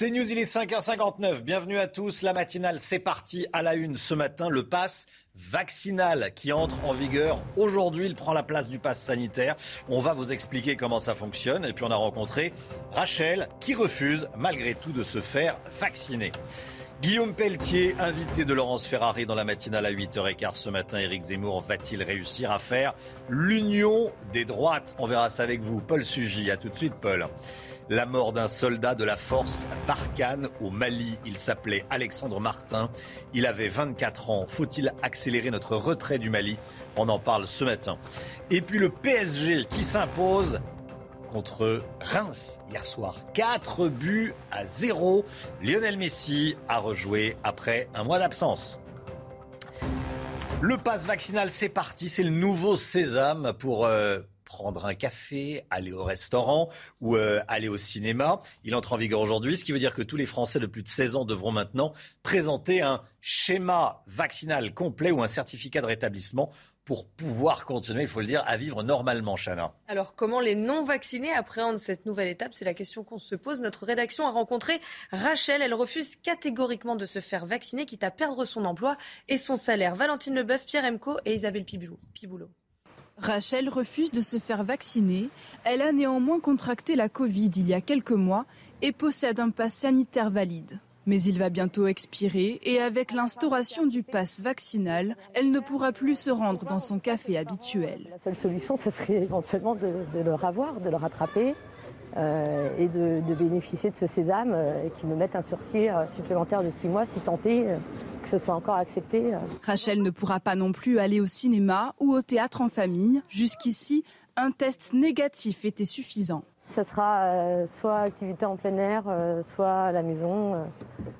C'est News, il est 5h59. Bienvenue à tous. La matinale, c'est parti à la une ce matin. Le pass vaccinal qui entre en vigueur aujourd'hui. Il prend la place du pass sanitaire. On va vous expliquer comment ça fonctionne. Et puis on a rencontré Rachel qui refuse malgré tout de se faire vacciner. Guillaume Pelletier, invité de Laurence Ferrari dans la matinale à 8h15 ce matin. Éric Zemmour va-t-il réussir à faire l'union des droites? On verra ça avec vous. Paul Sugy, à tout de suite Paul. La mort d'un soldat de la force Barkhane au Mali. Il s'appelait Alexandre Martin. Il avait 24 ans. Faut-il accélérer notre retrait du Mali? On en parle ce matin. Et puis le PSG qui s'impose contre Reims hier soir. 4 buts à 0. Lionel Messi a rejoué après un mois d'absence. Le pass vaccinal, c'est parti. C'est le nouveau sésame pour euh, prendre un café, aller au restaurant ou euh, aller au cinéma. Il entre en vigueur aujourd'hui, ce qui veut dire que tous les Français de plus de 16 ans devront maintenant présenter un schéma vaccinal complet ou un certificat de rétablissement pour pouvoir continuer, il faut le dire, à vivre normalement, Chana. Alors, comment les non-vaccinés appréhendent cette nouvelle étape? C'est la question qu'on se pose. Notre rédaction a rencontré Rachel. Elle refuse catégoriquement de se faire vacciner, quitte à perdre son emploi et son salaire. Valentine Leboeuf, Pierre Emco et Isabelle Piboulot. Rachel refuse de se faire vacciner. Elle a néanmoins contracté la Covid il y a quelques mois et possède un pass sanitaire valide. Mais il va bientôt expirer et avec l'instauration du pass vaccinal, elle ne pourra plus se rendre dans son café habituel. La seule solution, ce serait éventuellement de, de le rattraper euh, et de, bénéficier de ce sésame euh, et qui me mette un sursis euh, supplémentaire de six mois si tenté que ce soit encore accepté. Rachel ne pourra pas non plus aller au cinéma ou au théâtre en famille. Jusqu'ici, un test négatif était suffisant. Ce sera soit activité en plein air, soit à la maison.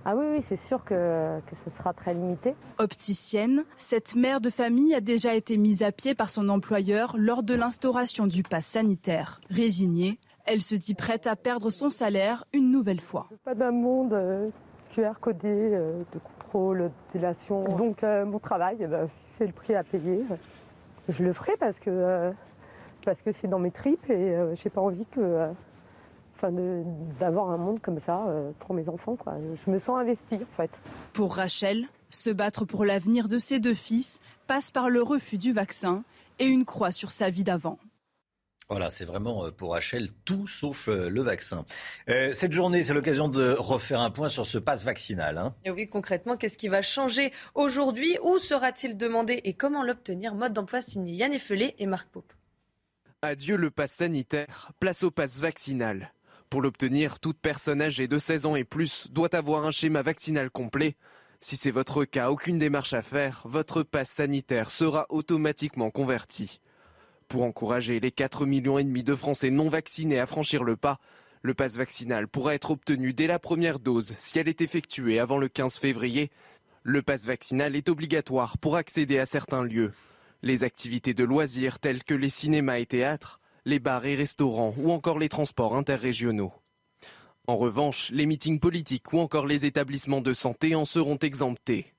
Ah oui, oui, c'est sûr que, que ce sera très limité. Opticienne, cette mère de famille a déjà été mise à pied par son employeur lors de l'instauration du pass sanitaire. Résignée, elle se dit prête à perdre son salaire une nouvelle fois. Pas d'un monde euh, QR codé euh, de contrôle, de délation. Donc euh, mon travail, eh ben, c'est le prix à payer. Je le ferai parce que parce que c'est dans mes tripes et j'ai pas envie que enfin d'avoir un monde comme ça pour mes enfants quoi. Je me sens investie en fait. Pour Rachel, se battre pour l'avenir de ses deux fils passe par le refus du vaccin et une croix sur sa vie d'avant. Voilà, c'est vraiment euh, pour Rachel tout sauf euh, le vaccin. Euh, cette journée, c'est l'occasion de refaire un point sur ce passe vaccinal. Hein. Et oui, concrètement, qu'est-ce qui va changer aujourd'hui? Où sera-t-il demandé et comment l'obtenir? Mode d'emploi signé Yann Effelé et Marc Pope. Adieu le passe sanitaire, place au passe vaccinal. Pour l'obtenir, toute personne âgée de 16 ans et plus doit avoir un schéma vaccinal complet. Si c'est votre cas, aucune démarche à faire, votre passe sanitaire sera automatiquement converti. Pour encourager les 4 millions de Français non vaccinés à franchir le pas, le passe vaccinal pourra être obtenu dès la première dose si elle est effectuée avant le 15 février. Le passe vaccinal est obligatoire pour accéder à certains lieux. Les activités de loisirs telles que les cinémas et théâtres, les bars et restaurants ou encore les transports interrégionaux. En revanche, les meetings politiques ou encore les établissements de santé en seront exemptés.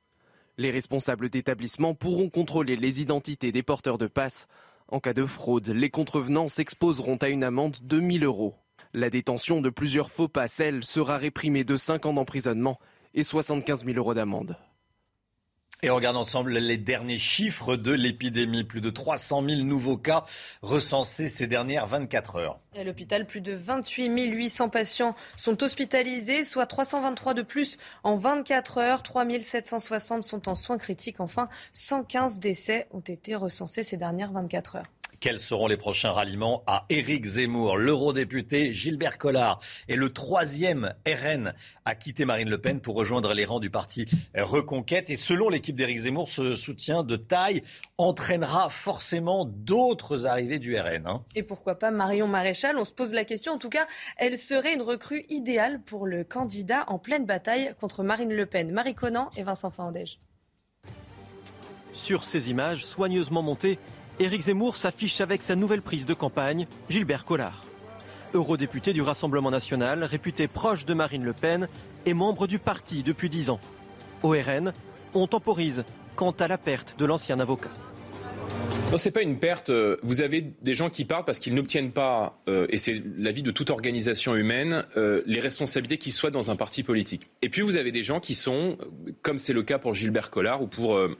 Les responsables d'établissements pourront contrôler les identités des porteurs de passe en cas de fraude, les contrevenants s'exposeront à une amende de 1000 euros. La détention de plusieurs faux passes, elle, sera réprimée de 5 ans d'emprisonnement et 75 000 euros d'amende. Et on regarde ensemble les derniers chiffres de l'épidémie. Plus de 300 000 nouveaux cas recensés ces dernières 24 heures. À l'hôpital, plus de 28 800 patients sont hospitalisés, soit 323 de plus en 24 heures. 3 760 sont en soins critiques. Enfin, 115 décès ont été recensés ces dernières 24 heures. Quels seront les prochains ralliements à Éric Zemmour L'eurodéputé Gilbert Collard est le troisième RN à quitter Marine Le Pen pour rejoindre les rangs du parti Reconquête? Et selon l'équipe d'Éric Zemmour, ce soutien de taille entraînera forcément d'autres arrivées du RN. Hein. Et pourquoi pas Marion Maréchal? On se pose la question. En tout cas, elle serait une recrue idéale pour le candidat en pleine bataille contre Marine Le Pen. Marie Conan et Vincent Fandège. Sur ces images soigneusement montées, Éric Zemmour s'affiche avec sa nouvelle prise de campagne, Gilbert Collard. Eurodéputé du Rassemblement national, réputé proche de Marine Le Pen et membre du parti depuis dix ans. Au RN, on temporise quant à la perte de l'ancien avocat. Non, c'est pas une perte. Vous avez des gens qui partent parce qu'ils n'obtiennent pas, euh, et c'est l'avis de toute organisation humaine, euh, les responsabilités qu'ils soient dans un parti politique. Et puis vous avez des gens qui sont, comme c'est le cas pour Gilbert Collard ou pour euh,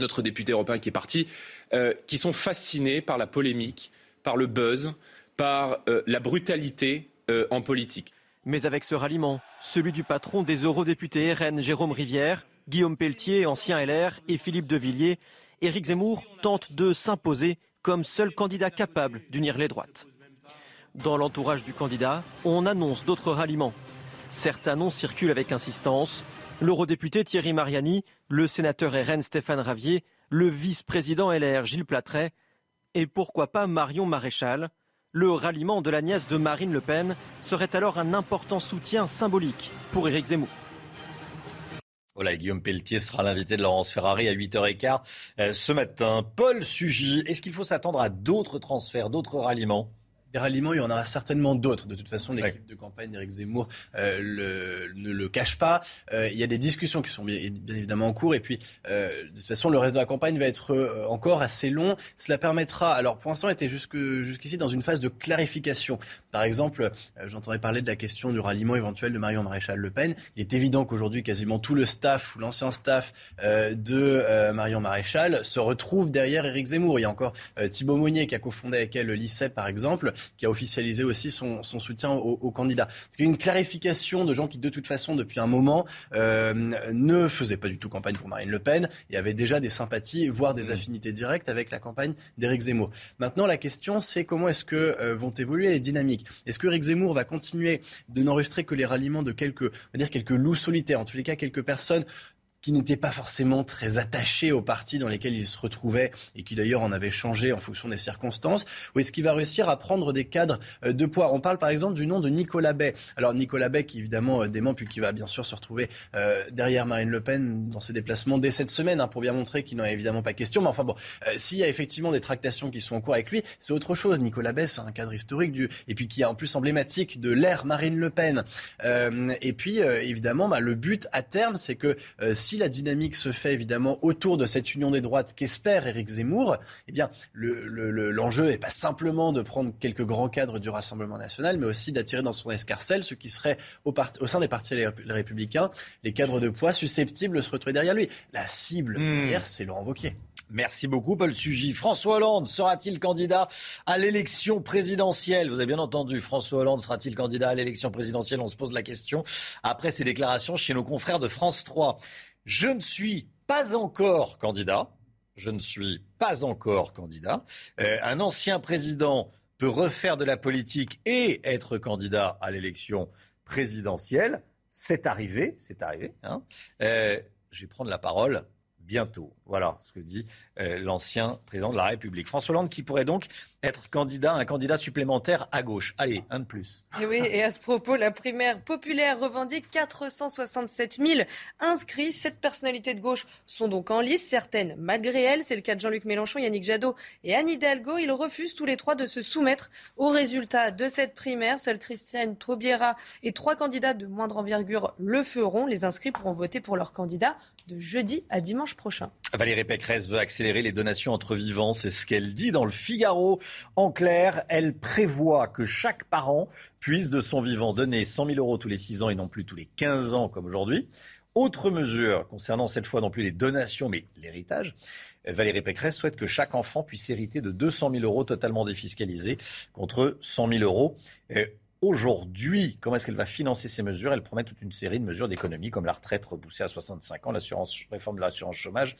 notre député européen qui est parti, euh, qui sont fascinés par la polémique, par le buzz, par euh, la brutalité euh, en politique. Mais avec ce ralliement, celui du patron des eurodéputés RN Jérôme Rivière, Guillaume Pelletier, ancien LR, et Philippe de Villiers, Éric Zemmour tente de s'imposer comme seul candidat capable d'unir les droites. Dans l'entourage du candidat, on annonce d'autres ralliements. Certains noms circulent avec insistance. L'eurodéputé Thierry Mariani, le sénateur RN Stéphane Ravier, le vice-président LR Gilles Platret et pourquoi pas Marion Maréchal. Le ralliement de la nièce de Marine Le Pen serait alors un important soutien symbolique pour Éric Zemmour. Voilà, Guillaume Pelletier sera l'invité de Laurence Ferrari à 8h15 euh, ce matin. Paul Sugy, est-ce qu'il faut s'attendre à d'autres transferts, d'autres ralliements? Des ralliements, il y en aura certainement d'autres. De toute façon, l'équipe de campagne d'Éric Zemmour euh, le, ne le cache pas. Euh, il y a des discussions qui sont bien, évidemment en cours. Et puis, euh, de toute façon, le reste de la campagne va être euh, encore assez long. Cela permettra, alors pour l'instant, était jusque, jusqu'ici dans une phase de clarification. Par exemple, euh, j'entendais parler de la question du ralliement éventuel de Marion Maréchal Le Pen. Il est évident qu'aujourd'hui, quasiment tout le staff ou l'ancien staff de Marion Maréchal se retrouve derrière Éric Zemmour. Il y a encore Thibaut Monnier qui a cofondé avec elle le lycée, par exemple qui a officialisé aussi son, soutien au, candidat. Une clarification de gens qui, de toute façon, depuis un moment, euh, ne faisaient pas du tout campagne pour Marine Le Pen et avaient déjà des sympathies, voire des mmh. affinités directes avec la campagne d'Éric Zemmour. Maintenant, la question, c'est comment est-ce que euh, vont évoluer les dynamiques? Est-ce que Éric Zemmour va continuer de n'enregistrer que les ralliements de quelques, on va dire quelques loups solitaires, en tous les cas quelques personnes qui n'était pas forcément très attaché au parti dans lesquels il se retrouvait et qui d'ailleurs en avait changé en fonction des circonstances Ou est-ce qu'il va réussir à prendre des cadres euh, de poids? On parle par exemple du nom de Nicolas Bay. Alors Nicolas Bay qui évidemment euh, dément puis qui va bien sûr se retrouver euh, derrière Marine Le Pen dans ses déplacements dès cette semaine hein, pour bien montrer qu'il n'en est évidemment pas question. Mais enfin bon, s'il y a effectivement des tractations qui sont en cours avec lui, c'est autre chose. Nicolas Bay, c'est un cadre historique du et puis qui est en plus emblématique de l'ère Marine Le Pen. et puis évidemment, bah, le but à terme, c'est que si la dynamique se fait évidemment autour de cette union des droites qu'espère Éric Zemmour, eh bien, l'enjeu n'est pas simplement de prendre quelques grands cadres du Rassemblement national, mais aussi d'attirer dans son escarcelle ce qui serait au, sein des partis républicains les cadres de poids susceptibles de se retrouver derrière lui. La cible, mmh. c'est Laurent Wauquiez. Merci beaucoup, Paul Sugy. François Hollande sera-t-il candidat à l'élection présidentielle? Vous avez bien entendu, François Hollande sera-t-il candidat à l'élection présidentielle? On se pose la question après ses déclarations chez nos confrères de France 3. Je ne suis pas encore candidat. Je ne suis pas encore candidat. Euh, un ancien président peut refaire de la politique et être candidat à l'élection présidentielle. C'est arrivé, c'est arrivé. Hein. Euh, je vais prendre la parole bientôt. Voilà ce que dit euh, l'ancien président de la République. François Hollande qui pourrait donc être candidat, un candidat supplémentaire à gauche. Allez, un de plus. Et oui, et à ce propos, la primaire populaire revendique 467 000 inscrits. Sept personnalités de gauche sont donc en lice, certaines malgré elles. C'est le cas de Jean-Luc Mélenchon, Yannick Jadot et Anne Hidalgo. Ils refusent tous les trois de se soumettre aux résultats de cette primaire. Seule Christiane Taubira et trois candidats de moindre envergure le feront. Les inscrits pourront voter pour leur candidat de jeudi à dimanche Valérie Pécresse veut accélérer les donations entre vivants, c'est ce qu'elle dit dans le Figaro. En clair, elle prévoit que chaque parent puisse de son vivant donner 100 000 euros tous les 6 ans et non plus tous les 15 ans comme aujourd'hui. Autre mesure concernant cette fois non plus les donations mais l'héritage, Valérie Pécresse souhaite que chaque enfant puisse hériter de 200 000 euros totalement défiscalisés contre 100 000 euros aujourd'hui. Comment est-ce qu'elle va financer ces mesures? Elle promet toute une série de mesures d'économie, comme la retraite repoussée à 65 ans, l'assurance, réforme de l'assurance chômage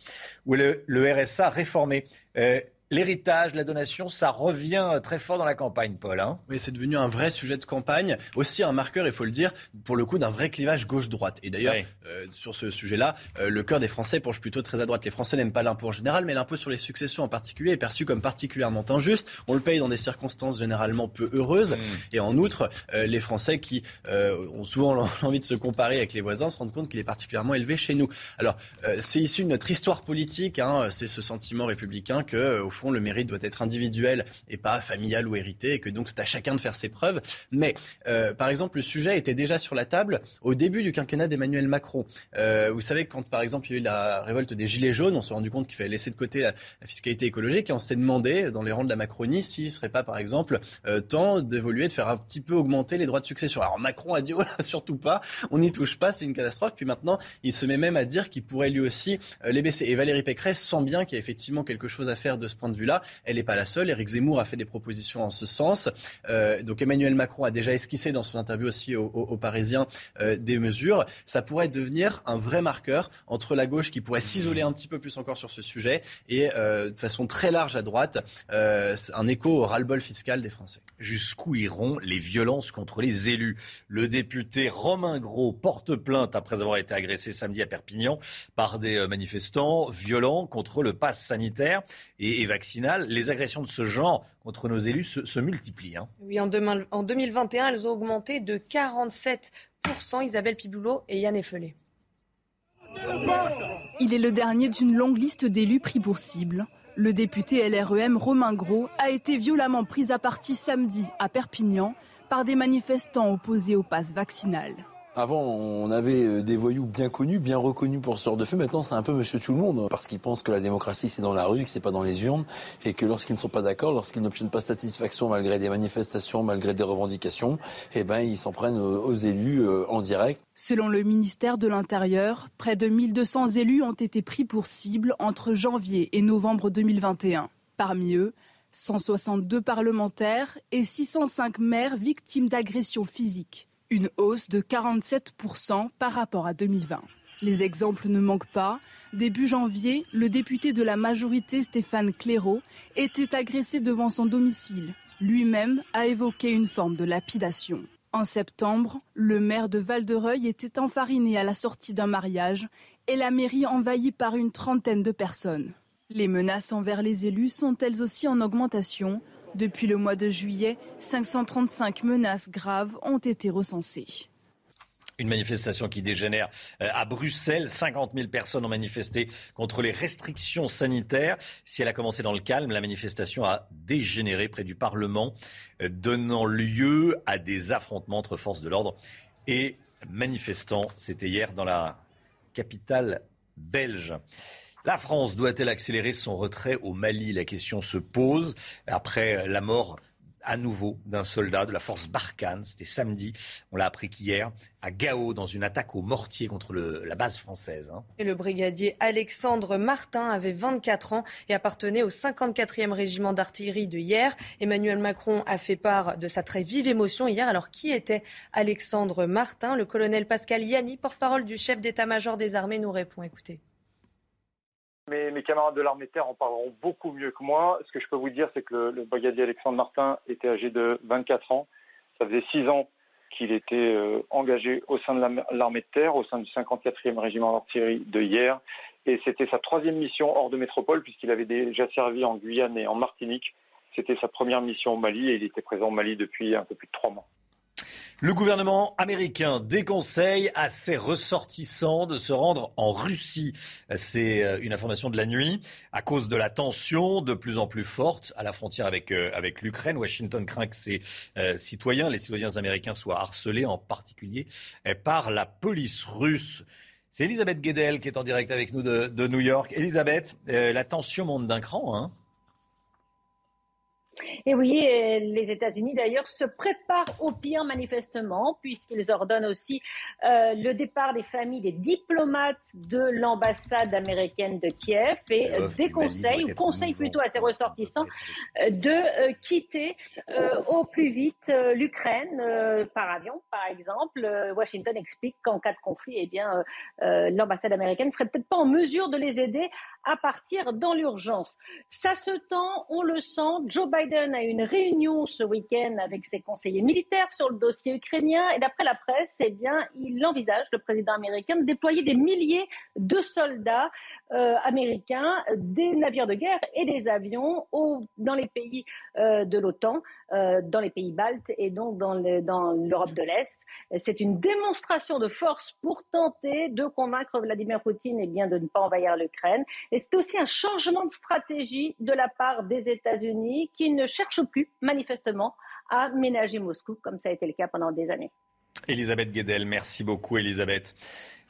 ou le, RSA réformé. Euh, l'héritage, la donation, ça revient très fort dans la campagne, Paul. Hein oui, c'est devenu un vrai sujet de campagne, aussi un marqueur, il faut le dire, pour le coup d'un vrai clivage gauche-droite. Et d'ailleurs, euh, sur ce sujet-là, euh, le cœur des Français penche plutôt très à droite. Les Français n'aiment pas l'impôt en général, mais l'impôt sur les successions en particulier est perçu comme particulièrement injuste. On le paye dans des circonstances généralement peu heureuses. Mmh. Et en outre, euh, les Français qui ont souvent l'envie de se comparer avec les voisins se rendent compte qu'il est particulièrement élevé chez nous. Alors, c'est issu de notre histoire politique, hein, c'est ce sentiment républicain que, au le mérite doit être individuel et pas familial ou hérité, et que donc c'est à chacun de faire ses preuves. Mais, euh, par exemple, le sujet était déjà sur la table au début du quinquennat d'Emmanuel Macron. Euh, vous savez, quand par exemple il y a eu la révolte des Gilets jaunes, on s'est rendu compte qu'il fallait laisser de côté la, fiscalité écologique et on s'est demandé, dans les rangs de la Macronie, s'il ne serait pas, par exemple, euh, temps d'évoluer, de faire un petit peu augmenter les droits de succession. Alors Macron a dit, oh là, surtout pas, on n'y touche pas, c'est une catastrophe. Puis maintenant, il se met même à dire qu'il pourrait lui aussi les baisser. Et Valérie Pécresse sent bien qu'il y a effectivement quelque chose à faire de ce point de vue-là. Elle n'est pas la seule. Éric Zemmour a fait des propositions en ce sens. Euh, donc Emmanuel Macron a déjà esquissé dans son interview aussi aux, Parisiens euh, des mesures. Ça pourrait devenir un vrai marqueur entre la gauche qui pourrait s'isoler un petit peu plus encore sur ce sujet et euh, de façon très large à droite, un écho au ras-le-bol fiscal des Français. Jusqu'où iront les violences contre les élus? Le député Romain Gros porte plainte après avoir été agressé samedi à Perpignan par des manifestants violents contre le pass sanitaire et, Les agressions de ce genre contre nos élus se, multiplient. Hein. Oui, en, en 2021, elles ont augmenté de 47%. Isabelle Piboulot et Yann Effelé. Il est le dernier d'une longue liste d'élus pris pour cible. Le député LREM Romain Gros a été violemment pris à partie samedi à Perpignan par des manifestants opposés au pass vaccinal. Avant, on avait euh, des voyous bien connus, bien reconnus pour ce genre de fait. Maintenant, c'est un peu monsieur tout le monde, parce qu'ils pensent que la démocratie, c'est dans la rue, que c'est pas dans les urnes, et que lorsqu'ils ne sont pas d'accord, lorsqu'ils n'obtiennent pas satisfaction malgré des manifestations, malgré des revendications, eh ben, ils s'en prennent aux élus euh, en direct. Selon le ministère de l'Intérieur, près de 1200 élus ont été pris pour cible entre janvier et novembre 2021. Parmi eux, 162 parlementaires et 605 maires victimes d'agressions physiques une hausse de 47% par rapport à 2020. Les exemples ne manquent pas. Début janvier, le député de la majorité Stéphane Clairaut était agressé devant son domicile. Lui-même a évoqué une forme de lapidation. En septembre, le maire de Val-de-Reuil était enfariné à la sortie d'un mariage et la mairie envahie par une trentaine de personnes. Les menaces envers les élus sont elles aussi en augmentation. Depuis le mois de juillet, 535 menaces graves ont été recensées. Une manifestation qui dégénère euh, à Bruxelles. 50 000 personnes ont manifesté contre les restrictions sanitaires. Si elle a commencé dans le calme, la manifestation a dégénéré près du Parlement, euh, donnant lieu à des affrontements entre forces de l'ordre et manifestants. C'était hier dans la capitale belge. La France doit-elle accélérer son retrait au Mali? La question se pose après la mort à nouveau d'un soldat de la force Barkhane. C'était samedi, on l'a appris qu'hier, à Gao, dans une attaque au mortier contre la base française. Hein. Et le brigadier Alexandre Martin avait 24 ans et appartenait au 54e régiment d'artillerie de hier. Emmanuel Macron a fait part de sa très vive émotion hier. Alors qui était Alexandre Martin? Le colonel Pascal Yanni, porte-parole du chef d'état-major des armées, nous répond. Écoutez. Mes, camarades de l'armée terre en parleront beaucoup mieux que moi. Ce que je peux vous dire, c'est que le, brigadier Alexandre Martin était âgé de 24 ans. Ça faisait 6 ans qu'il était euh, engagé au sein de l'armée de terre, au sein du 54e régiment d'artillerie de hier. Et c'était sa troisième mission hors de métropole, puisqu'il avait déjà servi en Guyane et en Martinique. C'était sa première mission au Mali et il était présent au Mali depuis un peu plus de trois mois. Le gouvernement américain déconseille à ses ressortissants de se rendre en Russie. C'est euh, une information de la nuit. À cause de la tension de plus en plus forte à la frontière avec, euh, avec l'Ukraine, Washington craint que ses euh, citoyens, les citoyens américains, soient harcelés, en particulier par la police russe. C'est Elisabeth Guedel qui est en direct avec nous de, New York. Elisabeth, la tension monte d'un cran. Hein Et oui, les États-Unis d'ailleurs se préparent au pire manifestement, puisqu'ils ordonnent aussi euh, le départ des familles des diplomates de l'ambassade américaine de Kiev et euh, des conseils, ou conseils plutôt à ses ressortissants, euh, de quitter au plus vite l'Ukraine par avion, par exemple. Washington explique qu'en cas de conflit, eh bien, l'ambassade américaine ne serait peut-être pas en mesure de les aider à partir dans l'urgence. Ça se tend, on le sent. Joe Biden a eu une réunion ce week-end avec ses conseillers militaires sur le dossier ukrainien et d'après la presse, eh bien, il envisage, le président américain, de déployer des milliers de soldats euh, américains, des navires de guerre et des avions dans les pays euh, de l'OTAN, euh, dans les pays baltes et donc dans l'Europe de l'Est. C'est une démonstration de force pour tenter de convaincre Vladimir Poutine eh de ne pas envahir l'Ukraine. Et c'est aussi un changement de stratégie de la part des États-Unis qui ne cherchent plus, manifestement, à ménager Moscou, comme ça a été le cas pendant des années. Elisabeth Guedel, merci beaucoup Elisabeth.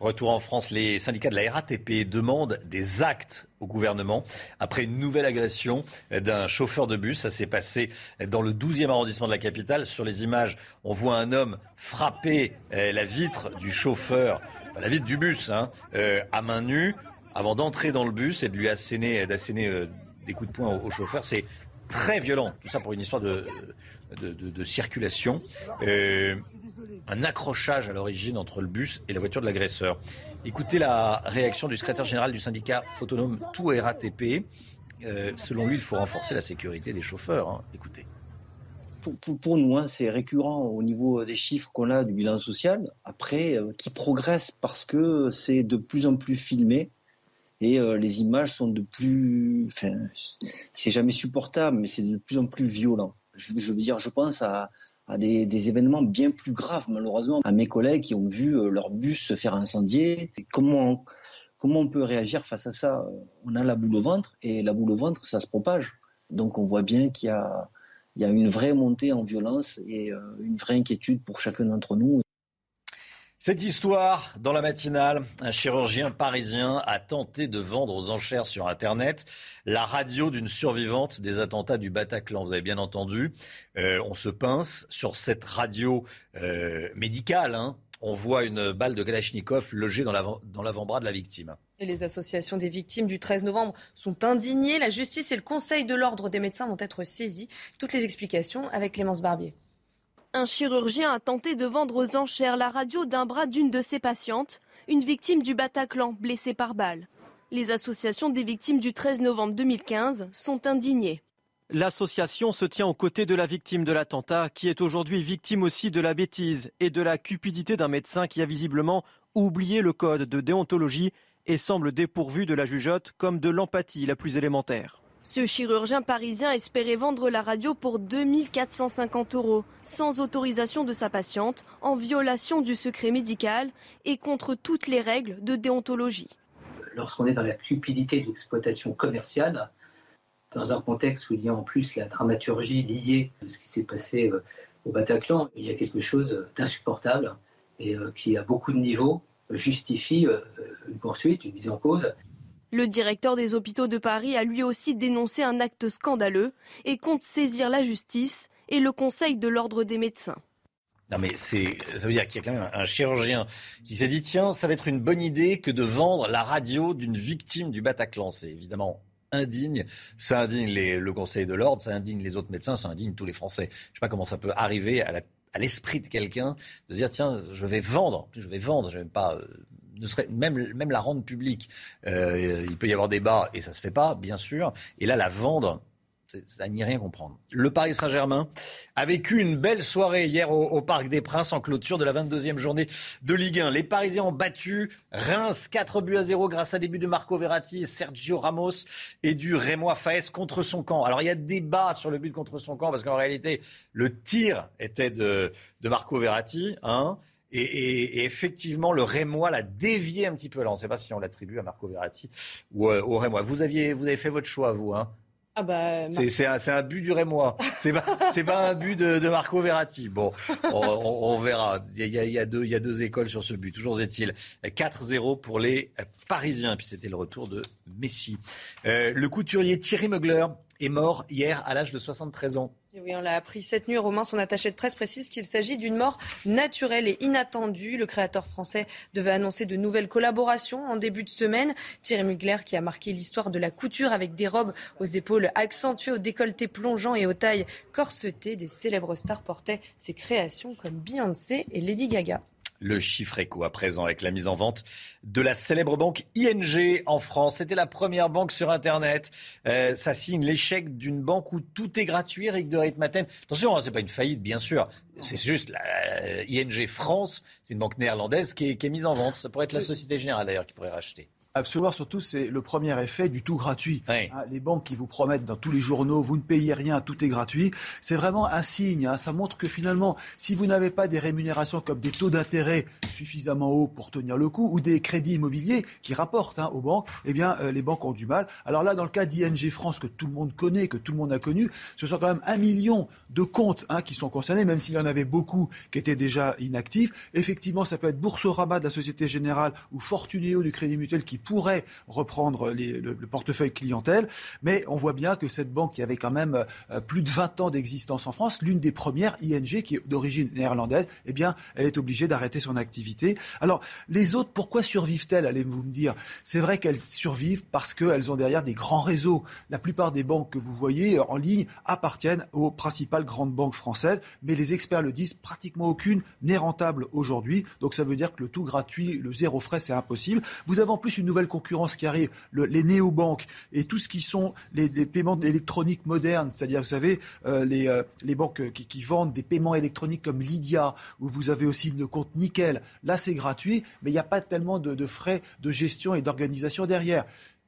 Retour en France, les syndicats de la RATP demandent des actes au gouvernement après une nouvelle agression d'un chauffeur de bus. Ça s'est passé dans le 12e arrondissement de la capitale. Sur les images, on voit un homme frapper euh, la vitre du chauffeur, la vitre du bus, hein, euh, à main nue, avant d'entrer dans le bus et de lui asséner, euh, des coups de poing au, chauffeur. C'est très violent. Tout ça pour une histoire de, de, circulation un accrochage à l'origine entre le bus et la voiture de l'agresseur. Écoutez la réaction du secrétaire général du syndicat autonome Tout RATP. Euh, selon lui, il faut renforcer la sécurité des chauffeurs. Hein. Écoutez. Pour, nous, hein, c'est récurrent au niveau des chiffres qu'on a du bilan social. Après, euh, qui progresse parce que c'est de plus en plus filmé et euh, les images sont de plus. Enfin, c'est jamais supportable, mais c'est de plus en plus violent. Je, veux dire, je pense à, des, événements bien plus graves, malheureusement, à mes collègues qui ont vu euh, leur bus se faire incendier. comment, comment on peut réagir face à ça? On a la boule au ventre, et la boule au ventre, ça se propage. Donc on voit bien qu'il y a, il y a une vraie montée en violence et euh, une vraie inquiétude pour chacun d'entre nous. Cette histoire, dans la matinale, un chirurgien parisien a tenté de vendre aux enchères sur Internet la radio d'une survivante des attentats du Bataclan. Vous avez bien entendu, euh, on se pince sur cette radio euh, médicale. Hein. On voit une balle de Kalachnikov logée dans l'avant-bras de la victime. Et les associations des victimes du 13 novembre sont indignées. La justice et le Conseil de l'ordre des médecins vont être saisis. Toutes les explications avec Clémence Barbier. Un chirurgien a tenté de vendre aux enchères la radio d'un bras d'une de ses patientes, une victime du Bataclan blessée par balle. Les associations des victimes du 13 novembre 2015 sont indignées. L'association se tient aux côtés de la victime de l'attentat, qui est aujourd'hui victime aussi de la bêtise et de la cupidité d'un médecin qui a visiblement oublié le code de déontologie et semble dépourvu de la jugeote comme de l'empathie la plus élémentaire. Ce chirurgien parisien espérait vendre la radio pour 2450 euros, sans autorisation de sa patiente, en violation du secret médical et contre toutes les règles de déontologie. Lorsqu'on est dans la cupidité de l'exploitation commerciale, dans un contexte où il y a en plus la dramaturgie liée à ce qui s'est passé euh, au Bataclan, il y a quelque chose d'insupportable et euh, qui, à beaucoup de niveaux, justifie euh, une poursuite, une mise en cause. Le directeur des hôpitaux de Paris a lui aussi dénoncé un acte scandaleux et compte saisir la justice et le Conseil de l'ordre des médecins. Non mais c'est, ça veut dire qu'il y a quand même un chirurgien qui s'est dit tiens, ça va être une bonne idée que de vendre la radio d'une victime du Bataclan. C'est évidemment indigne. Ça indigne le Conseil de l'ordre, ça indigne les autres médecins, ça indigne tous les Français. Je ne sais pas comment ça peut arriver à l'esprit de quelqu'un de se dire tiens, je vais vendre, je vais vendre, je vais pas euh, ne serait, même, même la rendre publique. Euh, il peut y avoir débat et ça se fait pas, bien sûr. Et là, la vendre, ça n'y rien comprendre. Le Paris Saint-Germain a vécu une belle soirée hier au, Parc des Princes en clôture de la 22e journée de Ligue 1. Les Parisiens ont battu Reims 4 buts à 0 grâce à des buts de Marco Verratti et Sergio Ramos et du Rémois Faes contre son camp. Alors il y a débat sur le but contre son camp parce qu'en réalité le tir était de, de Marco Verratti. Hein, et, effectivement, le Rémois l'a dévié un petit peu. Là, on ne sait pas si on l'attribue à Marco Verratti ou euh, au Rémois. Vous, aviez, vous avez fait votre choix, vous. Hein ah bah, c'est un, un, but du Rémois. C'est pas, pas un but de, de, Marco Verratti. Bon, on, verra. Il y, a, il, y a deux, il y, a, deux, écoles sur ce but. Toujours est-il 4-0 pour les Parisiens. Puis c'était le retour de Messi. Euh, le couturier Thierry Mugler est mort hier à l'âge de 73 ans. Oui, on l'a appris cette nuit. Romain, son attaché de presse précise qu'il s'agit d'une mort naturelle et inattendue. Le créateur français devait annoncer de nouvelles collaborations en début de semaine. Thierry Mugler, qui a marqué l'histoire de la couture avec des robes aux épaules accentuées, au décolleté plongeant et aux tailles corsetées, des célèbres stars portaient ses créations comme Beyoncé et Lady Gaga. Le chiffre écho à présent avec la mise en vente de la célèbre banque ING en France. C'était la première banque sur Internet. Euh, ça signe l'échec d'une banque où tout est gratuit, Eric de Ritmaten. Attention, hein, c'est pas une faillite, bien sûr. C'est juste la euh, ING France, c'est une banque néerlandaise qui est, qui est mise en vente. Ça pourrait être la Société Générale d'ailleurs qui pourrait racheter. Absolument, surtout, c'est le premier effet du tout gratuit. Hein, les banques qui vous promettent dans tous les journaux, vous ne payez rien, tout est gratuit, c'est vraiment un signe. Hein. Ça montre que finalement, si vous n'avez pas des rémunérations comme des taux d'intérêt suffisamment hauts pour tenir le coup, ou des crédits immobiliers qui rapportent hein, aux banques, eh bien, euh, les banques ont du mal. Alors là, dans le cas d'ING France, que tout le monde connaît, que tout le monde a connu, ce sont quand même un million de comptes qui sont concernés, même s'il y en avait beaucoup qui étaient déjà inactifs. Effectivement, ça peut être Boursorama de la Société Générale ou Fortuneo du Crédit Mutuel qui pourrait reprendre le, portefeuille clientèle. Mais on voit bien que cette banque qui avait quand même euh, plus de 20 ans d'existence en France, l'une des premières, ING, qui est d'origine néerlandaise, eh bien, elle est obligée d'arrêter son activité. Alors, les autres, pourquoi survivent-elles, allez-vous me dire? C'est vrai qu'elles survivent parce qu'elles ont derrière des grands réseaux. La plupart des banques que vous voyez en ligne appartiennent aux principales grandes banques françaises, mais les experts le disent, pratiquement aucune n'est rentable aujourd'hui. Donc ça veut dire que le tout gratuit, le zéro frais, c'est impossible. Vous avez en plus une nouvelle concurrence qui arrive, les néobanques et tout ce qui sont les, paiements électroniques modernes, c'est-à-dire, vous savez, euh, les, euh, les, banques qui, vendent des paiements électroniques comme Lydia, où vous avez aussi le compte Nickel. Là, c'est gratuit, mais il n'y a pas tellement de, de frais de gestion et d'organisation derrière.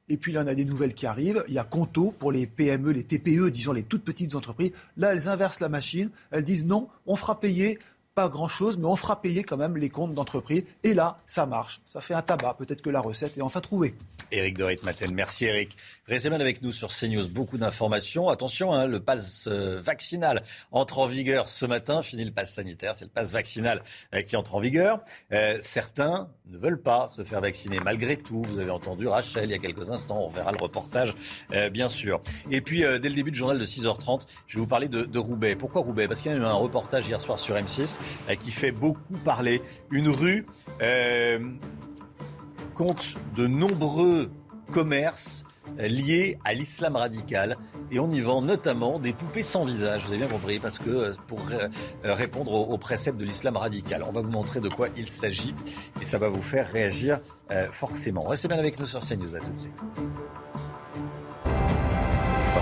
Et puis là, on a des nouvelles qui arrivent. Il y a Conto pour les PME, les TPE, disons les toutes petites entreprises. Là, elles inversent la machine. Elles disent non, on fera payer pas grand-chose, mais on fera payer quand même les comptes d'entreprise. Et là, ça marche. Ça fait un tabac. Peut-être que la recette est enfin trouvée. Éric Dorit Maten, merci Éric. Restez bien avec nous sur CNews. Beaucoup d'informations. Attention, hein, le pass euh, vaccinal entre en vigueur ce matin. Fini le pass sanitaire, c'est le pass vaccinal euh, qui entre en vigueur. Euh, certains ne veulent pas se faire vacciner malgré tout. Vous avez entendu Rachel il y a quelques instants. On verra le reportage, bien sûr. Et puis, dès le début du journal de 6h30, je vais vous parler de, de Roubaix. Pourquoi Roubaix? Parce qu'il y a eu un reportage hier soir sur M6 qui fait beaucoup parler. Une rue euh, compte de nombreux commerces liés à l'islam radical et on y vend notamment des poupées sans visage. Vous avez bien compris parce que euh, pour euh, répondre aux préceptes de l'islam radical, on va vous montrer de quoi il s'agit et ça va vous faire réagir forcément. Restez bien avec nous sur CNews. À tout de suite.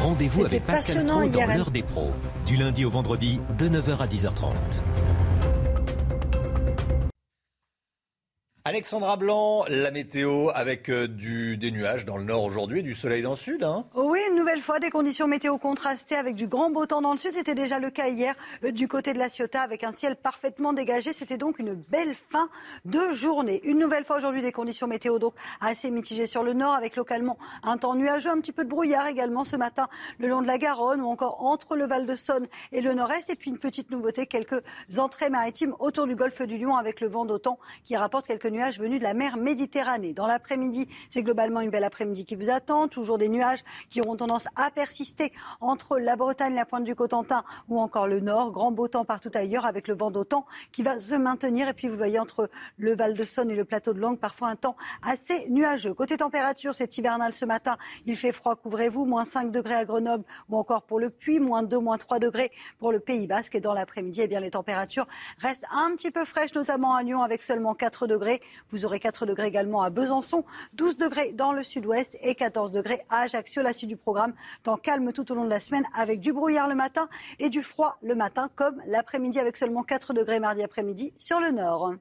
Rendez-vous avec Pascal Pro dans l'heure des pros, du lundi au vendredi de 9h à 10h30. Alexandra Blanc, la météo avec euh, du, des nuages dans le nord aujourd'hui, du soleil dans le sud. Hein oui, une nouvelle fois, des conditions météo contrastées avec du grand beau temps dans le sud. C'était déjà le cas hier euh, du côté de la Ciotat avec un ciel parfaitement dégagé. C'était donc une belle fin de journée. Une nouvelle fois aujourd'hui, des conditions météo donc assez mitigées sur le nord avec localement un temps nuageux, un petit peu de brouillard également ce matin le long de la Garonne ou encore entre le Val de Saône et le nord-est. Et puis une petite nouveauté, quelques entrées maritimes autour du golfe du Lion avec le vent d'autant qui rapporte quelques nuages venus de la mer Méditerranée. Dans l'après-midi, c'est globalement une belle après-midi qui vous attend. Toujours des nuages qui auront tendance à persister entre la Bretagne, la pointe du Cotentin ou encore le nord. Grand beau temps partout ailleurs avec le vent d'autant qui va se maintenir. Et puis vous voyez entre le Val de Saône et le plateau de Langue parfois un temps assez nuageux. Côté température, c'est hivernal ce matin. Il fait froid, couvrez-vous. Moins 5 degrés à Grenoble ou encore pour le Puy. Moins 2, moins 3 degrés pour le Pays Basque. Et dans l'après-midi, eh bien, les températures restent un petit peu fraîches, notamment à Lyon avec seulement 4 degrés. Vous aurez 4 degrés également à Besançon, 12 degrés dans le sud-ouest et 14 degrés à Ajaccio. La suite du programme, temps calme tout au long de la semaine avec du brouillard le matin et du froid le matin comme l'après-midi avec seulement 4 degrés mardi après-midi sur le nord.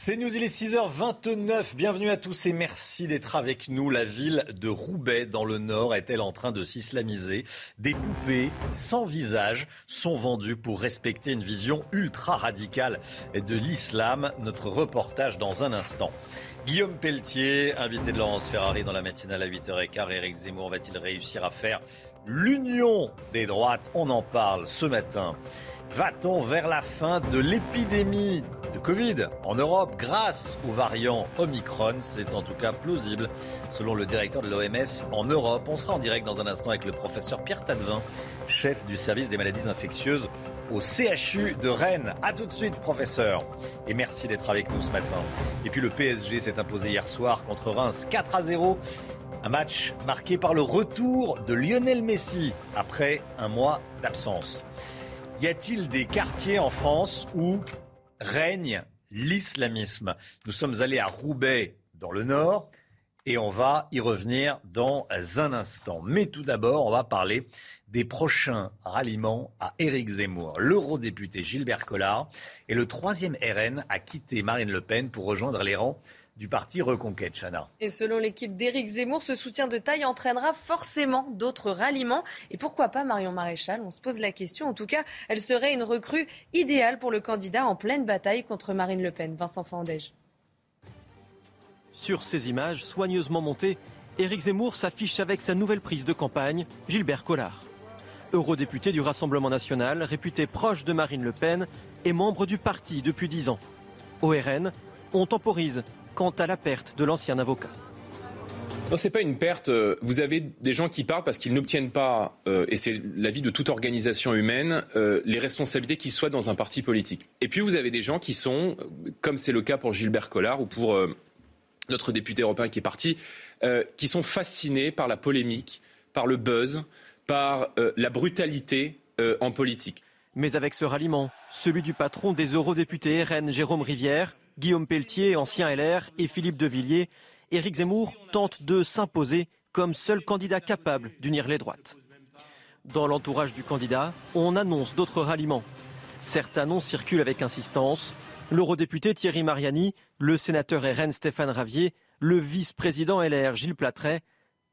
C'est News, il est 6h29. Bienvenue à tous et merci d'être avec nous. La ville de Roubaix, dans le Nord, est-elle en train de s'islamiser? Des poupées sans visage sont vendues pour respecter une vision ultra radicale de l'islam. Notre reportage dans un instant. Guillaume Pelletier, invité de Laurence Ferrari dans la matinale à 8h15. Éric Zemmour va-t-il réussir à faire l'union des droites? On en parle ce matin. Va-t-on vers la fin de l'épidémie de Covid en Europe grâce au variant Omicron? C'est en tout cas plausible selon le directeur de l'OMS en Europe. On sera en direct dans un instant avec le professeur Pierre Tadevin, chef du service des maladies infectieuses au CHU de Rennes. A tout de suite, professeur. Et merci d'être avec nous ce matin. Et puis le PSG s'est imposé hier soir contre Reims 4 à 0. Un match marqué par le retour de Lionel Messi après un mois d'absence. Y a-t-il des quartiers en France où règne l'islamisme? Nous sommes allés à Roubaix dans le nord et on va y revenir dans un instant. Mais tout d'abord, on va parler des prochains ralliements à Éric Zemmour. L'eurodéputé Gilbert Collard et le troisième RN a quitté Marine Le Pen pour rejoindre les rangs du parti Reconquête, Chana. Et selon l'équipe d'Éric Zemmour, ce soutien de taille entraînera forcément d'autres ralliements. Et pourquoi pas Marion Maréchal? On se pose la question. En tout cas, elle serait une recrue idéale pour le candidat en pleine bataille contre Marine Le Pen. Vincent Fandège. Sur ces images soigneusement montées, Éric Zemmour s'affiche avec sa nouvelle prise de campagne, Gilbert Collard. Eurodéputé du Rassemblement national, réputé proche de Marine Le Pen et membre du parti depuis dix ans. Au RN, on temporise quant à la perte de l'ancien avocat. Non, c'est pas une perte. Vous avez des gens qui partent parce qu'ils n'obtiennent pas, euh, et c'est l'avis de toute organisation humaine, euh, les responsabilités qu'ils soient dans un parti politique. Et puis vous avez des gens qui sont, comme c'est le cas pour Gilbert Collard ou pour euh, notre député européen qui est parti, qui sont fascinés par la polémique, par le buzz, par la brutalité en politique. Mais avec ce ralliement, celui du patron des eurodéputés RN, Jérôme Rivière, Guillaume Pelletier, ancien LR, et Philippe Devilliers, Éric Zemmour tente de s'imposer comme seul candidat capable d'unir les droites. Dans l'entourage du candidat, on annonce d'autres ralliements. Certains noms circulent avec insistance. L'eurodéputé Thierry Mariani, le sénateur RN Stéphane Ravier, le vice-président LR Gilles Platret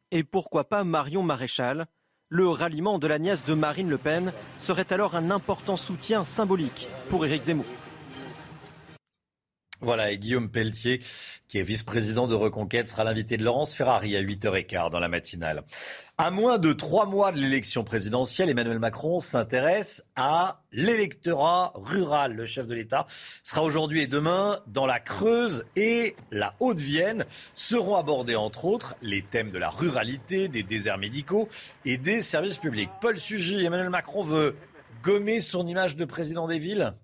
et pourquoi pas Marion Maréchal. Le ralliement de la nièce de Marine Le Pen serait alors un important soutien symbolique pour Éric Zemmour. Voilà, et Guillaume Pelletier, qui est vice-président de Reconquête, sera l'invité de Laurence Ferrari à 8h15 dans la matinale. À moins de trois mois de l'élection présidentielle, Emmanuel Macron s'intéresse à l'électorat rural. Le chef de l'État sera aujourd'hui et demain dans la Creuse et la Haute-Vienne. Seront abordés entre autres les thèmes de la ruralité, des déserts médicaux et des services publics. Paul Sugy, Emmanuel Macron veut gommer son image de président des villes?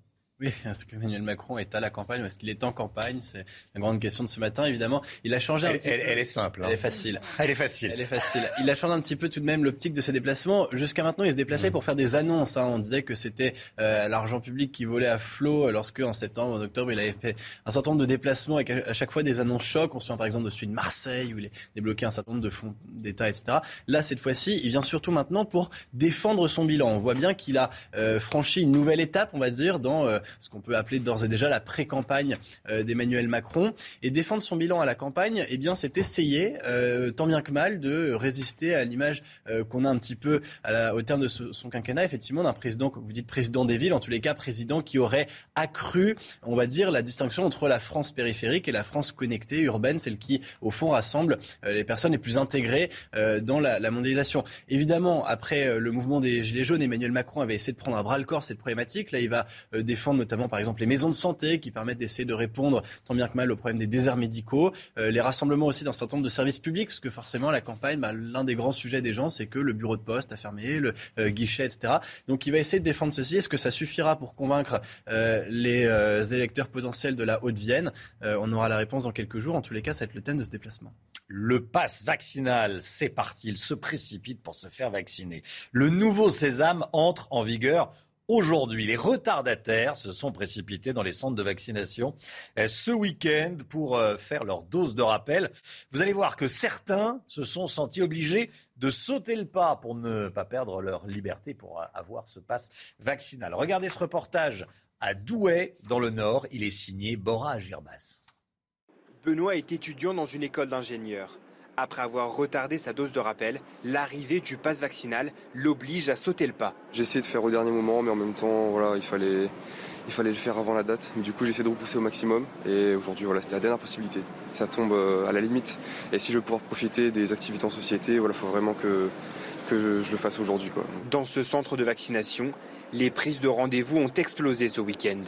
Oui, est-ce qu'Emmanuel Macron est à la campagne ou est-ce qu'il est en campagne C'est la grande question de ce matin, évidemment. Il a changé un elle, petit elle, peu. Elle est simple. Hein. Elle est facile. Elle est facile. Elle est facile. Il a changé un petit peu tout de même l'optique de ses déplacements. Jusqu'à maintenant, il se déplaçait mmh. pour faire des annonces. Hein. On disait que c'était euh, l'argent public qui volait à flot lorsque, en septembre, en octobre, il avait fait un certain nombre de déplacements avec à chaque fois des annonces chocs. On se souvient par exemple de celui de Marseille où il a débloqué un certain nombre de fonds d'État, etc. Là, cette fois-ci, il vient surtout maintenant pour défendre son bilan. On voit bien qu'il a euh, franchi une nouvelle étape, on va dire, dans euh, ce qu'on peut appeler d'ores et déjà la pré-campagne euh, d'Emmanuel Macron. Et défendre son bilan à la campagne, eh bien, c'est essayer, euh, tant bien que mal, de résister à l'image euh, qu'on a un petit peu au terme de son quinquennat, effectivement, d'un président, comme vous dites, président des villes, en tous les cas, président qui aurait accru, on va dire, la distinction entre la France périphérique et la France connectée, urbaine, celle qui, au fond, rassemble les personnes les plus intégrées dans la, la mondialisation. Évidemment, après le mouvement des Gilets jaunes, Emmanuel Macron avait essayé de prendre à bras le corps cette problématique. Là, il va défendre notamment, par exemple, les maisons de santé qui permettent d'essayer de répondre tant bien que mal au problème des déserts médicaux, euh, les rassemblements aussi d'un certain nombre de services publics, parce que forcément la campagne, bah, l'un des grands sujets des gens, c'est que le bureau de poste a fermé, le euh, guichet, etc. Donc il va essayer de défendre ceci. Est-ce que ça suffira pour convaincre euh, les électeurs potentiels de la Haute-Vienne? On aura la réponse dans quelques jours. En tous les cas, ça va être le thème de ce déplacement. Le pass vaccinal, c'est parti. Il se précipite pour se faire vacciner. Le nouveau sésame entre en vigueur Aujourd'hui, les retardataires se sont précipités dans les centres de vaccination euh, ce week-end pour euh, faire leur dose de rappel. Vous allez voir que certains se sont sentis obligés de sauter le pas pour ne pas perdre leur liberté pour avoir ce passe vaccinal. Regardez ce reportage à Douai, dans le Nord. Il est signé Bora Girbas. Benoît est étudiant dans une école d'ingénieurs. Après avoir retardé sa dose de rappel, l'arrivée du pass vaccinal l'oblige à sauter le pas. J'ai essayé de faire au dernier moment, mais en même temps, voilà, il fallait, il fallait le faire avant la date. du coup, j'essaie de repousser au maximum. Et aujourd'hui, voilà, c'était la dernière possibilité. Ça tombe euh, à la limite. Et si je veux pouvoir profiter des activités en société, voilà, faut vraiment que, que je le fasse aujourd'hui. Dans ce centre de vaccination, les prises de rendez-vous ont explosé ce week-end.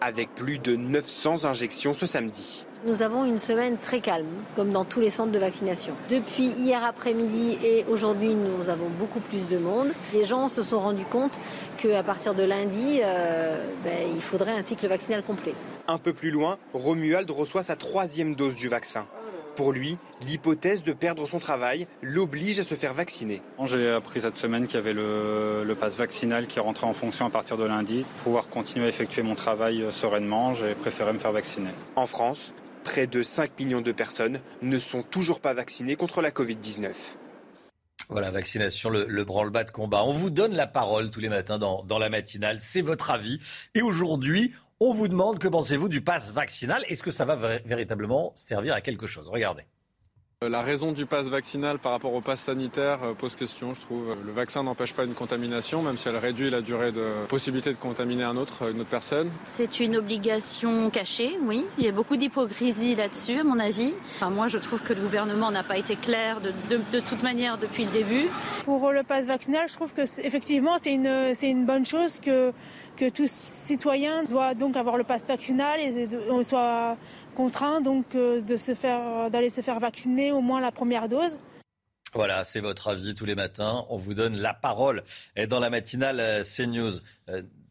avec plus de 900 injections ce samedi. Nous avons une semaine très calme, comme dans tous les centres de vaccination. Depuis hier après-midi et aujourd'hui, nous avons beaucoup plus de monde. Les gens se sont rendus compte qu'à partir de lundi, euh, ben, il faudrait un cycle vaccinal complet. Un peu plus loin, Romuald reçoit sa troisième dose du vaccin. Pour lui, l'hypothèse de perdre son travail l'oblige à se faire vacciner. J'ai appris cette semaine qu'il y avait le, le pass vaccinal qui rentrait en fonction à partir de lundi. Pour pouvoir continuer à effectuer mon travail euh, sereinement, j'ai préféré me faire vacciner. En France, près de 5 millions de personnes ne sont toujours pas vaccinées contre la Covid-19. Voilà, vaccination, le, branle-bas de combat. On vous donne la parole tous les matins dans, dans la matinale. C'est votre avis. Et aujourd'hui, on vous demande que pensez-vous du pass vaccinal? Est-ce que ça va véritablement servir à quelque chose? Regardez. Euh, la raison du pass vaccinal par rapport au pass sanitaire euh, pose question, je trouve. Le vaccin n'empêche pas une contamination, même si elle réduit la durée de possibilité de contaminer un autre, une autre personne. C'est une obligation cachée, oui. Il y a beaucoup d'hypocrisie là-dessus, à mon avis. Enfin, moi, je trouve que le gouvernement n'a pas été clair de, de, toute manière depuis le début. Pour le pass vaccinal, je trouve que effectivement, c'est une, c'est une bonne chose que, que tout citoyen doit donc avoir le pass vaccinal et soit contraint donc euh, de se faire d'aller se faire vacciner au moins la première dose. Voilà, c'est votre avis tous les matins. On vous donne la parole dans la matinale euh, CNews.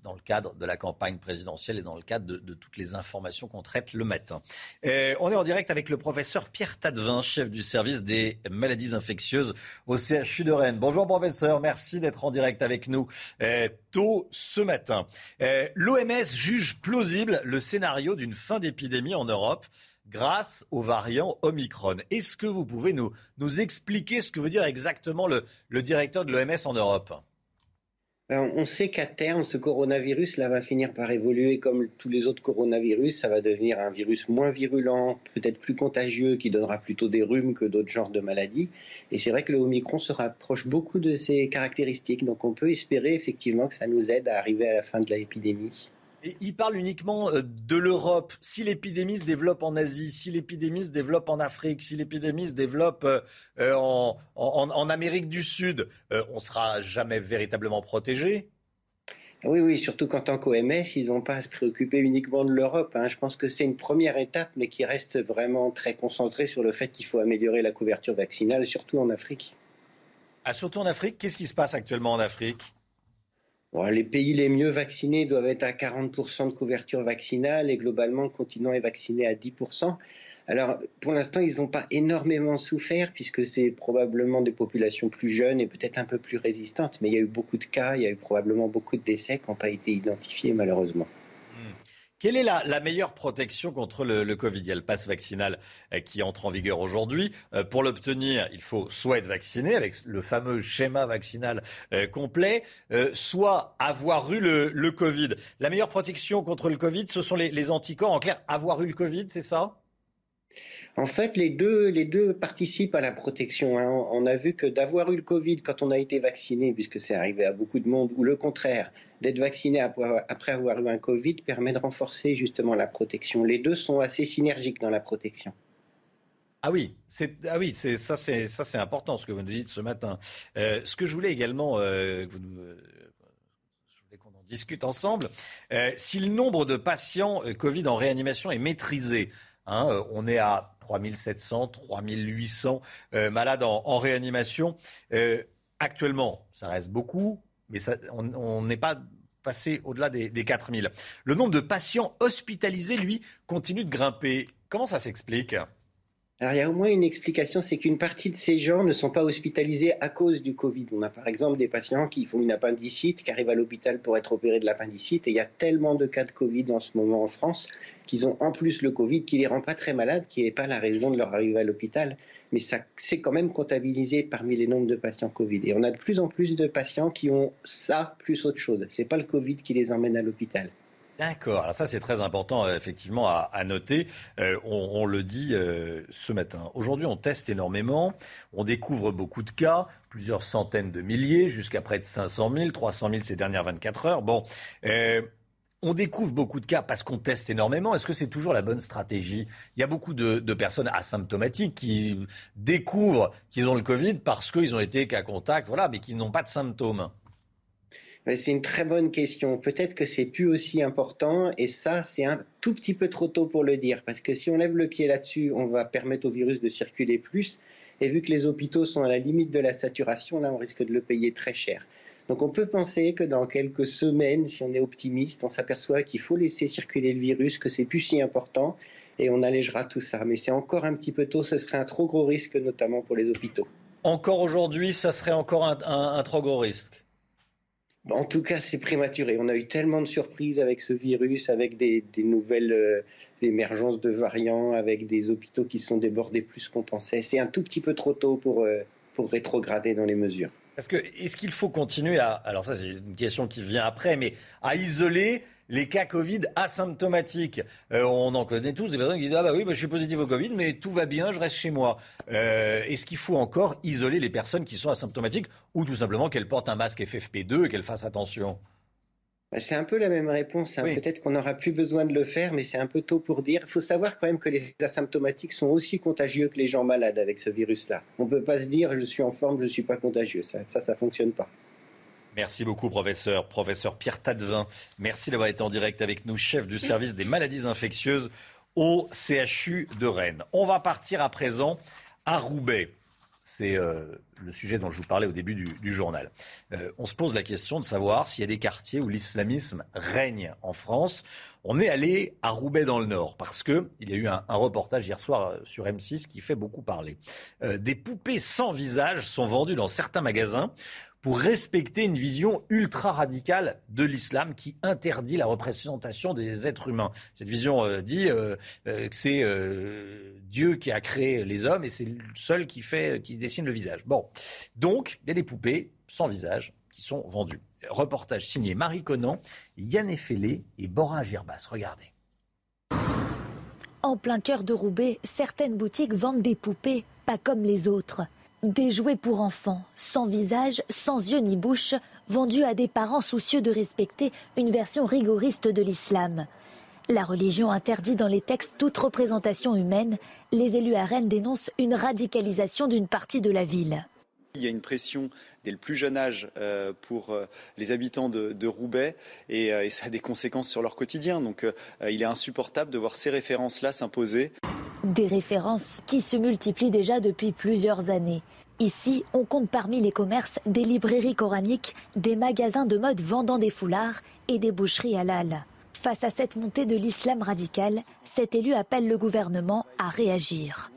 Dans le cadre de la campagne présidentielle et dans le cadre de, toutes les informations qu'on traite le matin. on est en direct avec le professeur Pierre Tadevin, chef du service des maladies infectieuses au CHU de Rennes. Bonjour professeur, merci d'être en direct avec nous tôt ce matin. L'OMS juge plausible le scénario d'une fin d'épidémie en Europe grâce au variant Omicron. Est-ce que vous pouvez nous, expliquer ce que veut dire exactement le, directeur de l'OMS en Europe? On sait qu'à terme, ce coronavirus là va finir par évoluer comme tous les autres coronavirus. Ça va devenir un virus moins virulent, peut-être plus contagieux, qui donnera plutôt des rhumes que d'autres genres de maladies. Et c'est vrai que le Omicron se rapproche beaucoup de ces caractéristiques. Donc on peut espérer effectivement que ça nous aide à arriver à la fin de l'épidémie il parle uniquement euh, de l'Europe. Si l'épidémie se développe en Asie, si l'épidémie se développe en Afrique, si l'épidémie se développe euh, euh, en, Amérique du Sud, on ne sera jamais véritablement protégé oui, oui, surtout qu'en tant qu'OMS, ils n'ont pas à se préoccuper uniquement de l'Europe. Hein. Je pense que c'est une première étape, mais qui reste vraiment très concentrée sur le fait qu'il faut améliorer la couverture vaccinale, surtout en Afrique. Ah, surtout en Afrique Qu'est-ce qui se passe actuellement en Afrique? Les pays les mieux vaccinés doivent être à 40% de couverture vaccinale et globalement le continent est vacciné à 10%. Alors pour l'instant ils n'ont pas énormément souffert puisque c'est probablement des populations plus jeunes et peut-être un peu plus résistantes, mais il y a eu beaucoup de cas, il y a eu probablement beaucoup de décès qui n'ont pas été identifiés malheureusement. Quelle est la, meilleure protection contre le, Covid? Il y a le pass vaccinal euh, qui entre en vigueur aujourd'hui. Euh, pour l'obtenir, il faut soit être vacciné avec le fameux schéma vaccinal euh, complet, soit avoir eu le, Covid. La meilleure protection contre le Covid, ce sont les, anticorps. En clair, avoir eu le Covid, c'est ça? En fait, les deux, les deux participent à la protection. Hein. On a vu que d'avoir eu le Covid quand on a été vacciné, puisque c'est arrivé à beaucoup de monde, ou le contraire, d'être vacciné après avoir eu un Covid permet de renforcer justement la protection. Les deux sont assez synergiques dans la protection. Ah oui, ah oui, c'est ça, c'est ça, c'est important ce que vous nous dites ce matin. Euh, ce que je voulais également euh, que vous nous, euh, je voulais qu'on en discute ensemble. si le nombre de patients Covid en réanimation est maîtrisé, hein, on est à 3700, 3800 malades en, réanimation. actuellement, ça reste beaucoup mais on n'est pas passé au-delà des, des 4000. Le nombre de patients hospitalisés, lui, continue de grimper. Comment ça s'explique alors il y a au moins une explication, c'est qu'une partie de ces gens ne sont pas hospitalisés à cause du Covid. On a par exemple des patients qui font une appendicite, qui arrivent à l'hôpital pour être opérés de l'appendicite, et il y a tellement de cas de Covid en ce moment en France qu'ils ont en plus le Covid qui les rend pas très malades, qui n'est pas la raison de leur arrivée à l'hôpital mais ça c'est quand même comptabilisé parmi les nombres de patients Covid. Et on a de plus en plus de patients qui ont ça plus autre chose. C'est pas le Covid qui les emmène à l'hôpital. D'accord. Alors ça, c'est très important, euh, effectivement, à, noter. Euh, on, le dit euh, ce matin. Aujourd'hui, on teste énormément. On découvre beaucoup de cas, plusieurs centaines de milliers, jusqu'à près de 500 000, 300 000 ces dernières 24 heures. Bon, on découvre beaucoup de cas parce qu'on teste énormément. Est-ce que c'est toujours la bonne stratégie? Il y a beaucoup de, personnes asymptomatiques qui découvrent qu'ils ont le Covid parce qu'ils ont été cas contact, voilà, mais qui n'ont pas de symptômes. c'est une très bonne question. Peut-être que c'est plus aussi important et ça, c'est un tout petit peu trop tôt pour le dire parce que si on lève le pied là-dessus, on va permettre au virus de circuler plus et vu que les hôpitaux sont à la limite de la saturation, là, on risque de le payer très cher. Donc on peut penser que dans quelques semaines, si on est optimiste, on s'aperçoit qu'il faut laisser circuler le virus, que c'est plus si important et on allégera tout ça. Mais c'est encore un petit peu tôt, ce serait un trop gros risque, notamment pour les hôpitaux. Encore aujourd'hui, ça serait encore un trop gros risque en tout cas, c'est prématuré. On a eu tellement de surprises avec ce virus, avec des, nouvelles euh, émergences de variants, avec des hôpitaux qui sont débordés plus qu'on pensait. C'est un tout petit peu trop tôt pour, euh, pour rétrograder dans les mesures. Parce que est-ce qu'il faut continuer à, alors ça c'est une question qui vient après, mais à isoler les cas Covid asymptomatiques? Euh, on en connaît tous des personnes qui disent Ah bah oui, bah, je suis positif au Covid, mais tout va bien, je reste chez moi. Euh, est-ce qu'il faut encore isoler les personnes qui sont asymptomatiques ou tout simplement qu'elles portent un masque FFP2 et qu'elles fassent attention? C'est un peu la même réponse. Hein. Peut-être qu'on n'aura plus besoin de le faire, mais c'est un peu tôt pour dire. Il faut savoir quand même que les asymptomatiques sont aussi contagieux que les gens malades avec ce virus-là. On ne peut pas se dire je suis en forme, je ne suis pas contagieux. Ça, ça ne fonctionne pas. Merci beaucoup, professeur. Professeur Pierre Tadevin, merci d'avoir été en direct avec nous, chef du service des maladies infectieuses au CHU de Rennes. On va partir à présent à Roubaix. C'est euh, le sujet dont je vous parlais au début du, journal. Euh, on se pose la question de savoir s'il y a des quartiers où l'islamisme règne en France. On est allé à Roubaix dans le Nord parce que il y a eu un, reportage hier soir euh, sur M6 qui fait beaucoup parler. des poupées sans visage sont vendues dans certains magasins pour respecter une vision ultra radicale de l'islam qui interdit la représentation des êtres humains. Cette vision euh, dit euh, euh, que c'est Dieu qui a créé les hommes et c'est le seul qui fait, qui dessine le visage. Bon, donc il y a des poupées sans visage qui sont vendues. Reportage signé Marie Conan, Yann Effelé et Bora Girbas. Regardez. En plein cœur de Roubaix, certaines boutiques vendent des poupées, pas comme les autres. Des jouets pour enfants, sans visage, sans yeux ni bouche, vendus à des parents soucieux de respecter une version rigoriste de l'islam. La religion interdit dans les textes toute représentation humaine. Les élus à Rennes dénoncent une radicalisation d'une partie de la ville. Il y a une pression dès le plus jeune âge euh, pour euh, les habitants de, Roubaix euh, et, ça a des conséquences sur leur quotidien. Donc il est insupportable de voir ces références-là s'imposer. Des références qui se multiplient déjà depuis plusieurs années. Ici, on compte parmi les commerces des librairies coraniques, des magasins de mode vendant des foulards et des boucheries halal. Face à cette montée de l'islam radical, cet élu appelle le gouvernement à réagir.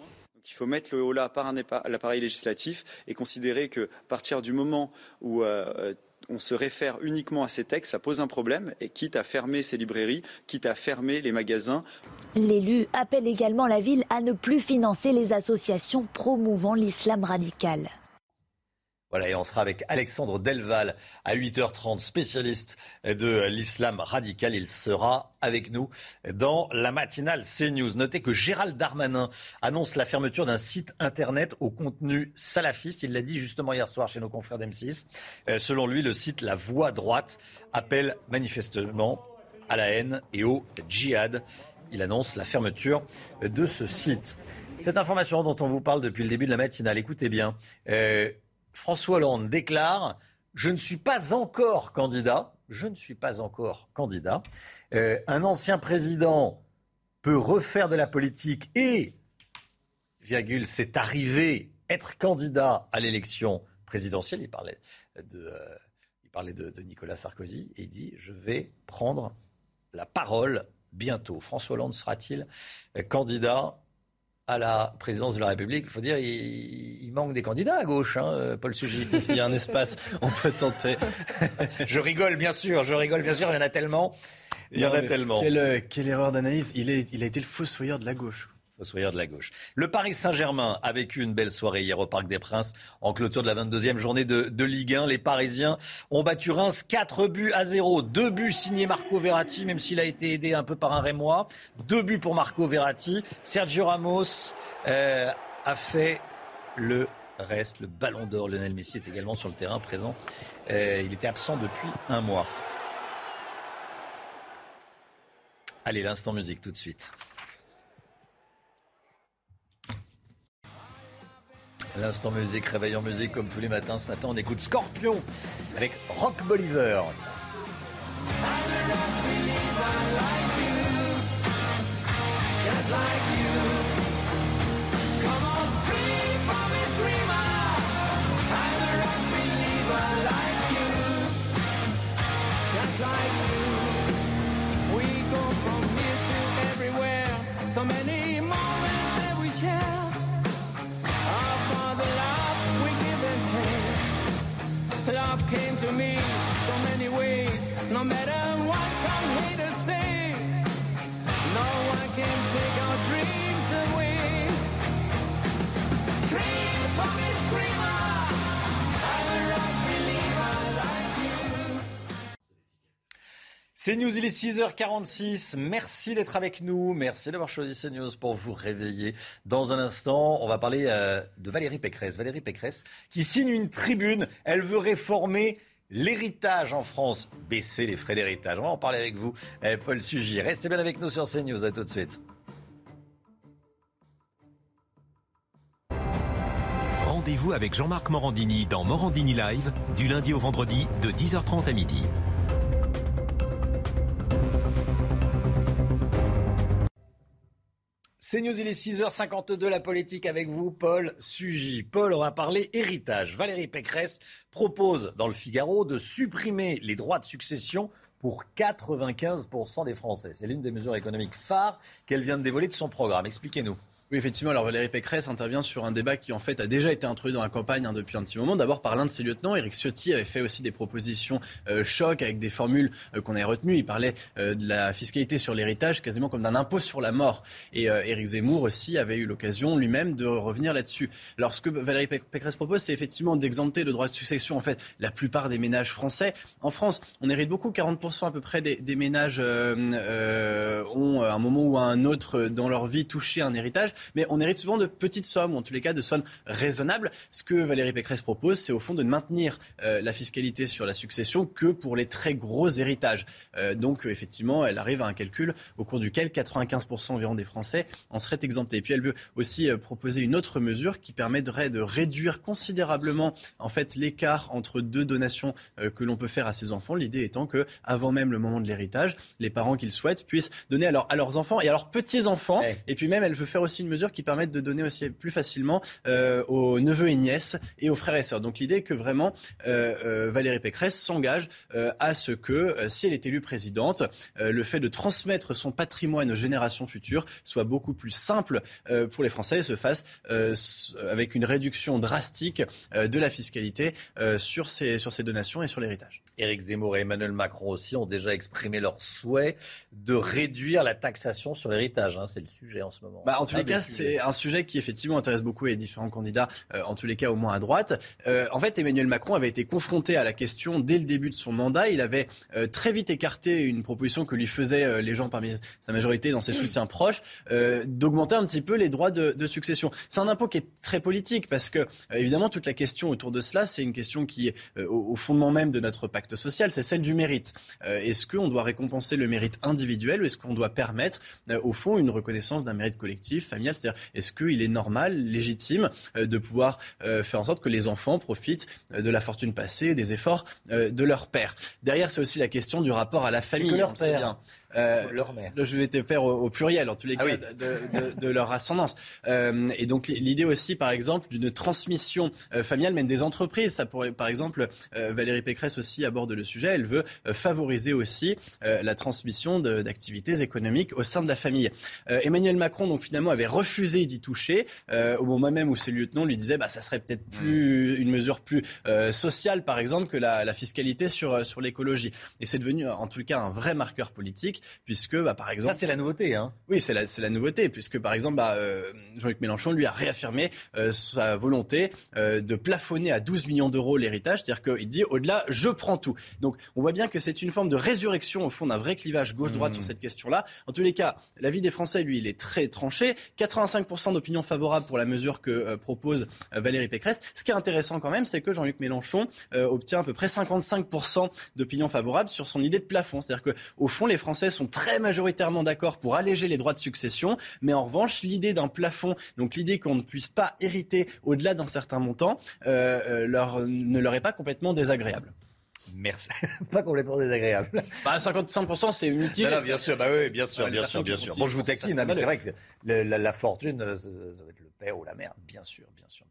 Il faut mettre le haut là par l'appareil législatif et considérer que à partir du moment où euh, on se réfère uniquement à ces textes, ça pose un problème, et quitte à fermer ces librairies, quitte à fermer les magasins. L'élu appelle également la ville à ne plus financer les associations promouvant l'islam radical. Voilà, et on sera avec Alexandre Delval à 8h30, spécialiste de l'islam radical. Il sera avec nous dans la matinale CNews. Notez que Gérald Darmanin annonce la fermeture d'un site internet au contenu salafiste. Il l'a dit justement hier soir chez nos confrères d'M6. Euh, selon lui, le site La Voix droite appelle manifestement à la haine et au djihad. Il annonce la fermeture de ce site. Cette information dont on vous parle depuis le début de la matinale, écoutez bien. Euh, François Hollande déclare Je ne suis pas encore candidat. Je ne suis pas encore candidat. Euh, un ancien président peut refaire de la politique et, virgule, c'est arrivé, être candidat à l'élection présidentielle. Il parlait de, euh, il parlait de, Nicolas Sarkozy et il dit Je vais prendre la parole bientôt. François Hollande sera-t-il candidat à la présidence de la République, il faut dire, il, manque des candidats à gauche, hein, Paul Sugy. il y a un espace, on peut tenter. je rigole, bien sûr, je rigole, bien sûr, il y en a tellement. Il y en a tellement. Quelle, euh, quelle erreur d'analyse. Il, est, il a été le fossoyeur de la gauche de la gauche. Le Paris Saint-Germain a vécu une belle soirée hier au Parc des Princes en clôture de la 22e journée de, Ligue 1. Les Parisiens ont battu Reims 4 buts à 0. Deux buts signés Marco Verratti, même s'il a été aidé un peu par un Rémois. Deux buts pour Marco Verratti. Sergio Ramos euh, a fait le reste. Le ballon d'or, Lionel Messi est également sur le terrain présent. Euh, il était absent depuis un mois. Allez, l'instant musique tout de suite. L'instant musique, réveil en musique comme tous les matins. Ce matin, on écoute Scorpion avec Rock Bolivar. So many moments that we share. Love came to me so many ways. No matter what some haters say. No one can take our dreams away. Scream for me, C'est News, il est 6h46. Merci d'être avec nous. Merci d'avoir choisi CNews pour vous réveiller. Dans un instant, on va parler euh, de Valérie Pécresse. Valérie Pécresse qui signe une tribune. Elle veut réformer l'héritage en France. Baisser les frais d'héritage. On va en parler avec vous, euh, Paul Sugy. Restez bien avec nous sur CNews. À tout de suite. Rendez-vous avec Jean-Marc Morandini dans Morandini Live du lundi au vendredi de 10h30 à midi. C'est News, il est 6h52, la politique avec vous, Paul Sugy. Paul, on va parler héritage. Valérie Pécresse propose dans le Figaro de supprimer les droits de succession pour 95% des Français. C'est l'une des mesures économiques phares qu'elle vient de dévoiler de son programme. Expliquez-nous. Oui, effectivement. Alors Valérie Pécresse intervient sur un débat qui en fait a déjà été introduit dans la campagne hein, depuis un petit moment. D'abord par l'un de ses lieutenants, Éric Ciotti, avait fait aussi des propositions euh, choc avec des formules euh, qu'on a retenues. Il parlait euh, de la fiscalité sur l'héritage quasiment comme d'un impôt sur la mort. Et euh, Éric Zemmour aussi avait eu l'occasion lui-même de revenir là-dessus. Alors ce que Valérie Pécresse propose, c'est effectivement d'exempter de droits de succession en fait la plupart des ménages français. En France, on hérite beaucoup, 40% à peu près des, des ménages euh, ont à un moment ou à un autre dans leur vie touché un héritage, mais on hérite souvent de petites sommes, ou en tous les cas de sommes raisonnables. Ce que Valérie Pécresse propose, c'est au fond de ne maintenir euh, la fiscalité sur la succession que pour les très gros héritages. Euh, donc effectivement, elle arrive à un calcul au cours duquel 95% environ des Français en seraient exemptés. Et puis elle veut aussi euh, proposer une autre mesure qui permettrait de réduire considérablement en fait l'écart entre deux donations que l'on peut faire à ses enfants. L'idée étant que avant même le moment de l'héritage, les parents qu'ils souhaitent puissent donner à, leur, à leurs enfants et à leurs petits enfants. Et puis même, elle veut faire aussi une mesure qui permettre de donner aussi plus facilement euh, aux neveux et nièces et aux frères et sœurs. Donc l'idée est que vraiment euh, euh, Valérie Pécresse s'engage à ce que, si elle est élue présidente, le fait de transmettre son patrimoine aux générations futures soit beaucoup plus simple pour les Français et se fasse avec une réduction drastique de la fiscalité sur, ces, sur ces donations et sur l'héritage. Éric Zemmour et Emmanuel Macron aussi ont déjà exprimé leur souhait de réduire la taxation sur l'héritage. hein. C'est le sujet en ce moment. Bah, en tous les des cas, c'est un sujet qui effectivement intéresse beaucoup les différents candidats, euh, en tous les cas au moins à droite. Euh, en fait, Emmanuel Macron avait été confronté à la question dès le début de son mandat. Il avait euh, très vite écarté une proposition que lui faisaient les gens parmi sa majorité dans ses soutiens proches, d'augmenter un petit peu les droits de, de succession. C'est un impôt qui est très politique parce que, évidemment, toute la question autour de cela, c'est une question qui est au, au fondement même de notre pacte social, c'est celle du mérite. Est-ce qu'on doit récompenser le mérite individuel ou est-ce qu'on doit permettre, au fond, une reconnaissance d'un mérite collectif, familial C'est-à-dire, est-ce qu'il est normal, légitime, euh, de pouvoir euh, faire en sorte que les enfants profitent euh, de la fortune passée des efforts de leur père? Derrière, c'est aussi la question du rapport à la famille. que leur père. Euh, Leur mère. Je vais te père au, au pluriel, en tous les Ah cas, oui. de, de- de leur ascendance. Euh, et donc, l'idée aussi, par exemple, d'une transmission euh, familiale, même des entreprises. Ça pourrait, par exemple, euh, Valérie Pécresse aussi aborde le sujet. Elle veut euh, favoriser aussi euh, la transmission d'activités économiques au sein de la famille. Euh, Emmanuel Macron, donc, finalement, avait refusé d'y toucher euh, au moment même où ses lieutenants lui disaient, bah, ça serait peut-être plus une mesure plus euh, sociale, par exemple, que la, la fiscalité sur, sur l'écologie. Et c'est devenu, en tout cas, un vrai marqueur politique, puisque, bah, par exemple, Ça, c'est la nouveauté. Hein. oui, c'est la, c'est la nouveauté, puisque par exemple, bah, euh, Jean-Luc Mélenchon lui a réaffirmé euh, sa volonté euh, de plafonner à 12 millions d'euros l'héritage, c'est-à-dire qu'il dit au-delà, je prends tout. Donc on voit bien que c'est une forme de résurrection au fond d'un vrai clivage gauche-droite Mmh. sur cette question-là. En tous les cas, l'avis des Français, lui, il est très tranché. 85% d'opinion favorable pour la mesure que propose Valérie Pécresse. Ce qui est intéressant quand même, c'est que Jean-Luc Mélenchon obtient à peu près 55% d'opinion favorable sur son idée de plafond. C'est-à-dire que au fond, les Français Français sont très majoritairement d'accord pour alléger les droits de succession, mais en revanche, l'idée d'un plafond, donc l'idée qu'on ne puisse pas hériter au-delà d'un certain montant, euh, euh, leur, ne leur est pas complètement désagréable. Merci. pas complètement désagréable. Bah, 55%, c'est inutile. bien sûr, bah oui, bien sûr, bien sûr, bien sûr. Bon, je vous taquine, hein, mais c'est vrai que la, fortune, euh, ça, va être le père ou la mère, bien sûr, bien sûr.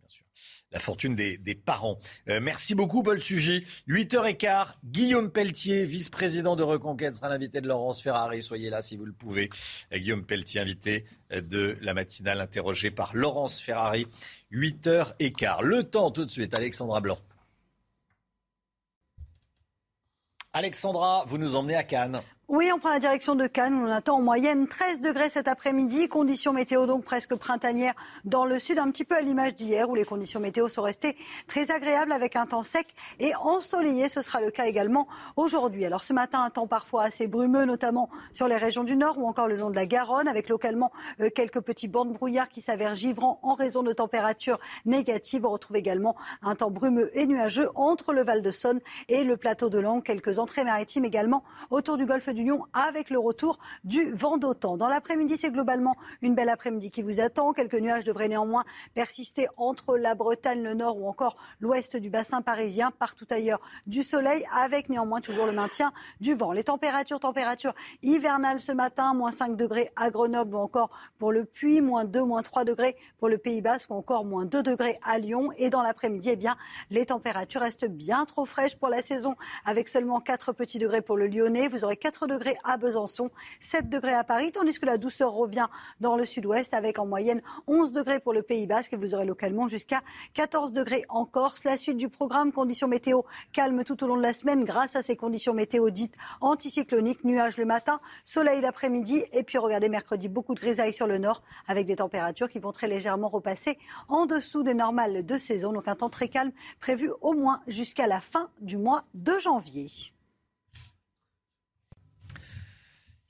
La fortune des, parents. Euh, merci beaucoup, Paul Sujet. 8h15, Guillaume Pelletier, vice-président de Reconquête, sera l'invité de Laurence Ferrari. Soyez là si vous le pouvez. Euh, Guillaume Pelletier, invité de la matinale, interrogé par Laurence Ferrari. 8h15. Le temps tout de suite, Alexandra Blanc. Alexandra, vous nous emmenez à Cannes. Oui, on prend la direction de Cannes. On attend en moyenne 13 degrés cet après-midi. Conditions météo donc presque printanières dans le sud, un petit peu à l'image d'hier où les conditions météo sont restées très agréables avec un temps sec et ensoleillé. Ce sera le cas également aujourd'hui. Alors ce matin, un temps parfois assez brumeux, notamment sur les régions du nord ou encore le long de la Garonne, avec localement euh, quelques petits bancs de brouillard qui s'avèrent givrants en raison de températures négatives. On retrouve également un temps brumeux et nuageux entre le Val de Saône et le plateau de Langue. Quelques entrées maritimes également autour du golfe du avec le retour du vent d'autant. Dans l'après-midi, c'est globalement une belle après-midi qui vous attend. Quelques nuages devraient néanmoins persister entre la Bretagne, le nord ou encore l'ouest du bassin parisien. Partout ailleurs, du soleil avec néanmoins toujours le maintien du vent. Les températures, températures hivernales ce matin, moins 5 degrés à Grenoble ou encore pour le Puy, moins 2, moins 3 degrés pour le Pays Basque ou encore moins 2 degrés à Lyon. Et dans l'après-midi, eh bien, les températures restent bien trop fraîches pour la saison avec seulement 4 petits degrés pour le Lyonnais. Vous aurez 4 degrés à Besançon, 7 degrés à Paris, tandis que la douceur revient dans le sud-ouest avec en moyenne 11 degrés pour le Pays Basque et vous aurez localement jusqu'à 14 degrés en Corse. La suite du programme, conditions météo calme tout au long de la semaine grâce à ces conditions météo dites anticycloniques, nuages le matin, soleil l'après-midi et puis regardez mercredi beaucoup de grisailles sur le nord avec des températures qui vont très légèrement repasser en dessous des normales de saison. Donc un temps très calme prévu au moins jusqu'à la fin du mois de janvier.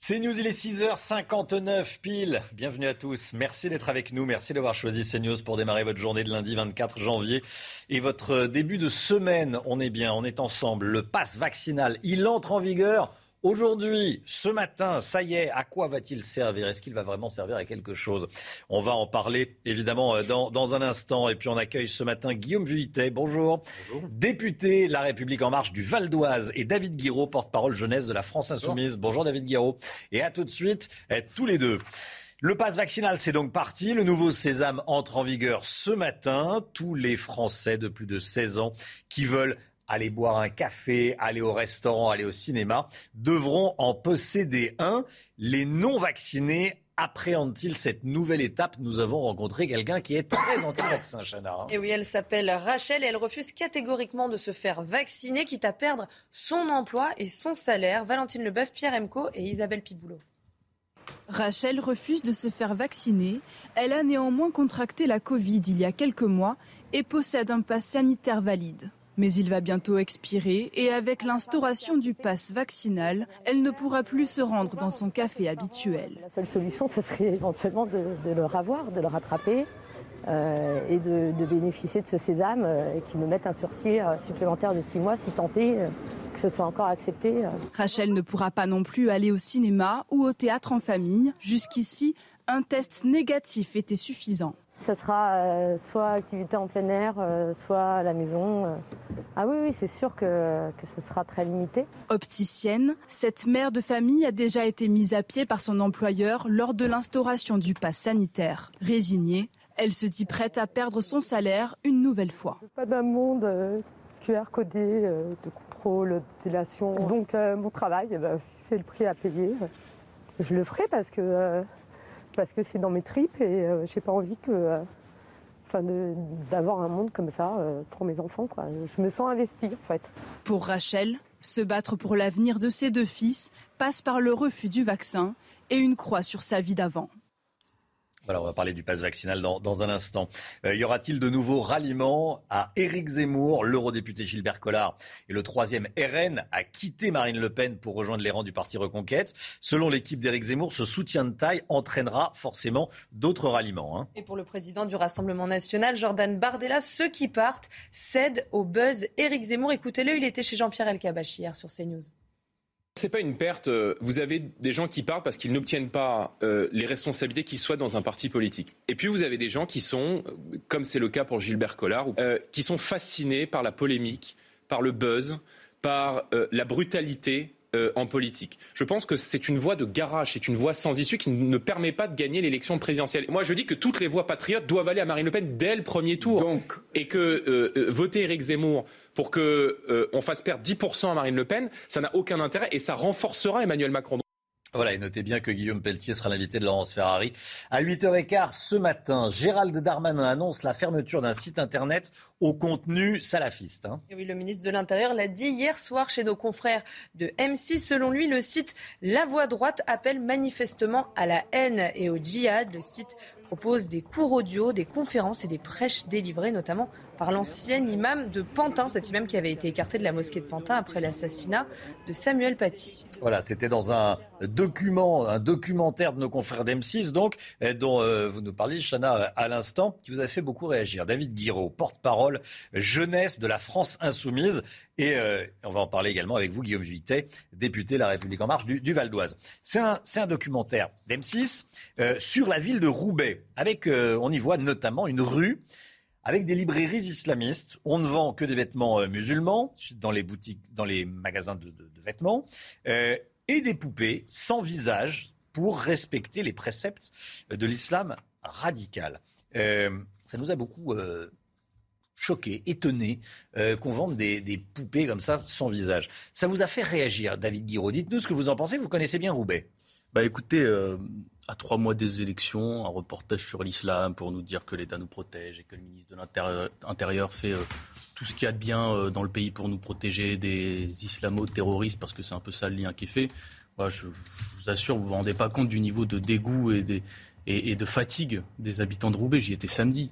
C'est News, il est 6h59 pile. Bienvenue à tous. Merci d'être avec nous. Merci d'avoir choisi CNews pour démarrer votre journée de lundi 24 janvier et votre début de semaine. On est bien, on est ensemble. Le pass vaccinal, il entre en vigueur Aujourd'hui, ce matin, ça y est, à quoi va-t-il servir? Est-ce qu'il va vraiment servir à quelque chose? On va en parler évidemment euh, dans, un instant. Et puis on accueille ce matin Guillaume Vuittet, bonjour. bonjour. Député La République En Marche du Val d'Oise et David Guiraud, porte-parole jeunesse de la France Insoumise. Bonjour, David Guiraud. Et à tout de suite, eh, tous les deux. Le pass vaccinal, c'est donc parti. Le nouveau sésame entre en vigueur ce matin. Tous les Français de plus de 16 ans qui veulent aller boire un café, aller au restaurant, aller au cinéma, devront en posséder un. Les non-vaccinés appréhendent-ils cette nouvelle étape? Nous avons rencontré quelqu'un qui est très anti-vaccin, Chana. Et oui, elle s'appelle Rachel et elle refuse catégoriquement de se faire vacciner, quitte à perdre son emploi et son salaire. Valentine Leboeuf, Pierre Emco et Isabelle Piboulot. Rachel refuse de se faire vacciner. Elle a néanmoins contracté la Covid il y a quelques mois et possède un pass sanitaire valide. Mais il va bientôt expirer et avec l'instauration du pass vaccinal, elle ne pourra plus se rendre dans son café habituel. La seule solution, ce serait éventuellement de, le revoir, de le rattraper. Euh, et de, bénéficier de ce sésame euh, et qui me mette un sursis euh, supplémentaire de six mois si tenté que ce soit encore accepté. Rachel ne pourra pas non plus aller au cinéma ou au théâtre en famille. Jusqu'ici, un test négatif était suffisant. Ce sera euh, soit activité en plein air, euh, soit à la maison. Euh. Ah oui, oui, c'est sûr que, que ce sera très limité. Opticienne, cette mère de famille a déjà été mise à pied par son employeur lors de l'instauration du pass sanitaire. Résignée, elle se dit prête à perdre son salaire une nouvelle fois. Pas d'un monde QR codé, de contrôle, de délation. Donc mon travail, eh ben, c'est le prix à payer. Je le ferai parce que parce que c'est dans mes tripes et euh, j'ai pas envie que, euh, enfin, d'avoir un monde comme ça euh, pour mes enfants. Je me sens investie en fait. Pour Rachel, se battre pour l'avenir de ses deux fils passe par le refus du vaccin et une croix sur sa vie d'avant. Alors, on va parler du pass vaccinal dans, un instant. Euh, y aura-t-il de nouveaux ralliements à Éric Zemmour L'eurodéputé Gilbert Collard et le troisième RN a quitté Marine Le Pen pour rejoindre les rangs du parti Reconquête? Selon l'équipe d'Éric Zemmour, ce soutien de taille entraînera forcément d'autres ralliements. Hein. Et pour le président du Rassemblement national, Jordan Bardella, ceux qui partent cèdent au buzz Éric Zemmour. Écoutez-le, il était chez Jean-Pierre Elkabbach hier sur CNews. C'est pas une perte. euh, Vous avez des gens qui partent parce qu'ils n'obtiennent pas euh, les responsabilités qu'ils souhaitent dans un parti politique. Et puis vous avez des gens qui sont, euh, comme c'est le cas pour Gilbert Collard, qui sont fascinés par la polémique, par le buzz, par la brutalité euh, en politique. Je pense que c'est une voie de garage, c'est une voie sans issue qui ne permet pas de gagner l'élection présidentielle. Moi, je dis que toutes les voix patriotes doivent aller à Marine Le Pen dès le premier tour. Et que euh, euh, voter Éric Zemmour pour que euh, on fasse perdre 10% à Marine Le Pen, ça n'a aucun intérêt et ça renforcera Emmanuel Macron. Voilà, et notez bien que Guillaume Pelletier sera l'invité de Laurence Ferrari. À 8h15 ce matin, Gérald Darmanin annonce la fermeture d'un site internet au contenu salafiste. hein. Oui, le ministre de l'Intérieur l'a dit hier soir chez nos confrères de M6. Selon lui, le site La Voix droite appelle manifestement à la haine et au djihad. Le site propose des cours audio, des conférences et des prêches délivrées, notamment par l'ancien imam de Pantin, cet imam qui avait été écarté de la mosquée de Pantin après l'assassinat de Samuel Paty. Voilà, c'était dans un document, un documentaire de nos confrères d'M6, donc, dont euh, vous nous parliez, Chana, à l'instant, qui vous a fait beaucoup réagir. David Guiraud, porte-parole jeunesse de la France Insoumise. Et euh, on va en parler également avec vous, Guillaume Vuittet, député La République En Marche du, Val d'Oise. C'est un, documentaire d'M6 euh, sur la ville de Roubaix, avec, euh, on y voit notamment une rue avec des librairies islamistes. On ne vend que des vêtements musulmans dans les boutiques, dans les magasins de, de- de vêtements, et des poupées sans visage pour respecter les préceptes de l'islam radical. Ça nous a beaucoup choqué, étonné euh, qu'on vende des, poupées comme ça sans visage. Ça vous a fait réagir, David Guiraud? Dites-nous ce que vous en pensez. Vous connaissez bien Roubaix. Bah écoutez, euh, à trois mois des élections, un reportage sur l'islam pour nous dire que l'État nous protège et que le ministre de l'Intérieur Intérieur fait euh, tout ce qu'il y a de bien dans le pays pour nous protéger des islamo-terroristes, parce que c'est un peu ça le lien qui est fait. Moi, je, vous assure, vous ne vous rendez pas compte du niveau de dégoût et de fatigue des habitants de Roubaix. J'y étais samedi.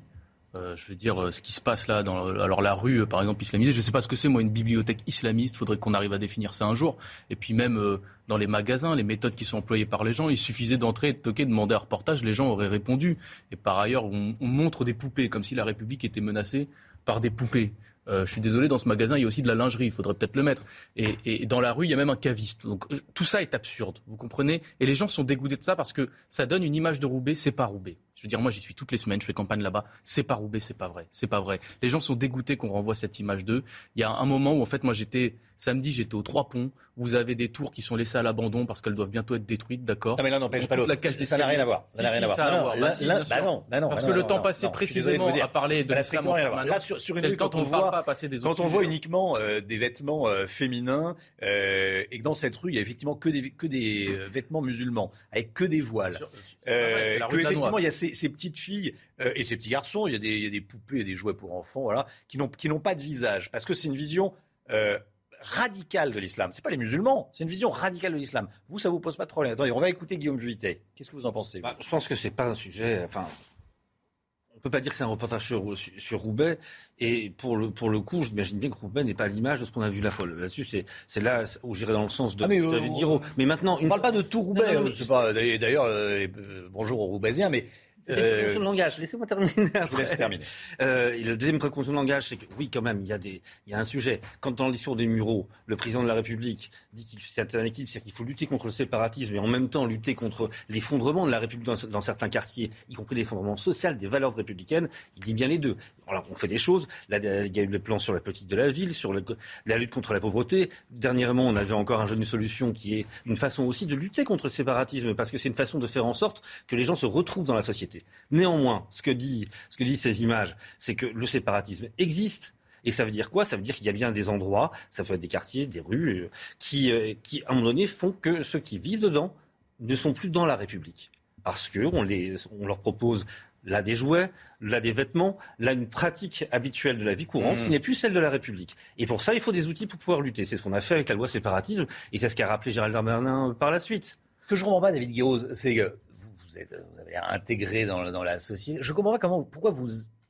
Euh, je veux dire, euh, ce qui se passe là, dans alors la rue, euh, par exemple, islamisée, je ne sais pas ce que c'est, moi, une bibliothèque islamiste, il faudrait qu'on arrive à définir ça un jour. Et puis même dans les magasins, les méthodes qui sont employées par les gens, il suffisait d'entrer, de toquer, de demander un reportage, les gens auraient répondu. Et par ailleurs, on, on montre des poupées, comme si la République était menacée par des poupées. Je suis désolé, dans ce magasin, il y a aussi de la lingerie, il faudrait peut-être le mettre. Et, et dans la rue, il y a même un caviste. Donc tout ça est absurde, vous comprenez? Et les gens sont dégoûtés de ça parce que ça donne une image de Roubaix, c'est pas Roubaix. Je veux dire, moi j'y suis toutes les semaines, je fais campagne là-bas, c'est pas Roubaix, c'est pas vrai, c'est pas vrai. Les gens sont dégoûtés qu'on renvoie cette image d'eux. Il y a un moment où en fait, moi j'étais samedi, j'étais aux Trois Ponts. Vous avez des tours qui sont laissées à l'abandon parce qu'elles doivent bientôt être détruites, d'accord Non, mais là, n'empêche pas l'autre. Ça n'a rien à voir. Ça n'a rien à voir. Parce que le temps passé précisément à parler de l'islam. Là, sur, une quand on voit, quand on voit uniquement euh, des vêtements euh, féminins euh, et que dans cette rue, il y a effectivement que des, que des vêtements musulmans avec que des voiles. que effectivement, il y a ces, ces petites filles euh, et ces petits garçons, il y a des, il y a des poupées et des jouets pour enfants, voilà, qui n'ont pas de visage parce que c'est une vision euh, radicale de l'islam. C'est pas les musulmans, c'est une vision radicale de l'islam. Vous, ça vous pose pas de problème. Attendez, on va écouter Guillaume Juité. Qu'est-ce que vous en pensez vous? Bah, je pense que c'est pas un sujet. Enfin, on peut pas dire que c'est un reportage sur, sur, sur Roubaix. Et pour le, pour le coup, j'imagine bien que Roubaix n'est pas à l'image de ce qu'on a vu la folle. Là-dessus, c'est, là où j'irai dans le sens de Ah, mais, euh. Mais maintenant, On parle pas de tout Roubaix. Pas d'ailleurs euh, bonjour aux Roubaisiens, mais C'était une euh, précaution de langage. Laissez-moi terminer. je vous après. laisse terminer. Euh, deuxième précaution de langage, c'est que oui, quand même, il y a des, il y a un sujet. Quand dans le discours des Mureaux, le président de la République dit qu'il c'est un équilibre, c'est qu'il faut lutter contre le séparatisme et en même temps lutter contre l'effondrement de la République dans, dans certains quartiers, y compris l'effondrement social des valeurs républicaines. Il dit bien les deux. Alors, on fait des choses. Là, il y a eu le plan sur la politique de la ville, sur le- la lutte contre la pauvreté. Dernièrement, on avait encore un jeune solution qui est une façon aussi de lutter contre le séparatisme, parce que c'est une façon de faire en sorte que les gens se retrouvent dans la société. Néanmoins, ce que, dit, ce que disent ces images, c'est que le séparatisme existe. Et ça veut dire quoi? Ça veut dire qu'il y a bien des endroits, ça peut être des quartiers, des rues, euh, qui, euh, qui, à un moment donné, font que ceux qui vivent dedans ne sont plus dans la République. Parce qu'on on leur propose là des jouets, là des vêtements, là une pratique habituelle de la vie courante Mmh. qui n'est plus celle de la République. Et pour ça, il faut des outils pour pouvoir lutter. C'est ce qu'on a fait avec la loi séparatisme, et c'est ce qu'a rappelé Gérald Darmanin par la suite. Ce que je comprends pas, David Guiraud, c'est que vous, vous êtes, vous avez l'air intégré dans, la- dans la société. Je comprends pas comment, pourquoi vous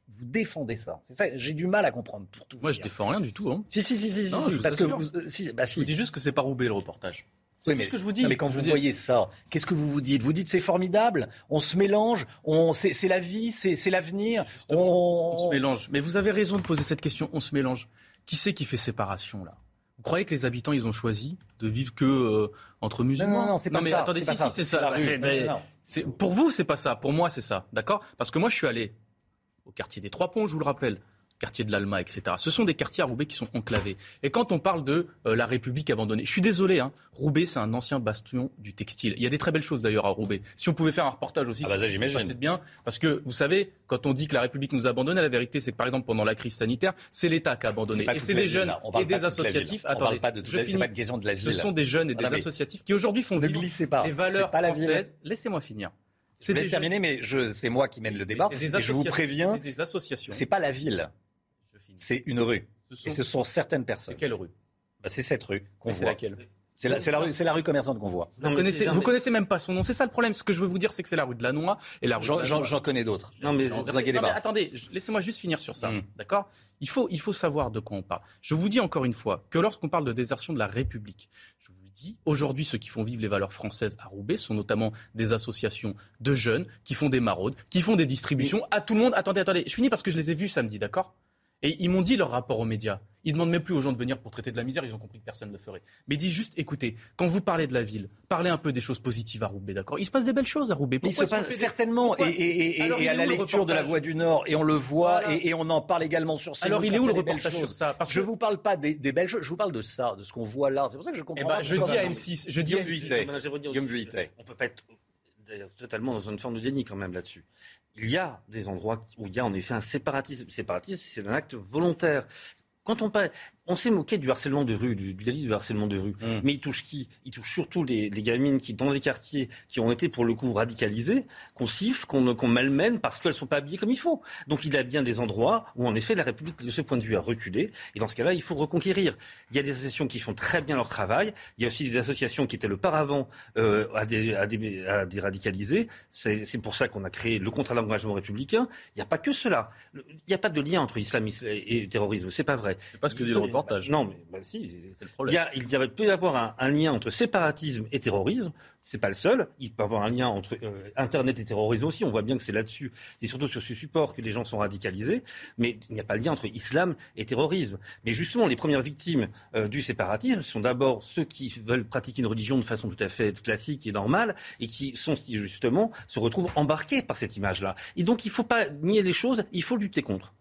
vous défendez ça. C'est ça, j'ai du mal à comprendre. Pour tout Moi, je défends rien du tout. Hein. Si, si, si, si, Non, si, je parce que vous, si, bah si. Je vous dis juste que c'est pas Roubaix le reportage. C'est Oui, tout mais, ce que je vous dis. non, mais quand vous voyez ça, qu'est-ce que vous vous dites? Vous dites c'est formidable, on se mélange, on, c'est, c'est la vie, c'est, c'est l'avenir. On se mélange. Mais vous avez raison de poser cette question. On se mélange. Qui c'est qui fait séparation là? Vous croyez que les habitants, ils ont choisi de vivre que euh, entre musulmans Non, non, non, c'est pas mais ça, attendez, c'est si, si, ça, c'est ça. c'est- Pour vous, c'est pas ça. Pour moi, c'est ça. D'accord? Parce que moi, je suis allé au quartier des Trois Ponts, je vous le rappelle, quartier de l'Alma, etc. Ce sont des quartiers à Roubaix qui sont enclavés. Et quand on parle de euh, la République abandonnée, je suis désolé, hein, Roubaix, c'est un ancien bastion du textile. Il y a des très belles choses d'ailleurs à Roubaix. Si on pouvait faire un reportage aussi Ah bah ça, j'imagine. de bien, parce que vous savez, quand on dit que la République nous a abandonnés, la vérité, c'est que par exemple pendant la crise sanitaire, c'est l'État qui a abandonné. C'est Et c'est des ville, jeunes et des de associatifs. On Attendez, pas de je c'est finis. pas question de la Ce sont des jeunes et des Voilà, mais- associatifs qui aujourd'hui font vivre pas. les valeurs C'est pas françaises. Laissez-moi finir. Des terminer, mais c'est moi qui mène le débat. c'est des Et je vous préviens, C'est des associations. c'est pas la ville, c'est une rue. Et ce sont certaines personnes. quelle rue Bah, C'est cette rue qu'on Mais c'est voit. laquelle C'est la, c'est la rue, c'est la rue commerçante qu'on voit. Vous, connaissez, vous connaissez même pas son nom. C'est ça le problème. Ce que je veux vous dire, c'est que c'est la rue de la Noix et la rue. J'en- de la j'en- Noix. j'en connais d'autres. Non mais vous inquiétez pas. attendez, laissez-moi juste finir sur ça. Mm. D'accord? Il faut, il faut savoir de quoi on parle. Je vous dis encore une fois que lorsqu'on parle de désertion de la République, je vous dis, aujourd'hui, ceux qui font vivre les valeurs françaises à Roubaix sont notamment des associations de jeunes qui font des maraudes, qui font des distributions à tout le monde. Attendez, attendez, je finis parce que je les ai vus samedi, d'accord? Et ils m'ont dit leur rapport aux médias. Ils demandent même plus aux gens de venir pour traiter de la misère, ils ont compris que personne ne le ferait. Mais dis juste, écoutez, quand vous parlez de la ville, parlez un peu des choses positives à Roubaix, d'accord? Il se passe des belles choses à Roubaix. Il Pourquoi se est-ce qu'on passe des- certainement, et, Pourquoi et- et- Alors, et il à la le lecture de la Voix du Nord, et on le voit, Voilà. et, et on en parle également sur CNews. Alors, il est où le reportage sur ça? Parce Je que- vous parle pas des, des belles choses, je vous parle de ça, de ce qu'on voit là. C'est pour ça que je comprends Eh ben, pas je dis à M6, je dis à Guillaume M6. Vuittet. Madame, j'aimerais dire Guillaume. On peut pas être totalement dans une forme de déni quand même là-dessus. Il y a des endroits où il y a en effet un séparatisme. Séparatisme, c'est un acte volontaire. Quand on parle, on s'est moqué du harcèlement de rue, du, du délit de harcèlement de rue. Mmh. Mais il touche qui? Il touche surtout les, les gamines qui, dans les quartiers, qui ont été pour le coup radicalisées, qu'on siffle, qu'on qu'on malmène parce qu'elles sont pas habillées comme il faut. Donc il y a bien des endroits où en effet la République, de ce point de vue, a reculé. Et dans ce cas-là, il faut reconquérir. Il y a des associations qui font très bien leur travail. Il y a aussi des associations qui étaient le paravent euh, à, des, à, des, à des radicalisés. C'est pour ça qu'on a créé le contrat d'engagement républicain. Il n'y a pas que cela. Il n'y a pas de lien entre islam et terrorisme. C'est pas vrai. C'est pas ce que dit le Non, mais bah, si. C'est le Il problème. y, a, il y a- peut y avoir un, un lien entre séparatisme et terrorisme. C'est pas le seul. Il peut y avoir un lien entre euh, Internet et terrorisme aussi. On voit bien que c'est là-dessus. C'est surtout sur ce support que les gens sont radicalisés. Mais il n'y a pas de lien entre islam et terrorisme. Mais justement, les premières victimes euh, du séparatisme sont d'abord ceux qui veulent pratiquer une religion de façon tout à fait classique et normale et qui sont justement se retrouvent embarqués par cette image-là. Et donc, il ne faut pas nier les choses. Il faut lutter contre.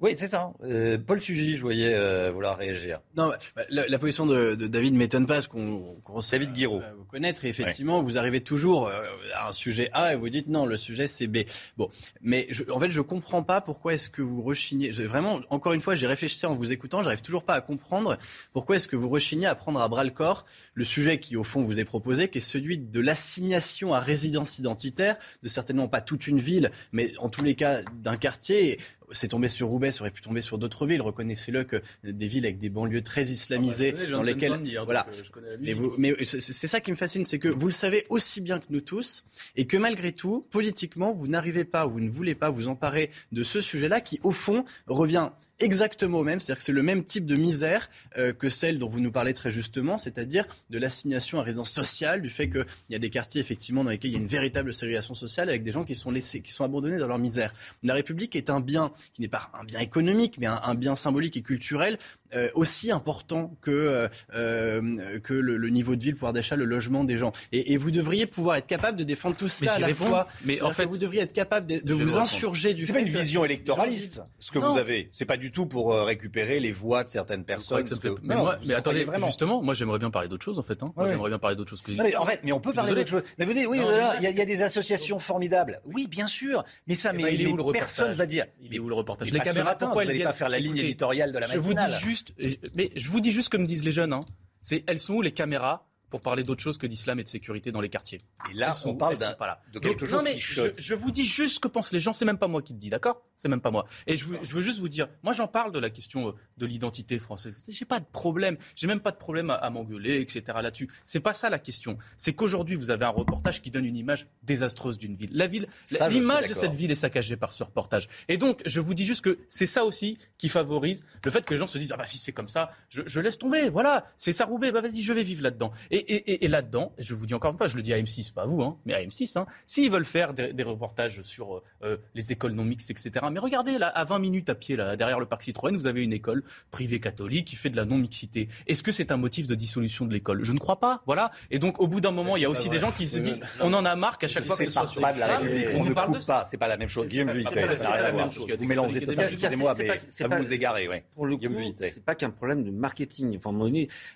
Oui, c'est ça. Euh, Paul Sugy, je voyais euh, vouloir réagir. Non, bah, la, la position de, de David m'étonne pas, parce qu'on commence David Guiraud. à vous connaître. Et effectivement, vous arrivez toujours euh, à un sujet A et vous dites non, le sujet c'est B. Bon, mais je, en fait, je comprends pas pourquoi est-ce que vous rechignez. Vraiment, encore une fois, j'ai réfléchi en vous écoutant, j'arrive toujours pas à comprendre pourquoi est-ce que vous rechignez à prendre à bras le corps le sujet qui, au fond, vous est proposé, qui est celui de l'assignation à résidence identitaire de certainement pas toute une ville, mais en tous les cas d'un quartier. C'est tombé sur Roubaix, ça aurait pu tomber sur d'autres villes. Reconnaissez-le que des villes avec des banlieues très islamisées, Ah bah, dans lesquelles, hein, voilà. euh, Mais, vous- mais c'est ça qui me fascine, c'est que vous le savez aussi bien que nous tous, et que malgré tout, politiquement, vous n'arrivez pas, vous ne voulez pas vous emparer de ce sujet-là, qui au fond revient exactement au même, c'est-à-dire que c'est le même type de misère euh, que celle dont vous nous parlez très justement, c'est-à-dire de l'assignation à résidence sociale, du fait qu'il y a des quartiers effectivement dans lesquels il y a une véritable ségrégation sociale avec des gens qui sont laissés, qui sont abandonnés dans leur misère. La République est un bien qui n'est pas un bien économique, mais un, un bien symbolique et culturel euh, aussi important que euh, euh, que le, le niveau de vie, le pouvoir d'achat, le logement des gens. Et, et vous devriez pouvoir être capable de défendre tout Mais cela à la réponds. fois. Mais en fait- vous devriez être capable de, vous insurger du C'est pas une vision électoraliste, ce que Non. vous avez. C'est pas du tout pour euh, récupérer les voix de certaines personnes. Ça que- Mais, Non, moi- vous mais y attendez, vraiment. justement, moi j'aimerais bien parler d'autre chose en fait. hein. Moi j'aimerais bien parler d'autre chose que Non, mais en fait, mais on peut parler d'autre chose. Mais vous dites, oui, voilà, il y, a- il y a des associations formidables. Oui, bien sûr. Mais ça, Eh mais, ben, il est où le reportage personne va dire. Il est où le reportage Les caméras, pourquoi vous elles viennent pas faire la ligne éditoriale de la Je vous dis matinale. juste, mais je vous dis juste comme disent les jeunes. Hein, c'est elles sont où les caméras? Pour parler d'autre chose que d'islam et de sécurité dans les quartiers Et là, sont on parle d'un- de Donc, non, mais qui je, vous dis juste ce que pensent les gens. C'est même pas moi qui le dis, d'accord? C'est même pas moi. Et je veux, je veux juste vous dire, moi j'en parle de la question euh, de l'identité française. J'ai pas de problème. J'ai même pas de problème à, à m'engueuler, etc. Là-dessus. C'est pas ça la question. C'est qu'aujourd'hui vous avez un reportage qui donne une image désastreuse d'une ville. La ville, l'image de cette ville est saccagée par ce reportage. Et donc je vous dis juste que c'est ça aussi qui favorise le fait que les gens se disent ah bah si c'est comme ça, je, je laisse tomber. Voilà, c'est ça Roubaix. Bah vas-y, je vais vivre là-dedans. Et, Et, là-dedans, je vous dis encore une fois, je le dis à M6, pas à vous, hein, mais à M6, hein, s'ils veulent faire des, reportages sur euh, les écoles non mixtes, etc. Mais regardez, là, à 20 minutes à pied, là, derrière le parc Citroën, vous avez une école privée catholique qui fait de la non-mixité. Est-ce que c'est un motif de dissolution de l'école? Je ne crois pas. Voilà. Et donc, au bout d'un moment, il y a aussi des gens qui se disent, on en a marre qu'à chaque fois que ce soit pas de la on ne coupe pas. C'est pas la même chose. Guillaume Vous mélangez totalement. Excusez-moi, mais ça vous égarez. Pour le coup, c'est pas qu'un problème de marketing. Enfin,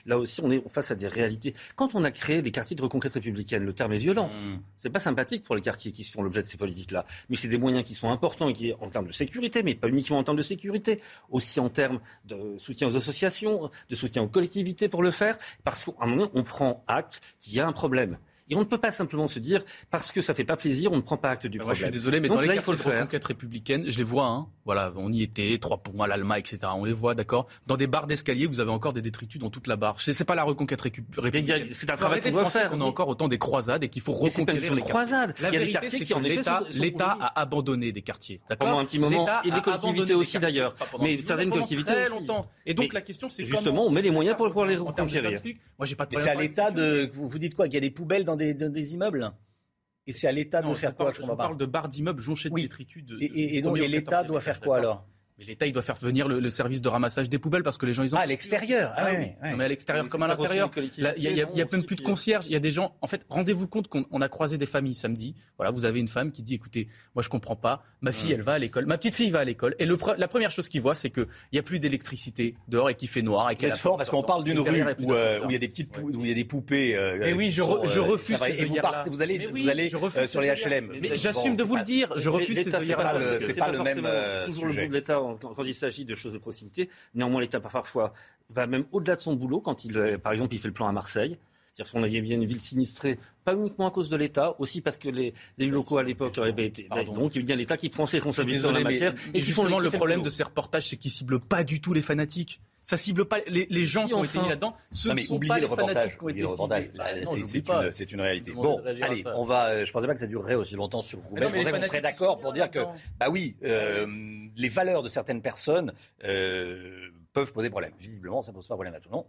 là aussi, on est face à des réalités. Quand on a créé les quartiers de reconquête républicaine, le terme est violent. Mm. C'est pas sympathique pour les quartiers qui font l'objet de ces politiques-là. Mais c'est des moyens qui sont importants et qui, en termes de sécurité, mais pas uniquement en termes de sécurité, aussi en termes de soutien aux associations, de soutien aux collectivités pour le faire, parce qu'à un moment, on prend acte qu'il y a un problème. Et on ne peut pas simplement se dire, parce que ça fait pas plaisir, on ne prend pas acte du problème. je suis désolé, mais dans les quartiers de reconquête républicaine, je les vois, hein, voilà, on y était, trois pour moi, l'Alma, etc. On les voit, d'accord. Dans des barres d'escalier, vous avez encore des détritus dans toute la barre. C'est pas la reconquête républicaine. C'est un travail qu'on doit faire. On a encore autant des croisades et qu'il faut reconquérir les croisades. La vérité, c'est que l'État a abandonné des quartiers, d'accord. Pendant un petit moment, et les collectivités aussi d'ailleurs. Mais certaines collectivités très longtemps. Et donc la question, c'est justement, on met les moyens pour pouvoir les reconquérir. Moi, j'ai pas de C'est à l'État de. Vous dites quoi Qu'il y a des poubelles dans des immeubles et c'est à l'État de faire quoi Je parle de barres d'immeubles jonchés de oui. détritus. et, donc l'État doit faire quoi alors? Mais l'État, il doit faire venir le, service de ramassage des poubelles parce que les gens, ils ont. Ah, à l'extérieur. Ah, oui, oui, mais à l'extérieur comme à l'intérieur. Il y a, même plus de concierges. Il y a des gens. En fait, rendez-vous compte qu'on a croisé des familles samedi. Voilà, vous avez une femme qui dit, écoutez, moi je comprends pas. Ma fille, elle va à l'école. Ma petite fille va à l'école. Et le, la première chose qu'il voit, c'est qu'il y a plus d'électricité dehors et qu'il fait noir. Et qu'elle fort parce qu'on parle d'une rue euh, où il y a des petites, où il y a des poupées. Et euh, oui, je, je euh, refuse. Et vous partez, vous allez, vous allez sur les HLM. Mais j'assume de vous le dire. Je refuse ces C'est pas le même. Toujours le de l'État quand il s'agit de choses de proximité. Néanmoins, l'État parfois va même au-delà de son boulot quand il, euh, par exemple, il fait le plan à Marseille. C'est-à-dire qu'on avait bien une ville sinistrée, pas uniquement à cause de l'État, aussi parce que les élus locaux à l'époque avaient été. donc il y a bien l'État qui prend ses responsabilités dans la matière. et justement, le problème de ces reportages, c'est qu'ils ciblent pas du tout les fanatiques. Ça cible pas les, gens qui ont été mis là-dedans. Ce ne sont pas les fanatiques qui ont été ciblés. C'est une, réalité. Bon, allez, on va. Euh, je pensais pas que ça durerait aussi longtemps sur Roubaix. Je pensais qu'on serait d'accord pour dire que, bah oui, euh, les valeurs de certaines personnes euh, peuvent poser problème. Visiblement, ça pose pas problème à tout le monde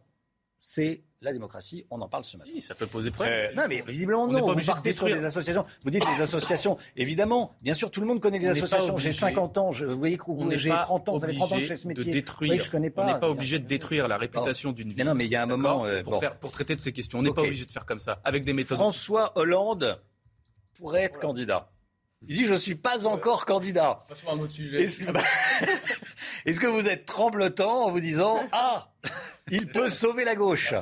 c'est la démocratie. On en parle ce matin. Si, ça peut poser problème. Euh, non, mais visiblement, non. Pas vous partez sur des associations. Vous dites les associations. Évidemment, bien sûr, tout le monde connaît les associations. J'ai 50 ans. Je, vous voyez que j'ai 30 ans. Vous avez 30 ans que je fais ce métier. De détruire. je connais pas. On n'est pas obligé de détruire la réputation d'une ville. Non, mais il y a un moment. Euh, pour, faire, pour traiter de ces questions. On n'est pas obligé de faire comme ça. Avec des méthodes. François Hollande pourrait être candidat. Il dit Je ne suis pas encore candidat. Passons à un autre sujet. Est-ce que vous êtes tremblotant en vous disant Ah il peut sauver la gauche?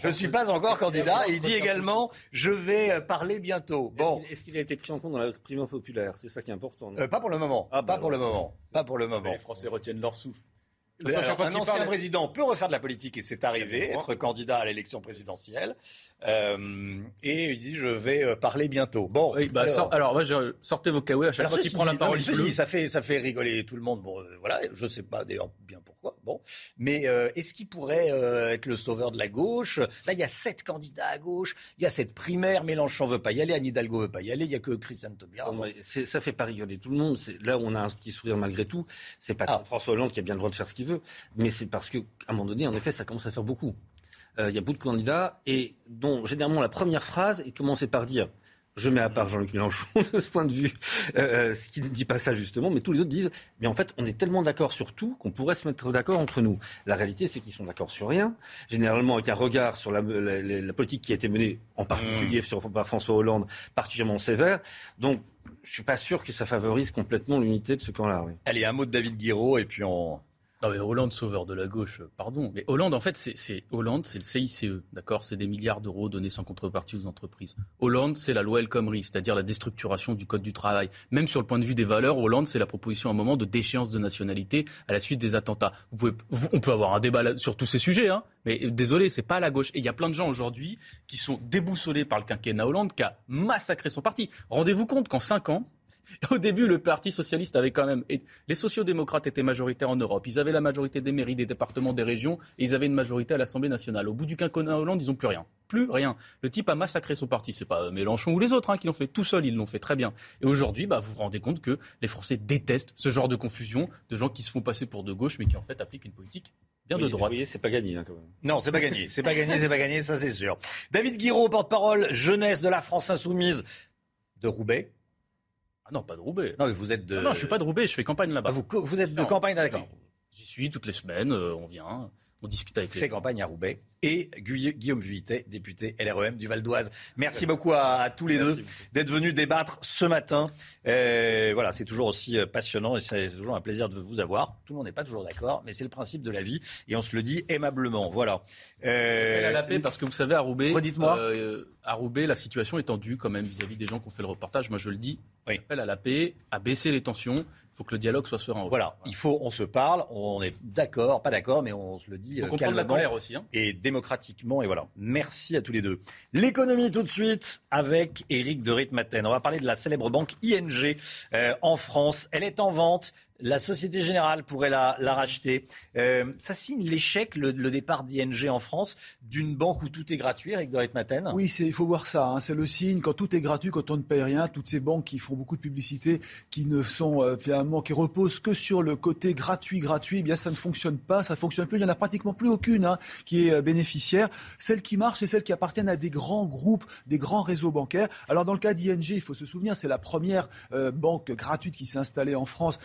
je ne suis pas encore candidat. il dit également, je vais euh, parler bientôt. Bon. Est-ce qu'il a été pris en compte dans la primaire populaire? C'est ça qui est important. Euh, pas pour le moment. Ah, pas bah pour le moment. Pas pour le moment. Les Français retiennent leur souffle un ancien président peut refaire de la politique et c'est arrivé, être candidat à l'élection présidentielle. Euh, et il dit je vais euh, parler bientôt. Bon, bah, alors, moi, sortez vos caouets à chaque fois qu'il prend la parole. ça fait ça fait rigoler tout le monde. Bon, euh, voilà, je sais pas d'ailleurs bien pourquoi. Bon, mais est-ce qu'il pourrait être le sauveur de la gauche? Là, il y a sept candidats à gauche. Il y a cette primaire. Mélenchon veut pas y aller. Anne Hidalgo veut pas y aller. Il y a que Christiane Taubira. Bon. Ça fait pas rigoler tout le monde. Là, on a un petit sourire malgré tout. C'est pas ah. François Hollande qui a bien le droit de faire ce qu'il veut mais c'est parce qu'à un moment donné, en effet, ça commence à faire beaucoup. Euh, il y a beaucoup de candidats et dont généralement la première phrase est commencée par dire je mets à part Jean-Luc Mélenchon de ce point de vue, euh, euh, ce qui ne dit pas ça justement, mais tous les autres disent, mais en fait, on est tellement d'accord sur tout qu'on pourrait se mettre d'accord entre nous. La réalité, c'est qu'ils sont d'accord sur rien, généralement avec un regard sur la, politique qui a été menée, en particulier mmh. sur, par François Hollande, particulièrement sévère. Donc, je suis pas sûr que ça favorise complètement l'unité de ce camp-là. Allez, un mot de David Guiraud et puis on, non mais Hollande, sauveur de la gauche, euh, pardon. Mais Hollande, en fait, c'est Hollande, c'est le CICE, d'accord? C'est des milliards d'euros donnés sans contrepartie aux entreprises. Hollande, c'est la loi El Khomri, c'est-à-dire la déstructuration du code du travail. Même sur le point de vue des valeurs, Hollande, c'est la proposition à un moment de déchéance de nationalité à la suite des attentats. On peut avoir un débat sur tous ces sujets, hein mais désolé, c'est pas à la gauche. Et il y a plein de gens aujourd'hui qui sont déboussolés par le quinquennat Hollande qui a massacré son parti. Rendez-vous compte qu'en cinq ans, Au début, le Parti socialiste avait quand même. Les sociodémocrates étaient majoritaires en Europe. Ils avaient la majorité des mairies, des départements, des régions, et ils avaient une majorité à l'Assemblée nationale. Au bout du quinquennat Hollande, ils n'ont plus rien. Plus rien. Le type a massacré son parti. C'est pas Mélenchon ou les autres hein, qui l'ont fait. Tout seul, ils l'ont fait très bien. Et aujourd'hui, bah, vous vous rendez compte que les Français détestent ce genre de confusion, de gens qui se font passer pour de gauche, mais qui en fait appliquent une politique bien de droite. Vous voyez, c'est pas gagné hein, quand même. Non, c'est pas gagné. C'est pas gagné, c'est pas gagné, ça c'est sûr. David Guiraud, porte-parole jeunesse de la France insoumise de Roubaix. Non, pas de Roubaix. Non, mais vous êtes de. Ah non, je suis pas de Roubaix, je fais campagne là-bas. Ah, vous, vous, êtes de campagne, d'accord. J'y suis toutes les semaines, euh, on vient, on discute avec les. Fait campagne à Roubaix et Guillaume Vuittet, député LREM du Val d'Oise. Merci beaucoup à, tous les deux d'être venus débattre ce matin. Euh, voilà, c'est toujours aussi euh, passionnant et c'est toujours un plaisir de vous avoir. Tout le monde n'est pas toujours d'accord, mais c'est le principe de la vie et on se le dit aimablement. Voilà. Euh, à la paix parce que vous savez, à Roubaix, Redites-moi. Euh, à Roubaix, la situation est tendue quand même vis-à-vis des gens qui ont fait le reportage. Moi, je le dis. Oui. Appel à la paix, à baisser les tensions. Faut que le dialogue soit serein. Voilà, il faut, on se parle, on est d'accord, pas d'accord, mais on se le dit. Il faut comprendre la colère aussi. Hein. Et démocratiquement. Et voilà. Merci à tous les deux. L'économie tout de suite avec Eric de Ritmaten. On va parler de la célèbre banque ING euh, en France. Elle est en vente. La Société Générale pourrait la, racheter. Euh, ça signe l'échec, le, départ d'ING en France, d'une banque où tout est gratuit, avec Dorit Maten Oui, il faut voir ça. Hein. c'est le signe. Quand tout est gratuit, quand on ne paye rien, toutes ces banques qui font beaucoup de publicité, qui ne sont euh, finalement, qui reposent que sur le côté gratuit, gratuit, eh bien ça ne fonctionne pas, ça ne fonctionne plus. Il n'y en a pratiquement plus aucune hein, qui est euh, bénéficiaire. Celles qui marchent, c'est celles qui appartiennent à des grands groupes, des grands réseaux bancaires. Alors dans le cas d'ING, il faut se souvenir, c'est la première banque gratuite qui s'est installée en France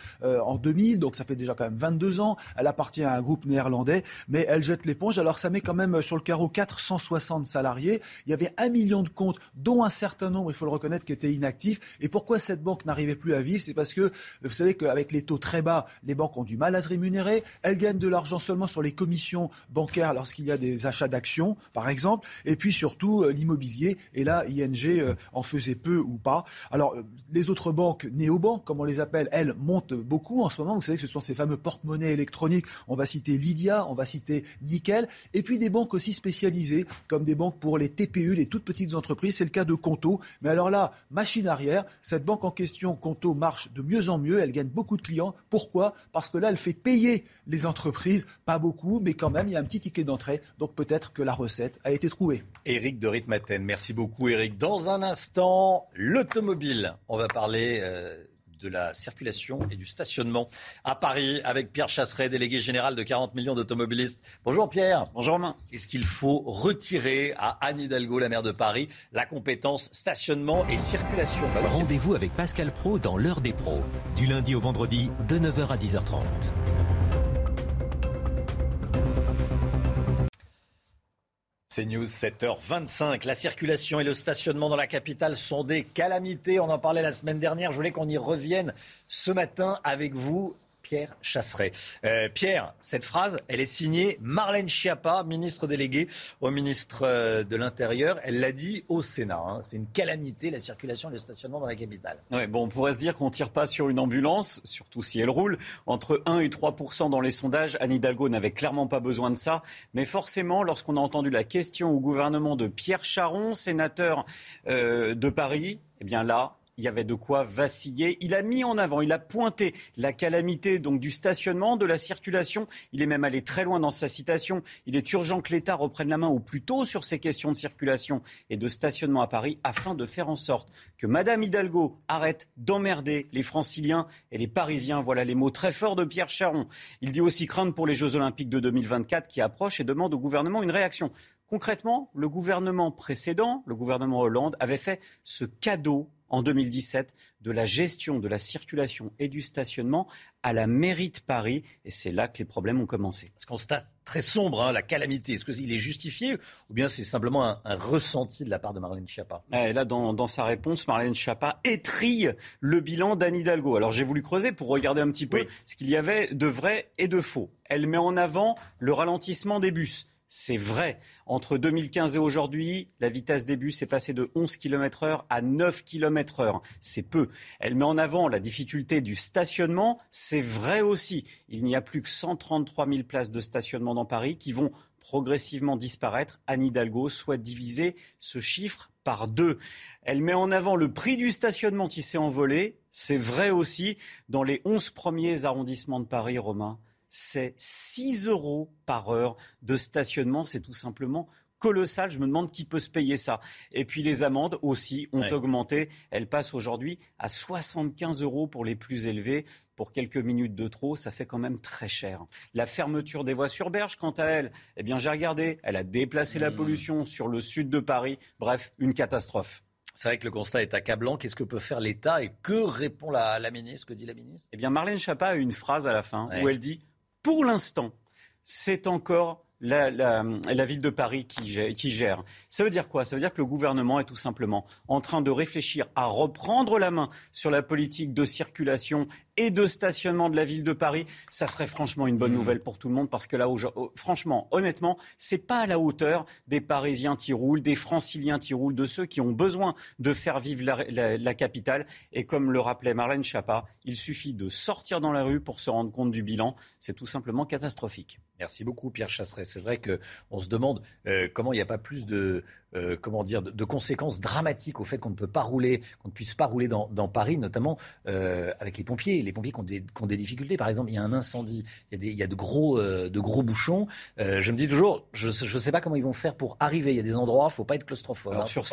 en 2000, donc ça fait déjà quand même 22 ans. Elle appartient à un groupe néerlandais, mais elle jette l'éponge. Alors ça met quand même sur le carreau 460 salariés. Il y avait un million de comptes, dont un certain nombre, il faut le reconnaître, qui étaient inactifs. Et pourquoi cette banque n'arrivait plus à vivre? C'est parce que vous savez qu'avec les taux très bas, les banques ont du mal à se rémunérer. Elles gagnent de l'argent seulement sur les commissions bancaires lorsqu'il y a des achats d'actions, par exemple. Et puis surtout euh, l'immobilier. Et là, ING euh, en faisait peu ou pas. Alors euh, les autres banques, néobanques, comme on les appelle, elles montent beaucoup en ce moment. Vous savez que ce sont ces fameux porte-monnaies électroniques. On va citer Lydia, on va citer Nickel, et puis des banques aussi spécialisées, comme des banques pour les TPE, les toutes petites entreprises. C'est le cas de Conto. Mais alors là, machine arrière, cette banque en question, Conto, marche de mieux en mieux. Elle gagne beaucoup de clients. Pourquoi? Parce que là, elle fait payer les entreprises, pas beaucoup, mais quand même, il y a un petit ticket d'entrée. Donc peut-être que la recette a été trouvée. Éric de Ritmaten, merci beaucoup Éric. Dans un instant, l'automobile. On va parler... Euh, de la circulation et du stationnement à Paris avec Pierre Chasseret, délégué général de 40 millions d'automobilistes. Bonjour Pierre. Bonjour Romain. Est-ce qu'il faut retirer à Anne Hidalgo, la maire de Paris, la compétence stationnement et circulation? Bah Rendez-vous avec Pascal Pro dans l'heure des pros, du lundi au vendredi de 9h à 10h30. C'est News 7h25. La circulation et le stationnement dans la capitale sont des calamités. On en parlait la semaine dernière. Je voulais qu'on y revienne ce matin avec vous. Pierre Chasseret. Euh, Pierre, cette phrase, elle est signée Marlène Schiappa, ministre déléguée au ministre euh, de l'Intérieur. Elle l'a dit au Sénat. Hein. C'est une calamité, la circulation et le stationnement dans la capitale. Ouais, bon, on pourrait se dire qu'on ne tire pas sur une ambulance, surtout si elle roule. Entre 1 et 3% dans les sondages, Anne Hidalgo n'avait clairement pas besoin de ça. Mais forcément, lorsqu'on a entendu la question au gouvernement de Pierre Charon, sénateur euh, de Paris, eh bien là, il y avait de quoi vaciller. Il a mis en avant, il a pointé la calamité donc du stationnement, de la circulation. Il est même allé très loin dans sa citation. Il est urgent que l'État reprenne la main au plus tôt sur ces questions de circulation et de stationnement à Paris afin de faire en sorte que Madame Hidalgo arrête d'emmerder les franciliens et les parisiens. Voilà les mots très forts de Pierre Charon. Il dit aussi craindre pour les Jeux olympiques de 2024 qui approchent et demande au gouvernement une réaction. Concrètement, le gouvernement précédent, le gouvernement Hollande, avait fait ce cadeau en 2017 de la gestion de la circulation et du stationnement à la mairie de Paris. Et c'est là que les problèmes ont commencé. Ce constat très sombre, hein, la calamité, est-ce qu'il est justifié ou bien c'est simplement un, ressenti de la part de Marlène Schiappa? Et Là, dans, sa réponse, Marlène Schiappa étrille le bilan d'Anne Hidalgo. Alors j'ai voulu creuser pour regarder un petit peu ce qu'il y avait de vrai et de faux. Elle met en avant le ralentissement des bus c'est vrai. Entre 2015 et aujourd'hui, la vitesse des bus est passée de 11 km heure à 9 km heure. C'est peu. Elle met en avant la difficulté du stationnement. C'est vrai aussi. Il n'y a plus que 133 000 places de stationnement dans Paris qui vont progressivement disparaître. Anne Hidalgo souhaite diviser ce chiffre par deux. Elle met en avant le prix du stationnement qui s'est envolé. C'est vrai aussi dans les 11 premiers arrondissements de Paris, Romain. C'est 6 euros par heure de stationnement. C'est tout simplement colossal. Je me demande qui peut se payer ça. Et puis les amendes aussi ont augmenté. Elles passent aujourd'hui à 75 euros pour les plus élevés. Pour quelques minutes de trop, ça fait quand même très cher. La fermeture des voies sur berge, quant à elle, eh bien j'ai regardé, elle a déplacé la Mmh. pollution sur le sud de Paris. Bref, une catastrophe. C'est vrai que le constat est accablant. Qu'est-ce que peut faire l'État et que répond la, la ministre? Que dit la ministre? Eh bien, Marlène Schiappa a une phrase à la fin Ouais. où elle dit Pour l'instant, c'est encore la, la- la ville de Paris qui gère, qui gère. Ça veut dire quoi? Ça veut dire que le gouvernement est tout simplement en train de réfléchir à reprendre la main sur la politique de circulation et de stationnement de la ville de Paris. Ça serait franchement une bonne nouvelle pour tout le monde parce que là, franchement, honnêtement, c'est pas à la hauteur des Parisiens qui roulent, des Franciliens qui roulent, de ceux qui ont besoin de faire vivre la, la- la capitale. Et comme le rappelait Marlène Schiappa, il suffit de sortir dans la rue pour se rendre compte du bilan. C'est tout simplement catastrophique. Merci beaucoup, Pierre Chasseret. C'est vrai qu'on se demande euh, comment il n'y a pas plus de, euh, comment dire, de, de conséquences dramatiques au fait qu'on ne peut pas rouler, qu'on ne puisse pas rouler dans, dans Paris, notamment euh, avec les pompiers. Les pompiers qui ont, des, qui ont des difficultés. Par exemple, il y a un incendie, il y a, des, il y a de, gros, euh, de gros bouchons. Je me dis toujours, je ne sais pas comment ils vont faire pour arriver. Il y a des endroits, il ne faut pas être claustrophobe. Alors, hein. sur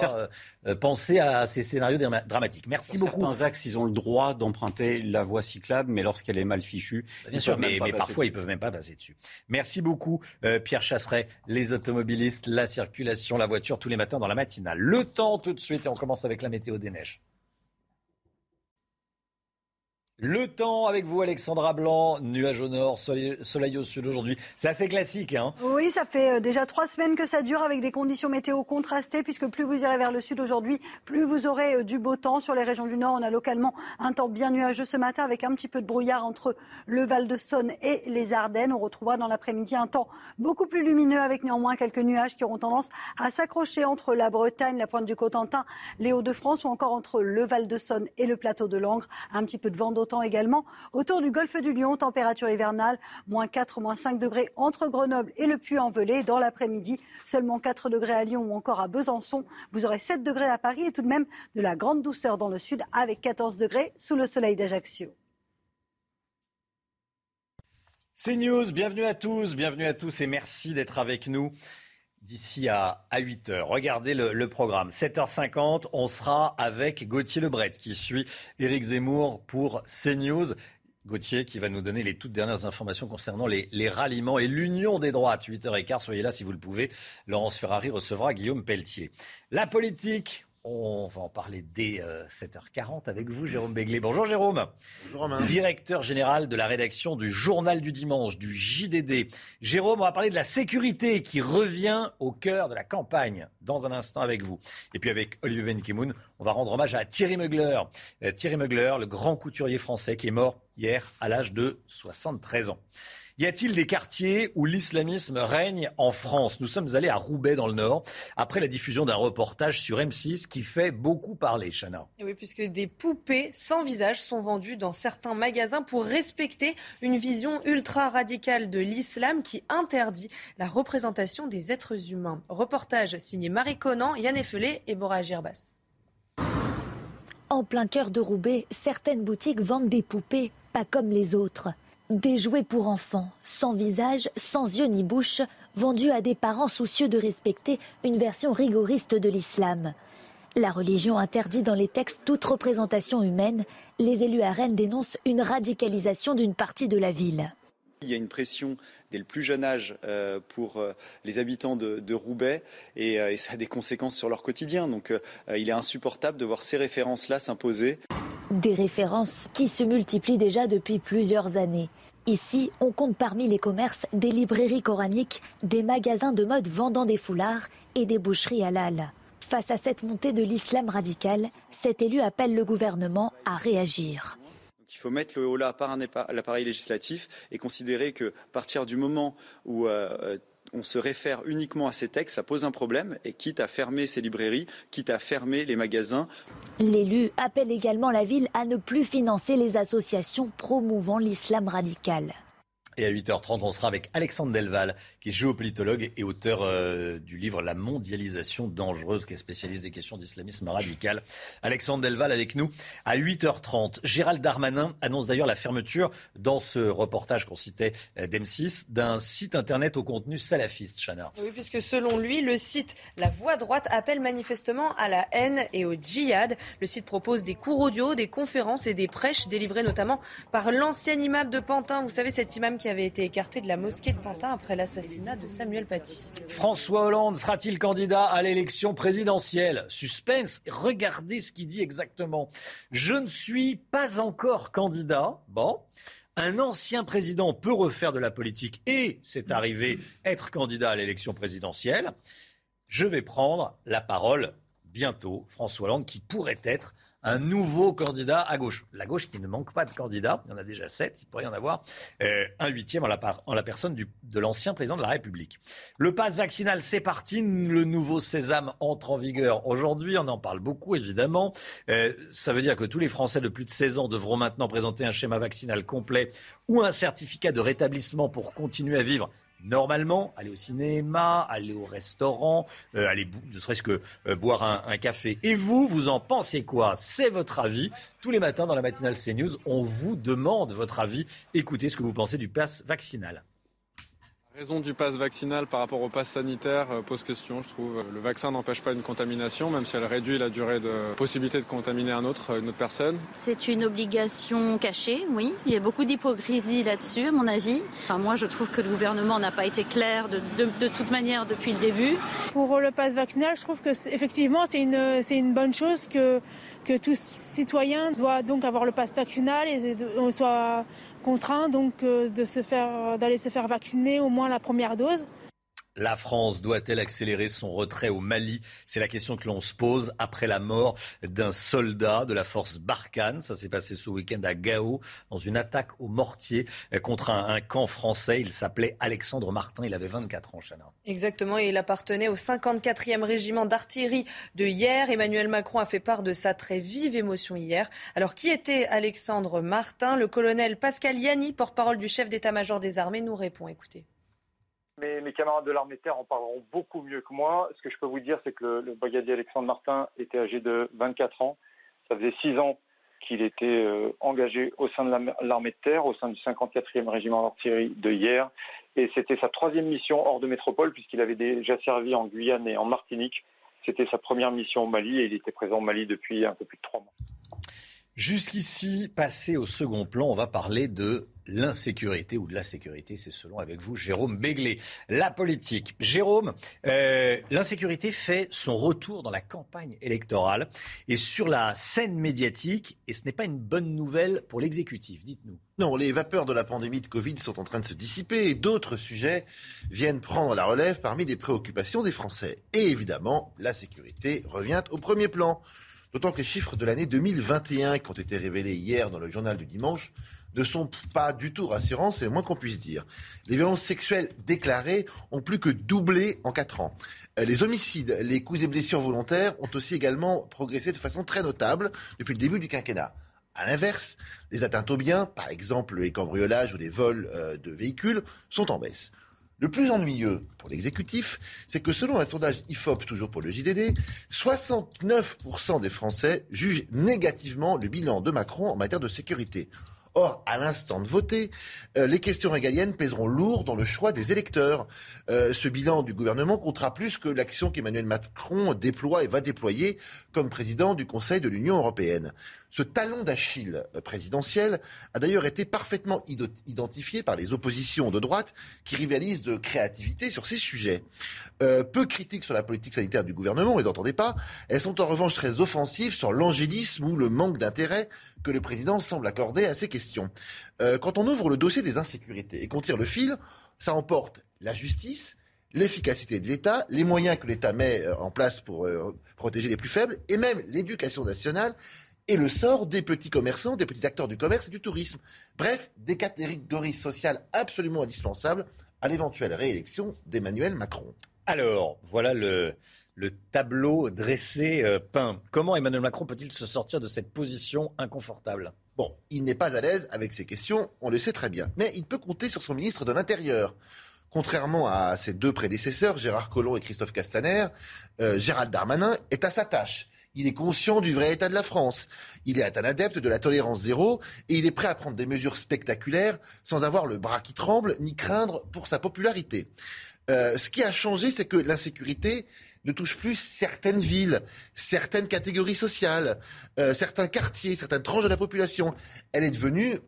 euh, penser à ces scénarios drama- dramatiques. Merci Sur beaucoup. certains axes, ils ont le droit d'emprunter la voie cyclable, mais lorsqu'elle est mal fichue, Bien ils sûr, mais, parfois dessus. ils peuvent même pas passer dessus. Merci beaucoup, Pierre Chasseret, les automobilistes, la circulation, la voiture tous les matins dans la matinale. Le temps tout de suite et on commence avec la météo des neiges. Le temps avec vous, Alexandra Blanc, nuage au nord, soleil, au sud aujourd'hui. C'est assez classique, hein Oui, ça fait euh, déjà trois semaines que ça dure avec des conditions météo contrastées, puisque plus vous irez vers le sud aujourd'hui, plus vous aurez euh, du beau temps. Sur les régions du nord, on a localement un temps bien nuageux ce matin, avec un petit peu de brouillard entre le Val de Saône et les Ardennes. On retrouvera dans l'après-midi un temps beaucoup plus lumineux, avec néanmoins quelques nuages qui auront tendance à s'accrocher entre la Bretagne, la pointe du Cotentin, les Hauts-de-France, ou encore entre le Val de Saône et le plateau de Langres. Un petit peu de vent d'automne également autour du golfe du Lion, température hivernale, moins 4, moins 5 degrés entre Grenoble et le Puy-en-Velay. Dans l'après-midi, seulement 4 degrés à Lyon ou encore à Besançon. Vous aurez 7 degrés à Paris et tout de même de la grande douceur dans le sud avec 14 degrés sous le soleil d'Ajaccio. C'est News, bienvenue à tous, bienvenue à tous et merci d'être avec nous d'ici à, à 8h. Regardez le, programme. 7h50, on sera avec Gauthier Lebret qui suit Éric Zemmour pour CNews. Gauthier qui va nous donner les toutes dernières informations concernant les, les ralliements et l'union des droites. 8h15, soyez là si vous le pouvez. Laurence Ferrari recevra Guillaume Pelletier. La politique, on va en parler dès euh, 7h40 avec vous, Jérôme Béglé. Bonjour Jérôme. Bonjour Romain. Directeur général de la rédaction du Journal du Dimanche, du JDD. Jérôme, on va parler de la sécurité qui revient au cœur de la campagne dans un instant avec vous. Et puis avec Olivier Benkemoun, on va rendre hommage à Thierry Mugler. Euh, Thierry Mugler, le grand couturier français qui est mort hier à l'âge de 73 ans. Y a-t-il des quartiers où l'islamisme règne en France? Nous sommes allés à Roubaix dans le Nord après la diffusion d'un reportage sur M6 qui fait beaucoup parler, Chana. Et oui, puisque des poupées sans visage sont vendues dans certains magasins pour respecter une vision ultra radicale de l'islam qui interdit la représentation des êtres humains. Reportage signé Marie Conan, Yann Effelé et Bora Girbas. En plein cœur de Roubaix, certaines boutiques vendent des poupées, pas comme les autres. Des jouets pour enfants, sans visage, sans yeux ni bouche, vendus à des parents soucieux de respecter une version rigoriste de l'islam. La religion interdit dans les textes toute représentation humaine. Les élus à Rennes dénoncent une radicalisation d'une partie de la ville. Il y a une pression dès le plus jeune âge euh, pour euh, les habitants de, Roubaix et, euh, et ça a des conséquences sur leur quotidien. Donc il est insupportable de voir ces références-là s'imposer. Des références qui se multiplient déjà depuis plusieurs années. Ici, on compte parmi les commerces des librairies coraniques, des magasins de mode vendant des foulards et des boucheries halal. Face à cette montée de l'islam radical, cet élu appelle le gouvernement à réagir. Il faut mettre le haut là par l'appareil législatif et considérer que partir du moment où euh, on se réfère uniquement à ces textes, ça pose un problème et quitte à fermer ces librairies, quitte à fermer les magasins. L'élu appelle également la ville à ne plus financer les associations promouvant l'islam radical. Et à 8h30, on sera avec Alexandre Delval, qui est géopolitologue et auteur euh, du livre La mondialisation dangereuse, qui est spécialiste des questions d'islamisme radical. Alexandre Delval avec nous à 8h30. Gérald Darmanin annonce d'ailleurs la fermeture, dans ce reportage qu'on citait euh, d'M6, d'un site internet au contenu salafiste, Chana. Oui, puisque selon lui, le site La Voix droite appelle manifestement à la haine et au djihad. Le site propose des cours audio, des conférences et des prêches délivrés notamment par l'ancien imam de Pantin. Vous savez, cet imam qui avait été écarté de la mosquée de Pantin après l'assassinat de Samuel Paty. François Hollande sera-t-il candidat à l'élection présidentielle? Suspense. Regardez ce qu'il dit exactement. Je ne suis pas encore candidat. Bon. Un ancien président peut refaire de la politique et, c'est arrivé, être candidat à l'élection présidentielle. Je vais prendre la parole bientôt, François Hollande, qui pourrait être un nouveau candidat à gauche. La gauche qui ne manque pas de candidats, il y en a déjà sept, il pourrait y en avoir euh, un huitième en la, en la personne du, de l'ancien président de la République. Le pass vaccinal, c'est parti. Le nouveau sésame entre en vigueur aujourd'hui. On en parle beaucoup, évidemment. Euh, ça veut dire que tous les Français de plus de 16 ans devront maintenant présenter un schéma vaccinal complet ou un certificat de rétablissement pour continuer à vivre normalement, aller au cinéma, aller au restaurant, euh, aller ne serait-ce que euh, boire un, café. Et vous, vous en pensez quoi? C'est votre avis. Tous les matins dans la matinale CNews, on vous demande votre avis. Écoutez ce que vous pensez du pass vaccinal. La raison du pass vaccinal par rapport au pass sanitaire euh, pose question, je trouve. Le vaccin n'empêche pas une contamination, même si elle réduit la durée de possibilité de contaminer un autre, une autre personne. C'est une obligation cachée, oui. Il y a beaucoup d'hypocrisie là-dessus, à mon avis. Enfin, moi, je trouve que le gouvernement n'a pas été clair de, de, de, toute manière depuis le début. Pour le pass vaccinal, je trouve que effectivement, c'est une, c'est une bonne chose que que tout citoyen doit donc avoir le pass vaccinal et soit contraint donc euh, faire d'aller se faire vacciner au moins la première dose. La France doit-elle accélérer son retrait au Mali? C'est la question que l'on se pose après la mort d'un soldat de la force Barkhane. Ça s'est passé ce week-end à Gao, dans une attaque au mortier contre un, camp français. Il s'appelait Alexandre Martin. Il avait 24 ans, Chana. Exactement, il appartenait au 54e régiment d'artillerie de hier. Emmanuel Macron a fait part de sa très vive émotion hier. Alors, qui était Alexandre Martin? Le colonel Pascal Yanni, porte-parole du chef d'état-major des armées, nous répond. Écoutez. Mes, camarades de l'armée de terre en parleront beaucoup mieux que moi. Ce que je peux vous dire, c'est que le, brigadier Alexandre Martin était âgé de 24 ans. Ça faisait six ans qu'il était euh, engagé au sein de l'armée de terre, au sein du 54e régiment d'artillerie de hier. Et c'était sa troisième mission hors de métropole, puisqu'il avait déjà servi en Guyane et en Martinique. C'était sa première mission au Mali et il était présent au Mali depuis un peu plus de trois mois. Jusqu'ici, passé au second plan, on va parler de l'insécurité ou de la sécurité, c'est selon avec vous Jérôme Béglé. La politique. Jérôme, euh, l'insécurité fait son retour dans la campagne électorale et sur la scène médiatique, et ce n'est pas une bonne nouvelle pour l'exécutif, dites-nous. Non, les vapeurs de la pandémie de Covid sont en train de se dissiper et d'autres sujets viennent prendre la relève parmi les préoccupations des Français. Et évidemment, la sécurité revient au premier plan. D'autant que les chiffres de l'année 2021 qui ont été révélés hier dans le journal du dimanche ne sont pas du tout rassurants, c'est le moins qu'on puisse dire. Les violences sexuelles déclarées ont plus que doublé en 4 ans. Les homicides, les coups et blessures volontaires ont aussi également progressé de façon très notable depuis le début du quinquennat. À l'inverse, les atteintes aux biens, par exemple les cambriolages ou les vols de véhicules, sont en baisse. Le plus ennuyeux pour l'exécutif, c'est que selon un sondage IFOP, toujours pour le JDD, 69% des Français jugent négativement le bilan de Macron en matière de sécurité. Or, à l'instant de voter, euh, les questions régaliennes pèseront lourd dans le choix des électeurs. Euh, ce bilan du gouvernement comptera plus que l'action qu'Emmanuel Macron déploie et va déployer comme président du Conseil de l'Union européenne. Ce talon d'Achille présidentiel a d'ailleurs été parfaitement identifié par les oppositions de droite qui rivalisent de créativité sur ces sujets. Euh, peu critiques sur la politique sanitaire du gouvernement, et n'entendez pas, elles sont en revanche très offensives sur l'angélisme ou le manque d'intérêt que le président semble accorder à ces questions. Euh, quand on ouvre le dossier des insécurités et qu'on tire le fil, ça emporte la justice, l'efficacité de l'État, les moyens que l'État met en place pour euh, protéger les plus faibles, et même l'éducation nationale et le sort des petits commerçants, des petits acteurs du commerce et du tourisme. Bref, des catégories sociales absolument indispensables à l'éventuelle réélection d'Emmanuel Macron. Alors, voilà le, le tableau dressé, euh, peint. Comment Emmanuel Macron peut-il se sortir de cette position inconfortable? Bon, il n'est pas à l'aise avec ces questions, on le sait très bien. Mais il peut compter sur son ministre de l'Intérieur. Contrairement à ses deux prédécesseurs, Gérard Collomb et Christophe Castaner, euh, Gérald Darmanin est à sa tâche. Il est conscient du vrai état de la France. Il est un adepte de la tolérance zéro et il est prêt à prendre des mesures spectaculaires sans avoir le bras qui tremble ni craindre pour sa popularité. Euh, ce qui a changé, c'est que l'insécurité ne touche plus certaines villes, certaines catégories sociales, euh, certains quartiers, certaines tranches de la population. Elle est devenue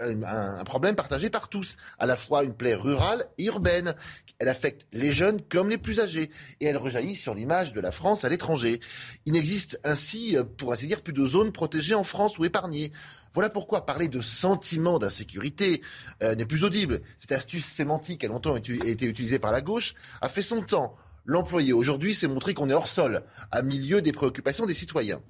un, problème partagé par tous, à la fois une plaie rurale et urbaine. Elle affecte les jeunes comme les plus âgés et elle rejaillit sur l'image de la France à l'étranger. Il n'existe ainsi, pour ainsi dire, plus de zones protégées en France ou épargnées. Voilà pourquoi parler de sentiment d'insécurité euh, n'est plus audible. Cette astuce sémantique a longtemps été utilisée par la gauche, a fait son temps. L'employé aujourd'hui s'est montré qu'on est hors sol, à milieu des préoccupations des citoyens.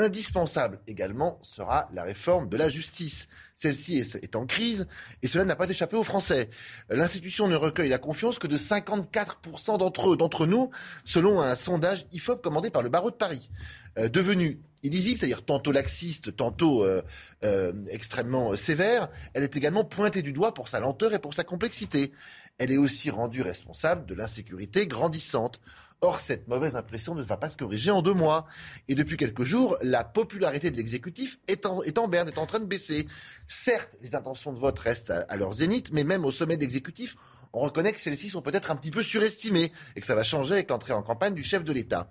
Indispensable également sera la réforme de la justice. Celle-ci est, en crise et cela n'a pas échappé aux Français. L'institution ne recueille la confiance que de 54% d'entre eux, d'entre nous, selon un sondage IFOP commandé par le barreau de Paris. Euh, devenu illisible, c'est-à-dire tantôt laxiste, tantôt euh, euh, extrêmement sévère, elle est également pointée du doigt pour sa lenteur et pour sa complexité. Elle est aussi rendue responsable de l'insécurité grandissante. Or, cette mauvaise impression ne va pas se corriger en deux mois. Et depuis quelques jours, la popularité de l'exécutif est en, est en berne, est en train de baisser. Certes, les intentions de vote restent à, leur zénith, mais même au sommet d'exécutif, on reconnaît que celles-ci sont peut-être un petit peu surestimées et que ça va changer avec l'entrée en campagne du chef de l'État.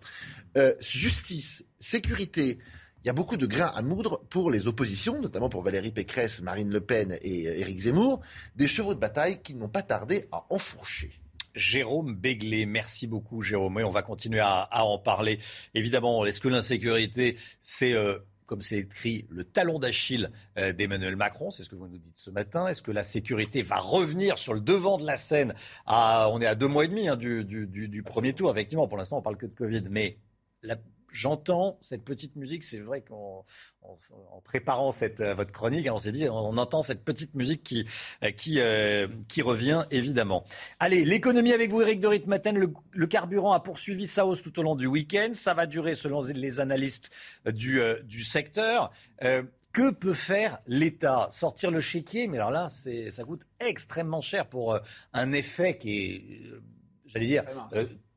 Euh, justice, sécurité, il y a beaucoup de grains à moudre pour les oppositions, notamment pour Valérie Pécresse, Marine Le Pen et Éric Zemmour, des chevaux de bataille qui n'ont pas tardé à enfourcher. Jérôme Béglé. Merci beaucoup, Jérôme. Et on va continuer à, en parler. Évidemment, est-ce que l'insécurité, c'est. Euh, comme c'est écrit, le talon d'Achille euh, d'Emmanuel Macron, c'est ce que vous nous dites ce matin. Est-ce que la sécurité va revenir sur le devant de la scène? On est à deux mois et demi hein, du, du, premier tour, effectivement. Pour l'instant, on parle que de Covid. Mais la, j'entends cette petite musique. C'est vrai qu'en en, préparant cette, euh, votre chronique, hein, on s'est dit, on, entend cette petite musique qui, euh, qui, euh, qui revient évidemment. Allez, l'économie avec vous, Eric de Ritmaten. Le, le, carburant a poursuivi sa hausse tout au long du week-end. Ça va durer selon les analystes du, du secteur. que peut faire l'État? Sortir le chéquier, mais alors là, ça coûte extrêmement cher pour un effet qui est, j'allais dire,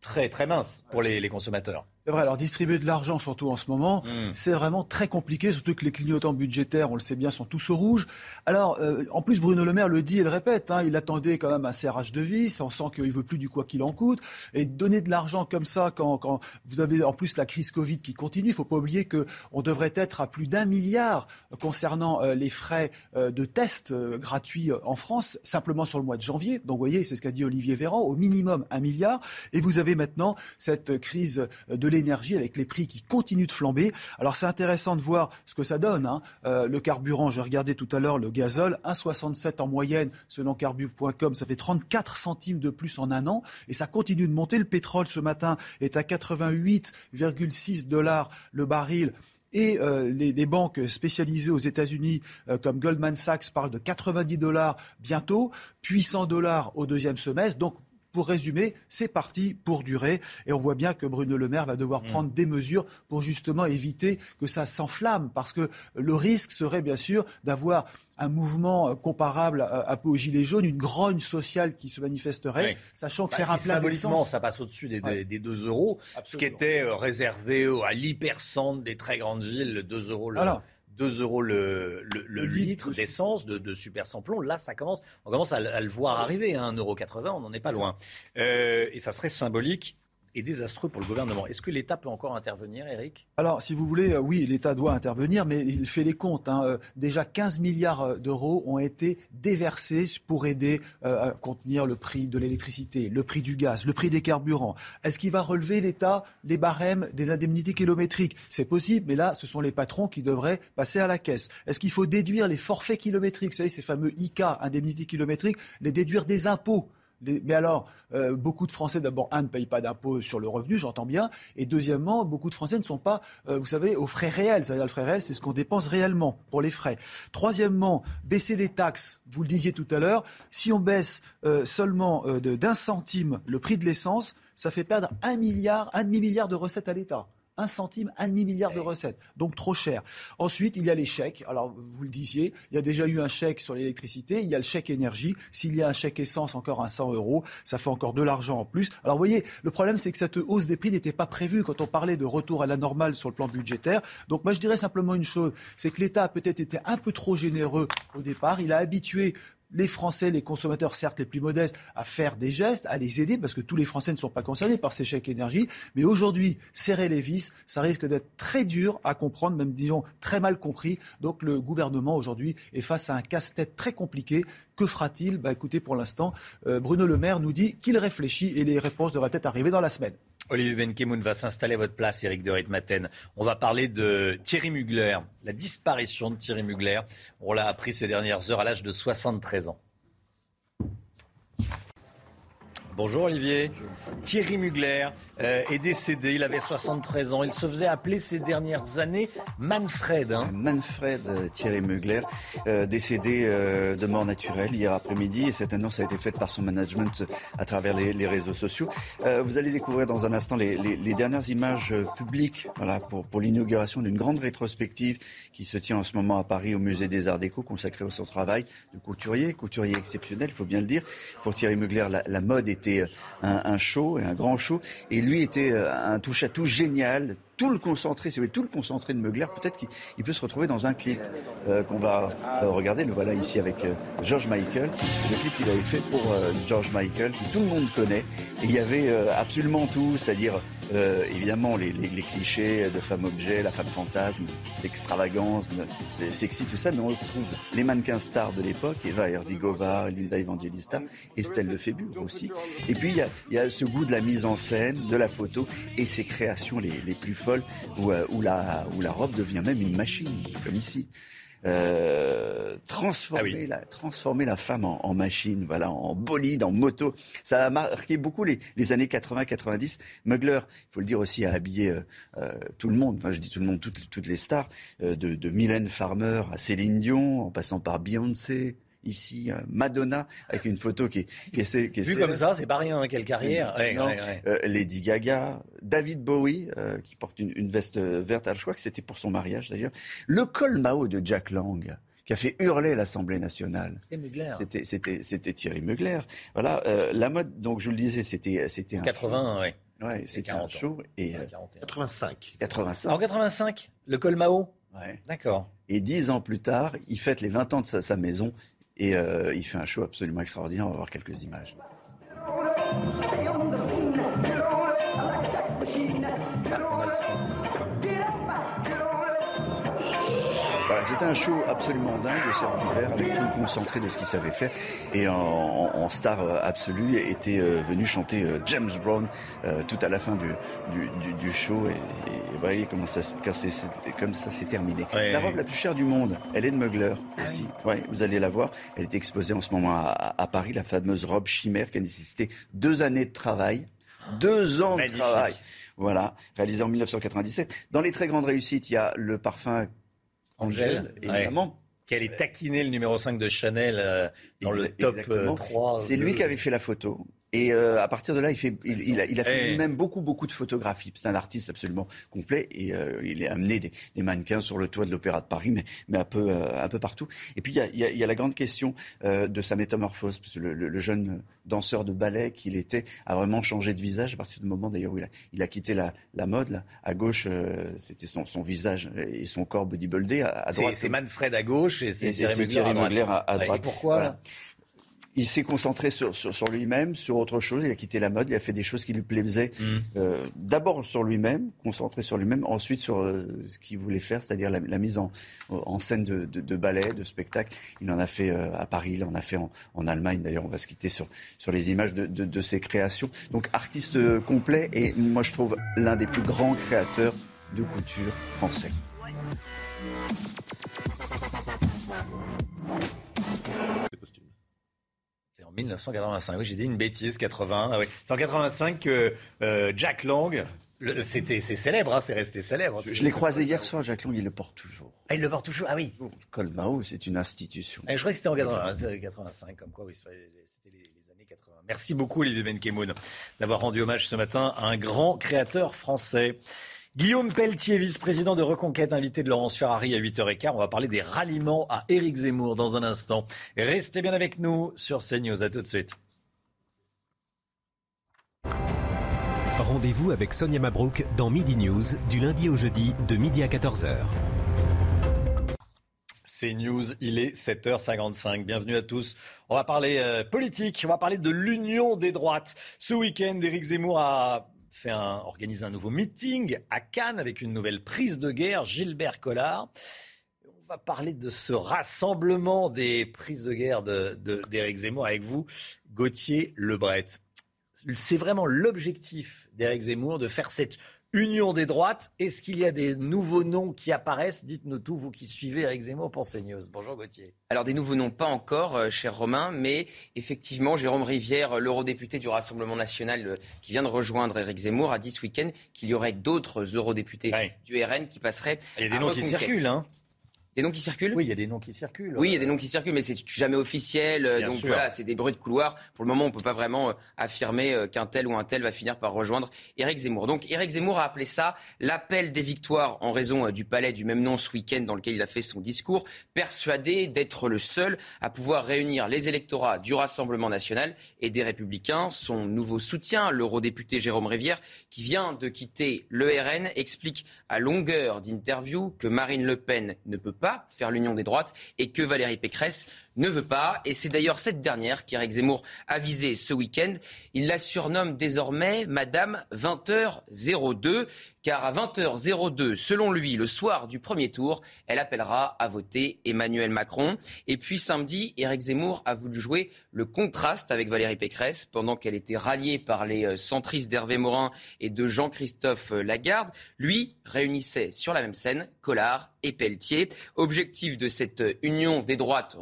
très, très mince pour les consommateurs. C'est vrai, alors distribuer de l'argent, surtout en ce moment, hmm. c'est vraiment très compliqué, surtout que les clignotants budgétaires, on le sait bien, sont tous au rouge. Alors, euh, en plus, Bruno Le Maire le dit et le répète, hein, il attendait quand même un serrage de vis, on sent qu'il veut plus du quoi qu'il en coûte. Et donner de l'argent comme ça, quand, quand, vous avez en plus la crise Covid qui continue, il faut pas oublier qu'on devrait être à plus d'un milliard concernant euh, les frais euh, de tests gratuits en France, simplement sur le mois de janvier. Donc, vous voyez, c'est ce qu'a dit Olivier Véran, au minimum un milliard. Et vous avez maintenant cette crise de l'énergie avec les prix qui continuent de flamber. Alors c'est intéressant de voir ce que ça donne. Hein. Euh, le carburant, je regardais tout à l'heure le gazole, 1,67 en moyenne selon carbu.com, ça fait 34 centimes de plus en un an et ça continue de monter. Le pétrole ce matin est à 88,6 dollars le baril. Et euh, les, banques spécialisées aux États-Unis, euh, comme Goldman Sachs, parlent de 90 dollars bientôt, puis 100 dollars au deuxième semestre. Donc pour résumer, c'est parti pour durer. Et on voit bien que Bruno Le Maire va devoir mm. prendre des mesures pour justement éviter que ça s'enflamme. Parce que le risque serait bien sûr d'avoir un mouvement comparable à, peu aux Gilets jaunes, une grogne sociale qui se manifesterait, sachant que bah, faire un plein symboliquement, ça passe au-dessus des, 2 euros, ce qui était euh, réservé à l'hypercentre des très grandes villes, 2 euros le, 2 euros le, litre d'essence de, de, super samplon. Là, ça commence, on commence à, le voir arriver. Hein, 1,80€, on n'en est pas loin. Euh, et ça serait symbolique et désastreux pour le gouvernement. Est-ce que l'État peut encore intervenir, Eric Alors, si vous voulez, euh, oui, l'État doit intervenir, mais il fait les comptes. Hein. Euh, déjà, 15 milliards euh, d'euros ont été déversés pour aider à contenir le prix de l'électricité, le prix du gaz, le prix des carburants. Est-ce qu'il va relever l'État les barèmes des indemnités kilométriques? C'est possible, mais là, ce sont les patrons qui devraient passer à la caisse. Est-ce qu'il faut déduire les forfaits kilométriques? Vous savez, ces fameux ICA, indemnités kilométriques, les déduire des impôts mais alors, euh, beaucoup de Français, d'abord, un, ne payent pas d'impôt sur le revenu, j'entends bien, et deuxièmement, beaucoup de Français ne sont pas, euh, vous savez, aux frais réels. C'est-à-dire, le frais réel, c'est ce qu'on dépense réellement pour les frais. Troisièmement, baisser les taxes, vous le disiez tout à l'heure, si on baisse euh, seulement d'un centime le prix de l'essence, ça fait perdre un milliard, un demi-milliard de recettes à l'État un centime, un demi-milliard de recettes. Donc trop cher. Ensuite, il y a les chèques. Alors, vous le disiez, il y a déjà eu un chèque sur l'électricité. Il y a le chèque énergie. S'il y a un chèque essence, encore un 100 euros, ça fait encore de l'argent en plus. Alors, vous voyez, le problème, c'est que cette hausse des prix n'était pas prévue quand on parlait de retour à la normale sur le plan budgétaire. Donc, moi, je dirais simplement une chose, c'est que l'État a peut-être été un peu trop généreux au départ. Il a habitué les Français, les consommateurs, certes les plus modestes, à faire des gestes, à les aider, parce que tous les Français ne sont pas concernés par ces chèques énergie. Mais aujourd'hui, serrer les vis, ça risque d'être très dur à comprendre, même disons très mal compris. Donc le gouvernement aujourd'hui est face à un casse-tête très compliqué. Que fera-t-il? Bah, Écoutez, pour l'instant, euh, Bruno Le Maire nous dit qu'il réfléchit et les réponses devraient peut-être arriver dans la semaine. Olivier Benkemoun va s'installer à votre place, Eric de Ritmaten. On va parler de Thierry Mugler, la disparition de Thierry Mugler. On l'a appris ces dernières heures à l'âge de 73 ans. Bonjour Olivier. Thierry Mugler euh, est décédé, il avait 73 ans. Il se faisait appeler ces dernières années Manfred. Hein. Manfred euh, Thierry Mugler, euh, décédé de mort naturelle hier après-midi. Et cette annonce a été faite par son management à travers les, réseaux sociaux. vous allez découvrir dans un instant les, dernières images publiques voilà, pour, l'inauguration d'une grande rétrospective qui se tient en ce moment à Paris au Musée des Arts Déco, consacrée au son travail de couturier, couturier exceptionnel, il faut bien le dire. Pour Thierry Mugler, la, mode était un, show, un grand show. Et était euh, un touche-à-tout génial, tout le concentré, si vous tout le concentré de Meugler, peut-être qu'il peut se retrouver dans un clip euh, qu'on va regarder. Le voilà ici avec George Michael. Le clip qu'il avait fait pour George Michael, que tout le monde connaît. Il y avait absolument tout, c'est-à-dire euh, évidemment, les, clichés de femme objet, la femme fantasme, l'extravagance, le sexy, tout ça, mais on retrouve les mannequins stars de l'époque, Eva Herzigova, Linda Evangelista, Estelle Lefébure aussi. Et puis, il y, a, ce goût de la mise en scène, de la photo, et ces créations les, plus folles, où, euh, où, la, où la robe devient même une machine, comme ici. Euh, transformer, ah la, transformer la femme en, machine, voilà, en bolide, en moto. Ça a marqué beaucoup les, années 80-90. Mugler, il faut le dire aussi, a habillé euh, euh, tout le monde, enfin je dis tout le monde, toutes, toutes les stars, de, de Mylène Farmer à Céline Dion, en passant par Beyoncé, ici Madonna avec une photo qui, qui est, qui vu comme ça c'est pas rien hein, quelle carrière euh, Lady Gaga David Bowie euh, qui porte une, veste verte je crois que c'était pour son mariage d'ailleurs le col Mao de Jack Lang qui a fait hurler l'Assemblée nationale. C'était C'était, c'était, Thierry Mugler. Voilà, euh, la mode, donc je vous le disais, c'était, c'était un 80, oui. Ouais, c'était un show. Et, 85. 85. En 85, le col Mao Ouais. D'accord. Et dix ans plus tard, il fête les 20 ans de sa maison et euh, il fait un show absolument extraordinaire. On va voir quelques images. C'était un show absolument dingue de Serge Vert avec tout le concentré de ce qu'il savait faire. Et en, star euh, absolue était euh, venu chanter euh, James Brown tout à la fin du, du, show. Et, vous voyez comment ça, comme ça s'est terminé. la robe la plus chère du monde, elle est de Mugler ah aussi. Ouais, vous allez la voir. Elle est exposée en ce moment à, Paris, la fameuse robe chimère qui a nécessité deux années de travail. Deux ans de travail. Voilà, réalisé en 1997. Dans les très grandes réussites, il y a le parfum Angèle, évidemment. Qui allait taquiner le numéro 5 de Chanel euh, dans le top 3. Euh, C'est lui qui avait fait la photo. Et euh, à partir de là, il, fait, il, a, il a fait lui-même beaucoup, beaucoup de photographies. C'est un artiste absolument complet et euh, il a amené des, des, mannequins sur le toit de l'Opéra de Paris, mais, mais un, peu, euh, un peu partout. Et puis, il y a, il y a, il y a la grande question de sa métamorphose. Parce que le, le, jeune danseur de ballet qu'il était a vraiment changé de visage à partir du moment d'ailleurs où il a, il a quitté la, la mode. Là. À gauche, c'était son, son visage et son corps bodybuildé. À, à droite, c'est Manfred à gauche et c'est Thierry Mugler à, à, droite. Et pourquoi il s'est concentré sur, sur, lui-même, sur autre chose. Il a quitté la mode, il a fait des choses qui lui plaisaient. Mm. Euh, d'abord sur lui-même, concentré sur lui-même, ensuite sur euh, ce qu'il voulait faire, c'est-à-dire la, mise en, en scène de, de, de, ballet, de spectacle. Il en a fait euh, à Paris, il en a fait en, en Allemagne. D'ailleurs, on va se quitter sur, sur les images de, de ses créations. Donc artiste complet et moi je trouve l'un des plus grands créateurs de couture français. En 1985. Oui, j'ai dit une bêtise, 80. Ah C'est en 85 que euh, Jack Lang, c'était, c'est célèbre, hein, c'est resté célèbre. Je, l'ai croisé hier soir, Jack Lang, il le porte toujours. Ah, il le porte toujours Ah oui. Col Mao, c'est une institution. Eh, je crois que c'était en 85, comme quoi, oui, c'était les, années 80. Merci beaucoup, Olivier Benkemoun, d'avoir rendu hommage ce matin à un grand créateur français. Guillaume Pelletier, vice-président de Reconquête, invité de Laurence Ferrari à 8h15. On va parler des ralliements à Éric Zemmour dans un instant. Restez bien avec nous sur CNews. À tout de suite. Rendez-vous avec Sonia Mabrouk dans Midi News du lundi au jeudi de midi à 14h. C'est News, il est 7h55. Bienvenue à tous. On va parler euh, politique, on va parler de l'union des droites. Ce week-end, Éric Zemmour a fait un, nouveau meeting à Cannes avec une nouvelle prise de guerre, Gilbert Collard. On va parler de ce rassemblement des prises de guerre d'Éric Zemmour avec vous, Gauthier Lebret. C'est vraiment l'objectif d'Éric Zemmour de faire cette Union des droites. Est-ce qu'il y a des nouveaux noms qui apparaissent? Dites-nous tout, vous qui suivez Eric Zemmour pour CNews. Bonjour Gauthier. Alors des nouveaux noms, pas encore, euh, cher Romain, mais effectivement, Jérôme Rivière, l'eurodéputé du Rassemblement national euh, qui vient de rejoindre Eric Zemmour, a dit ce week-end qu'il y aurait d'autres eurodéputés du RN qui passeraient. Il y a des noms qui circulent, hein des noms qui circulent Oui, il y a des noms qui circulent. Oui, il y a des noms qui circulent, mais c'est jamais officiel. Euh, donc voilà, c'est des bruits de couloir. Pour le moment, on ne peut pas vraiment euh, affirmer euh, qu'un tel ou un tel va finir par rejoindre Éric Zemmour. Donc Éric Zemmour a appelé ça l'appel des victoires en raison du palais du même nom ce week-end dans lequel il a fait son discours, persuadé d'être le seul à pouvoir réunir les électorats du Rassemblement national et des Républicains. Son nouveau soutien, l'eurodéputé Jérôme Rivière, qui vient de quitter le RN, explique à longueur d'interview que Marine Le Pen ne peut pas faire l'union des droites. Et que Valérie Pécresse ne veut pas. Et c'est d'ailleurs cette dernière qu'Éric Zemmour a visée ce week-end. Il la surnomme désormais Madame 20h02, car à 20h02, selon lui, le soir du premier tour, elle appellera à voter Emmanuel Macron. Et puis samedi, Éric Zemmour a voulu jouer le contraste avec Valérie Pécresse pendant qu'elle était ralliée par les euh, centristes d'Hervé Morin et de Jean-Christophe euh, Lagarde. Lui réunissait sur la même scène Collard et Pelletier. Objectif de cette euh, union des droites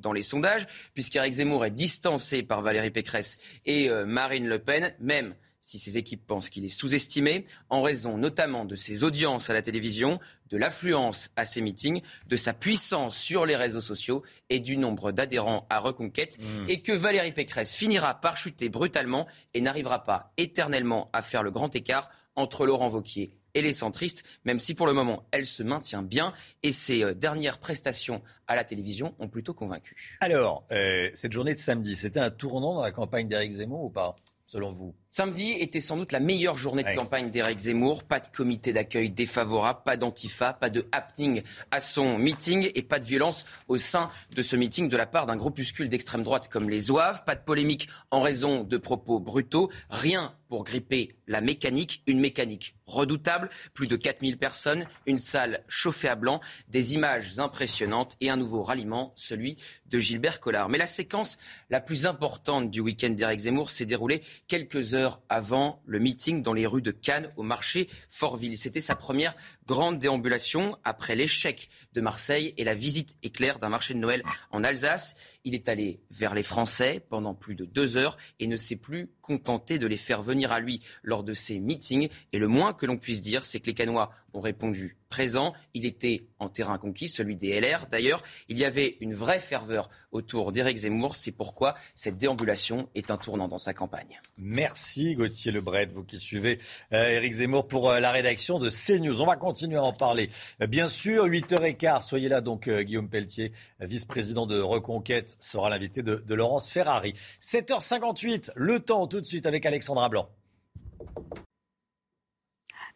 dans les sondages, puisqu'Éric Zemmour est distancé par Valérie Pécresse et euh, Marine Le Pen, même si ses équipes pensent qu'il est sous-estimé, en raison notamment de ses audiences à la télévision, de l'affluence à ses meetings, de sa puissance sur les réseaux sociaux et du nombre d'adhérents à Reconquête, mmh. et que Valérie Pécresse finira par chuter brutalement et n'arrivera pas éternellement à faire le grand écart entre Laurent Vauquier et les centristes, même si pour le moment elle se maintient bien et ses euh, dernières prestations à la télévision ont plutôt convaincu. Alors, euh, cette journée de samedi, c'était un tournant dans la campagne d'Éric Zemmour ou pas, selon vous? Samedi était sans doute la meilleure journée de campagne d'Éric Zemmour. Pas de comité d'accueil défavorable, pas d'antifa, pas de happening à son meeting et pas de violence au sein de ce meeting de la part d'un groupuscule d'extrême droite comme les Zouaves. Pas de polémique en raison de propos brutaux. Rien pour gripper la mécanique, une mécanique redoutable, plus de 4000 personnes, une salle chauffée à blanc, des images impressionnantes et un nouveau ralliement, celui de Gilbert Collard. Mais la séquence la plus importante du week-end d'Éric Zemmour s'est déroulée quelques heures avant le meeting dans les rues de Cannes au marché Fortville. C'était sa première grande déambulation après l'échec de Marseille et la visite éclair d'un marché de Noël en Alsace. Il est allé vers les Français pendant plus de deux heures et ne s'est plus contenté de les faire venir à lui lors de ses meetings. Et le moins que l'on puisse dire, c'est que les Canois ont répondu présent. Il était en terrain conquis, celui des LR. D'ailleurs, il y avait une vraie ferveur autour d'Éric Zemmour. C'est pourquoi cette déambulation est un tournant dans sa campagne. Merci Gauthier Lebret, vous qui suivez euh, Éric Zemmour pour euh, la rédaction de CNews. On va continuer à en parler. Euh, bien sûr, 8h15, soyez là donc Guillaume Pelletier, vice-président de Reconquête, sera l'invité de, de Laurence Ferrari. 7h58, le temps tout de suite avec Alexandra Blanc.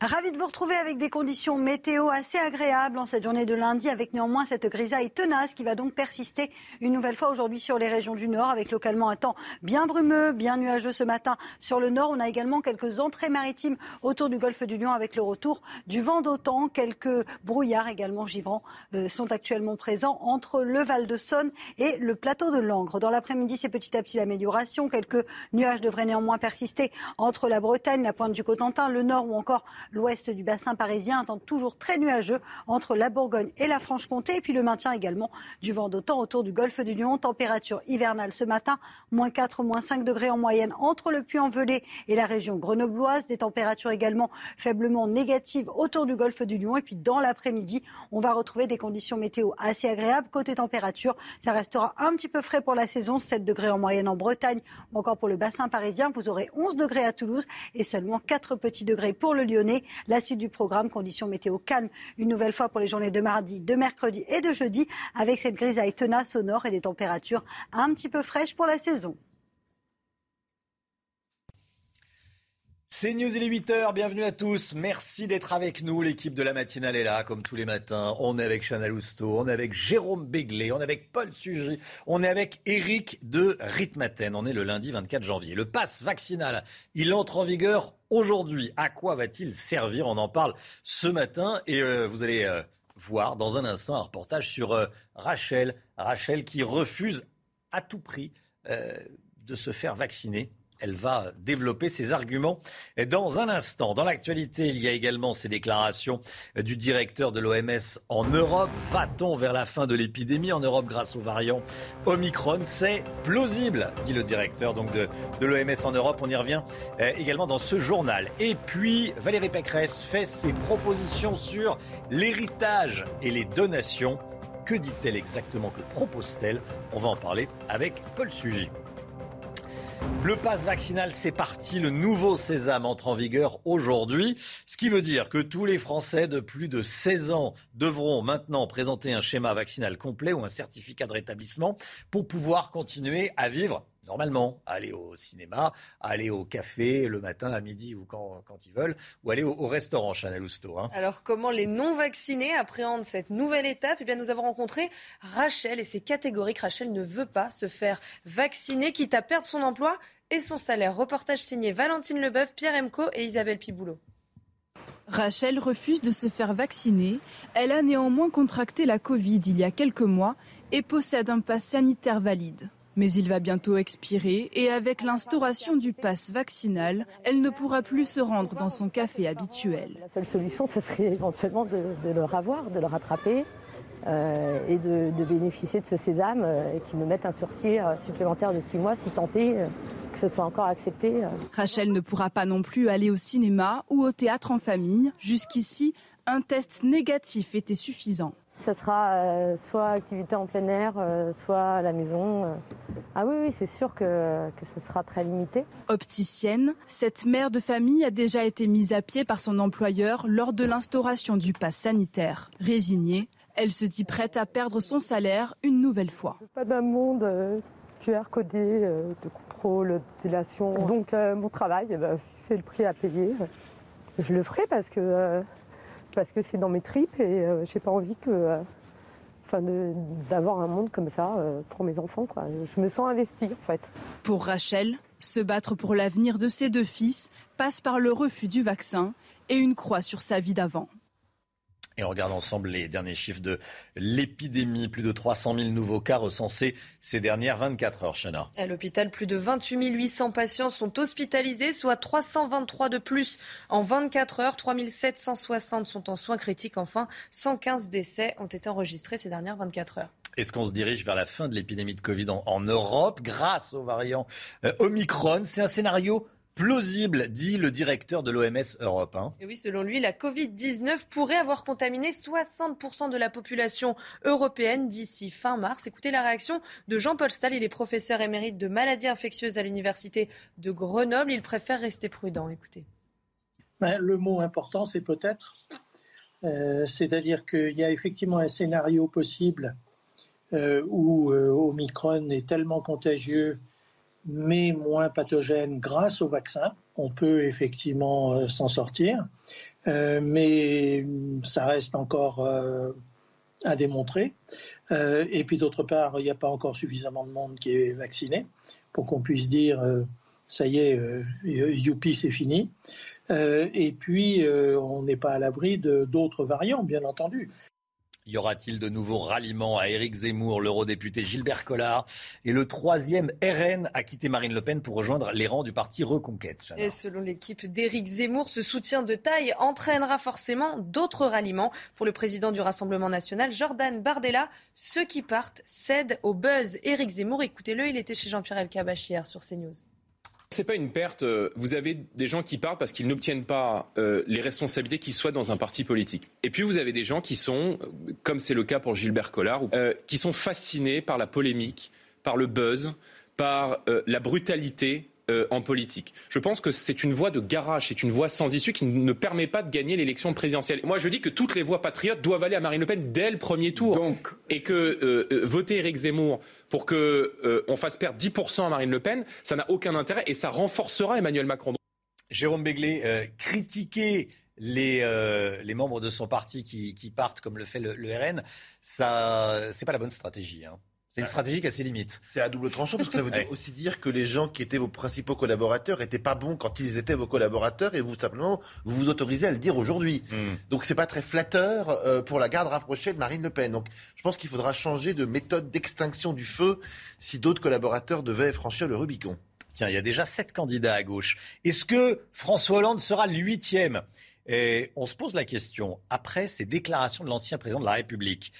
Ravi de vous retrouver avec des conditions météo assez agréables en cette journée de lundi, avec néanmoins cette grisaille tenace qui va donc persister une nouvelle fois aujourd'hui sur les régions du nord, avec localement un temps bien brumeux, bien nuageux ce matin sur le nord. On a également quelques entrées maritimes autour du golfe du Lion avec le retour du vent d'autant. Quelques brouillards également givrants euh, sont actuellement présents entre le Val de Saône et le plateau de Langres. Dans l'après-midi, c'est petit à petit l'amélioration. Quelques nuages devraient néanmoins persister entre la Bretagne, la pointe du Cotentin, le nord ou encore L'ouest du bassin parisien attend toujours très nuageux entre la Bourgogne et la Franche-Comté. Et puis le maintien également du vent d'autant autour du golfe du Lion. Température hivernale ce matin, moins 4, moins 5 degrés en moyenne entre le Puy-en-Velay et la région grenobloise. Des températures également faiblement négatives autour du golfe du Lion. Et puis dans l'après-midi, on va retrouver des conditions météo assez agréables. Côté température, ça restera un petit peu frais pour la saison. 7 degrés en moyenne en Bretagne encore pour le bassin parisien. Vous aurez 11 degrés à Toulouse et seulement 4 petits degrés pour le Lyonnais. La suite du programme, conditions météo calme une nouvelle fois pour les journées de mardi, de mercredi et de jeudi, avec cette grisaille tenace au nord et des températures un petit peu fraîches pour la saison. C'est News, il est 8h, bienvenue à tous. Merci d'être avec nous. L'équipe de la matinale est là, comme tous les matins. On est avec Chana Lousteau, on est avec Jérôme Béglé, on est avec Paul Sugy, on est avec Eric de Ritmaten. On est le lundi 24 janvier. Le pass vaccinal, il entre en vigueur aujourd'hui. À quoi va-t-il servir On en parle ce matin et euh, vous allez euh, voir dans un instant un reportage sur euh, Rachel. Rachel qui refuse à tout prix de se faire vacciner elle va développer ses arguments dans un instant. Dans l'actualité, il y a également ces déclarations du directeur de l'OMS en Europe. Va-t-on vers la fin de l'épidémie en Europe grâce aux variants Omicron? C'est plausible, dit le directeur donc de, l'OMS en Europe. On y revient euh, également dans ce journal. Et puis, Valérie Pécresse fait ses propositions sur l'héritage et les donations. Que dit-elle exactement? Que propose-t-elle? On va en parler avec Paul Sugy. Le pass vaccinal, c'est parti. Le nouveau sésame entre en vigueur aujourd'hui. Ce qui veut dire que tous les Français de plus de 16 ans devront maintenant présenter un schéma vaccinal complet ou un certificat de rétablissement pour pouvoir continuer à vivre normalement, aller au cinéma, aller au café le matin, à midi ou quand, ils veulent, ou aller au, restaurant, Chanel Housteau. Hein. Alors, comment les non-vaccinés appréhendent cette nouvelle étape? Eh bien, nous avons rencontré Rachel et c'est catégorique. Rachel ne veut pas se faire vacciner, quitte à perdre son emploi et son salaire. Reportage signé Valentine Leboeuf, Pierre Emco et Isabelle Piboulot. Rachel refuse de se faire vacciner. Elle a néanmoins contracté la Covid il y a quelques mois et possède un pass sanitaire valide. Mais il va bientôt expirer et avec l'instauration du pass vaccinal, elle ne pourra plus se rendre dans son café habituel. La seule solution, ce serait éventuellement de, le revoir, de le rattraper euh, et de, bénéficier de ce sésame euh, et qui me mette un sursis euh, supplémentaire de six mois si tenté que ce soit encore accepté. Rachel ne pourra pas non plus aller au cinéma ou au théâtre en famille. Jusqu'ici, un test négatif était suffisant. Ce sera euh, soit activité en plein air, euh, soit à la maison. Euh. Ah oui, oui c'est sûr que, que ce sera très limité. Opticienne, cette mère de famille a déjà été mise à pied par son employeur lors de l'instauration du pass sanitaire. Résignée, elle se dit prête à perdre son salaire une nouvelle fois. Pas d'un monde QR codé, de contrôle, de délation. Donc mon travail, eh ben, c'est le prix à payer. Je le ferai parce que parce que c'est dans mes tripes et euh, j'ai pas envie que, euh, enfin, d'avoir un monde comme ça euh, pour mes enfants. Je me sens investie en fait. Pour Rachel, se battre pour l'avenir de ses deux fils passe par le refus du vaccin et une croix sur sa vie d'avant. Et on regarde ensemble les derniers chiffres de l'épidémie. Plus de 300 000 nouveaux cas recensés ces dernières 24 heures, Chana. À l'hôpital, plus de 28 800 patients sont hospitalisés, soit 323 de plus en 24 heures. 3 760 sont en soins critiques. Enfin, 115 décès ont été enregistrés ces dernières 24 heures. Est-ce qu'on se dirige vers la fin de l'épidémie de Covid en, Europe grâce aux variants euh, Omicron? C'est un scénario plausible, dit le directeur de l'OMS Europe. Hein. Et oui, selon lui, la Covid-19 pourrait avoir contaminé 60% de la population européenne d'ici fin mars. Écoutez la réaction de Jean-Paul Stahl, il est professeur émérite de maladies infectieuses à l'université de Grenoble. Il préfère rester prudent. Écoutez. Ben, le mot important, c'est peut-être. Euh, c'est-à-dire qu'il y a effectivement un scénario possible euh, où euh, Omicron est tellement contagieux mais moins pathogène grâce au vaccin. On peut effectivement euh, s'en sortir, euh, mais ça reste encore euh, à démontrer. et puis d'autre part, il n'y a pas encore suffisamment de monde qui est vacciné pour qu'on puisse dire ça y est, youpi, c'est fini. et puis, on n'est pas à l'abri d'autres variants, bien entendu. Y aura-t-il de nouveaux ralliements à Éric Zemmour L'eurodéputé Gilbert Collard et le troisième RN a quitté Marine Le Pen pour rejoindre les rangs du parti Reconquête. Et selon l'équipe d'Éric Zemmour, ce soutien de taille entraînera forcément d'autres ralliements. Pour le président du Rassemblement national, Jordan Bardella, ceux qui partent cèdent au buzz. Éric Zemmour, écoutez-le, il était chez Jean-Pierre Elkabbach hier sur CNews. C'est pas une perte. Euh, vous avez des gens qui partent parce qu'ils n'obtiennent pas euh, les responsabilités qu'ils souhaitent dans un parti politique. Et puis vous avez des gens qui sont, euh, comme c'est le cas pour Gilbert Collard, qui sont fascinés par la polémique, par le buzz, par la brutalité euh, en politique. Je pense que c'est une voie de garage, c'est une voie sans issue qui ne permet pas de gagner l'élection présidentielle. Moi, je dis que toutes les voix patriotes doivent aller à Marine Le Pen dès le premier tour. Et que euh, euh, voter Éric Zemmour pour qu'on on fasse perdre 10% à Marine Le Pen, ça n'a aucun intérêt et ça renforcera Emmanuel Macron. Jérôme Béglé, critiquer les, les, membres de son parti qui, partent, comme le fait le, le RN, ça, c'est pas la bonne stratégie. Hein. C'est une stratégie qui a ses limites. C'est à double tranchant parce que ça veut aussi dire que les gens qui étaient vos principaux collaborateurs n'étaient pas bons quand ils étaient vos collaborateurs et vous simplement vous vous autorisez à le dire aujourd'hui. Donc hmm. Donc c'est pas très flatteur euh, pour la garde rapprochée de Marine Le Pen. Donc je pense qu'il faudra changer de méthode d'extinction du feu si d'autres collaborateurs devaient franchir le Rubicon. Tiens, il y a déjà sept candidats à gauche. Est-ce que François Hollande sera le huitième? Et on se pose la question après ces déclarations de l'ancien président de la République.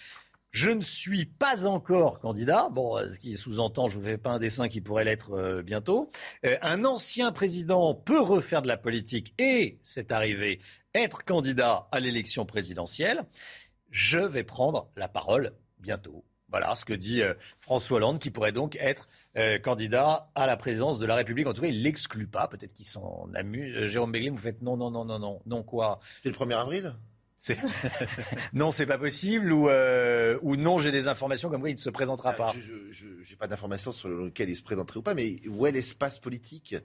Je ne suis pas encore candidat. Bon, ce qui sous-entend, je ne vous fais pas un dessin qui pourrait l'être euh, bientôt. Euh, un ancien président peut refaire de la politique et, c'est arrivé, être candidat à l'élection présidentielle. Je vais prendre la parole bientôt. Voilà ce que dit euh, François Hollande, qui pourrait donc être candidat à la présidence de la République. En tout cas, il l'exclut pas. Peut-être qu'il s'en amuse. Jérôme Béglé, vous faites non, non, non, non, non, non quoi? C'est le 1er avril? non, c'est pas possible ou, euh, ou non, j'ai des informations comme quoi il ne se présentera pas. Je n'ai pas d'informations sur lequel il se présenterait ou pas, mais où est l'espace politique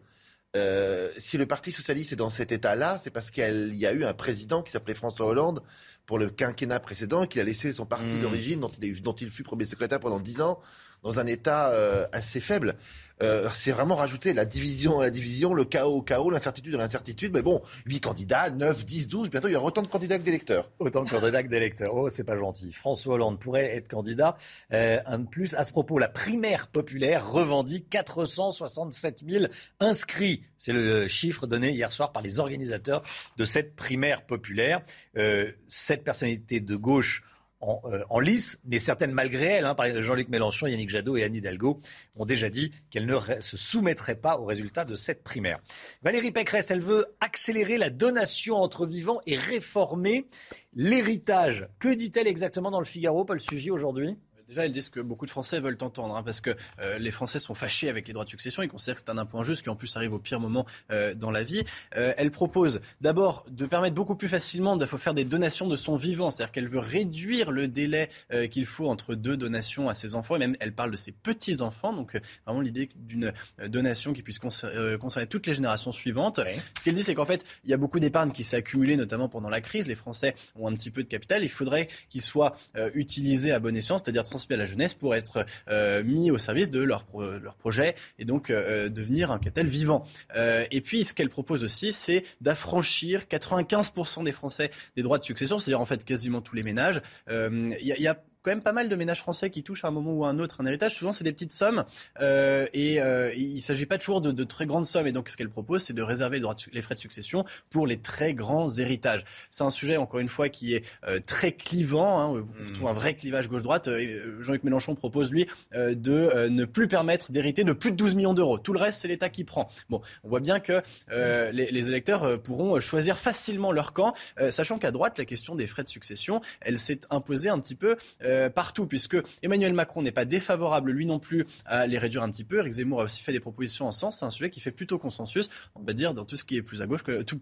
euh, si le Parti socialiste est dans cet état-là, c'est parce qu'il y a eu un président qui s'appelait François Hollande pour le quinquennat précédent et qu'il a laissé son parti hmm. d'origine, dont, dont, il fut premier secrétaire pendant dix ans, dans un état euh, assez faible. Euh, c'est vraiment rajouter la division la division, le chaos au chaos, l'incertitude à l'incertitude. Mais bon, 8 candidats, 9, 10, 12, bientôt il y aura autant de candidats que d'électeurs. Autant de candidats que d'électeurs. Oh, c'est pas gentil. François Hollande pourrait être candidat. Euh, un de plus, à ce propos, la primaire populaire revendique 467 000 inscrits. C'est le chiffre donné hier soir par les organisateurs de cette primaire populaire. Euh, cette personnalité de gauche euh, en, lice, mais certaines malgré elles. Hein, Jean-Luc Mélenchon, Yannick Jadot et Anne Hidalgo ont déjà dit qu'elles ne se soumettraient pas aux résultats de cette primaire. Valérie Pécresse, elle veut accélérer la donation entre vivants et réformer l'héritage. Que dit-elle exactement dans le Figaro, Paul Sugy, aujourd'hui? Déjà, ils disent que beaucoup de Français veulent entendre, hein, parce que euh, les Français sont fâchés avec les droits de succession. Ils considèrent que c'est un impôt injuste qui, en plus, arrive au pire moment euh, dans la vie. Euh, elle propose d'abord de permettre beaucoup plus facilement de faire des donations de son vivant. C'est-à-dire qu'elle veut réduire le délai qu'il faut entre deux donations à ses enfants. Et même, elle parle de ses petits-enfants. Donc, vraiment l'idée d'une donation qui puisse concerner toutes les générations suivantes. Ce qu'elle dit, c'est qu'en fait, il y a beaucoup d'épargne qui s'est accumulée, notamment pendant la crise. Les Français ont un petit peu de capital. Il faudrait qu'il soit utilisé à bon escient, c'est-à-dire à la jeunesse pour être euh, mis au service de leur, leur projet et donc euh, devenir un capital vivant. Euh, et puis, ce qu'elle propose aussi, c'est d'affranchir 95% des Français des droits de succession, c'est-à-dire en fait quasiment tous les ménages. Il a quand même pas mal de ménages français qui touchent à un moment ou à un autre un héritage. Souvent, c'est des petites sommes euh, et euh, il ne s'agit pas toujours de, de, très grandes sommes. Et donc, ce qu'elle propose, c'est de réserver les, droits les, frais de succession pour les très grands héritages. C'est un sujet, encore une fois, qui est euh, très clivant. Hein. Vous mmh. trouvez un vrai clivage gauche-droite. Euh, Jean-Luc Mélenchon propose, lui, euh, de ne plus permettre d'hériter de plus de 12 millions d'euros. Tout le reste, c'est l'État qui prend. Bon, on voit bien que les, les, électeurs pourront choisir facilement leur camp, sachant qu'à droite, la question des frais de succession, elle s'est imposée un petit peu euh, partout, puisque Emmanuel Macron n'est pas défavorable, lui non plus, à les réduire un petit peu. Eric Zemmour a aussi fait des propositions en sens. C'est un sujet qui fait plutôt consensus, on va dire, dans tout ce qui est plus à gauche que tout,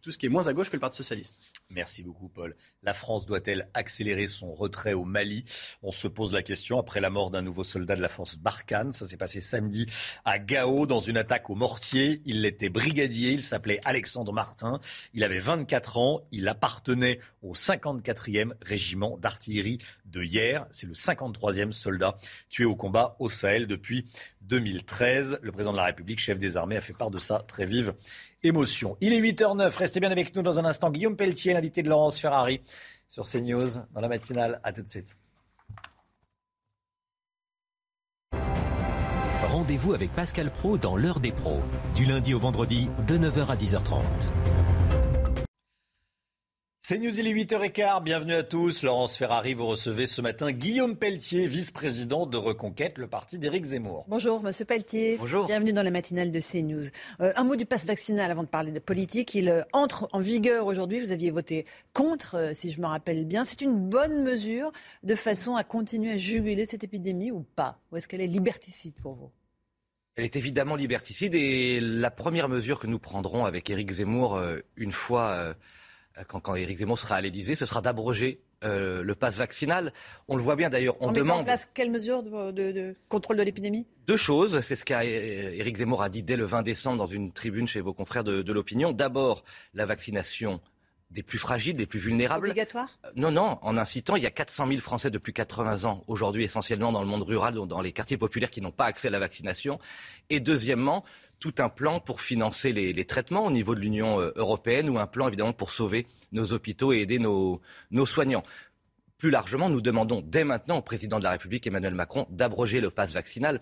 tout ce qui est moins à gauche que le Parti socialiste. Merci beaucoup, Paul. La France doit-elle accélérer son retrait au Mali? On se pose la question après la mort d'un nouveau soldat de la force Barkhane. Ça s'est passé samedi à Gao dans une attaque au mortier. Il était brigadier. Il s'appelait Alexandre Martin. Il avait 24 ans. Il appartenait au 54e régiment d'artillerie de hier. C'est le 53e soldat tué au combat au Sahel depuis 2013. Le président de la République, chef des armées, a fait part de sa très vive émotion. Il est 8h09. Restez bien avec nous dans un instant. Guillaume Pelletier, l'invité de Laurence Ferrari sur CNews dans la matinale. À tout de suite. Rendez-vous avec Pascal Pro dans l'heure des pros, du lundi au vendredi de 9h à 10h30. C'est News, il est 8h15. Bienvenue à tous. Laurence Ferrari, vous recevez ce matin Guillaume Pelletier, vice-président de Reconquête, le parti d'Éric Zemmour. Bonjour, monsieur Pelletier. Bonjour. Bienvenue dans la matinale de CNews. Euh, un mot du passe vaccinal avant de parler de politique. Il euh, entre en vigueur aujourd'hui. Vous aviez voté contre, euh, si je me rappelle bien. C'est une bonne mesure de façon à continuer à juguler cette épidémie ou pas? Ou est-ce qu'elle est liberticide pour vous? Elle est évidemment liberticide et la première mesure que nous prendrons avec Éric Zemmour euh, une fois, quand, quand Éric Zemmour sera à l'Élysée, ce sera d'abroger euh, le pass vaccinal. On le voit bien d'ailleurs, on en demande... en place quelles mesures de, contrôle de l'épidémie? Deux choses, c'est ce qu'Éric Zemmour a dit dès le 20 décembre dans une tribune chez vos confrères de, de l'opinion. D'abord, la vaccination des plus fragiles, des plus vulnérables. Obligatoire Non, non, en incitant, il y a 400 000 Français de plus de 80 ans aujourd'hui, essentiellement dans le monde rural, dans les quartiers populaires qui n'ont pas accès à la vaccination. Et deuxièmement, tout un plan pour financer les, traitements au niveau de l'Union euh, européenne ou un plan évidemment pour sauver nos hôpitaux et aider nos, nos soignants. Plus largement, nous demandons dès maintenant au président de la République, Emmanuel Macron, d'abroger le pass vaccinal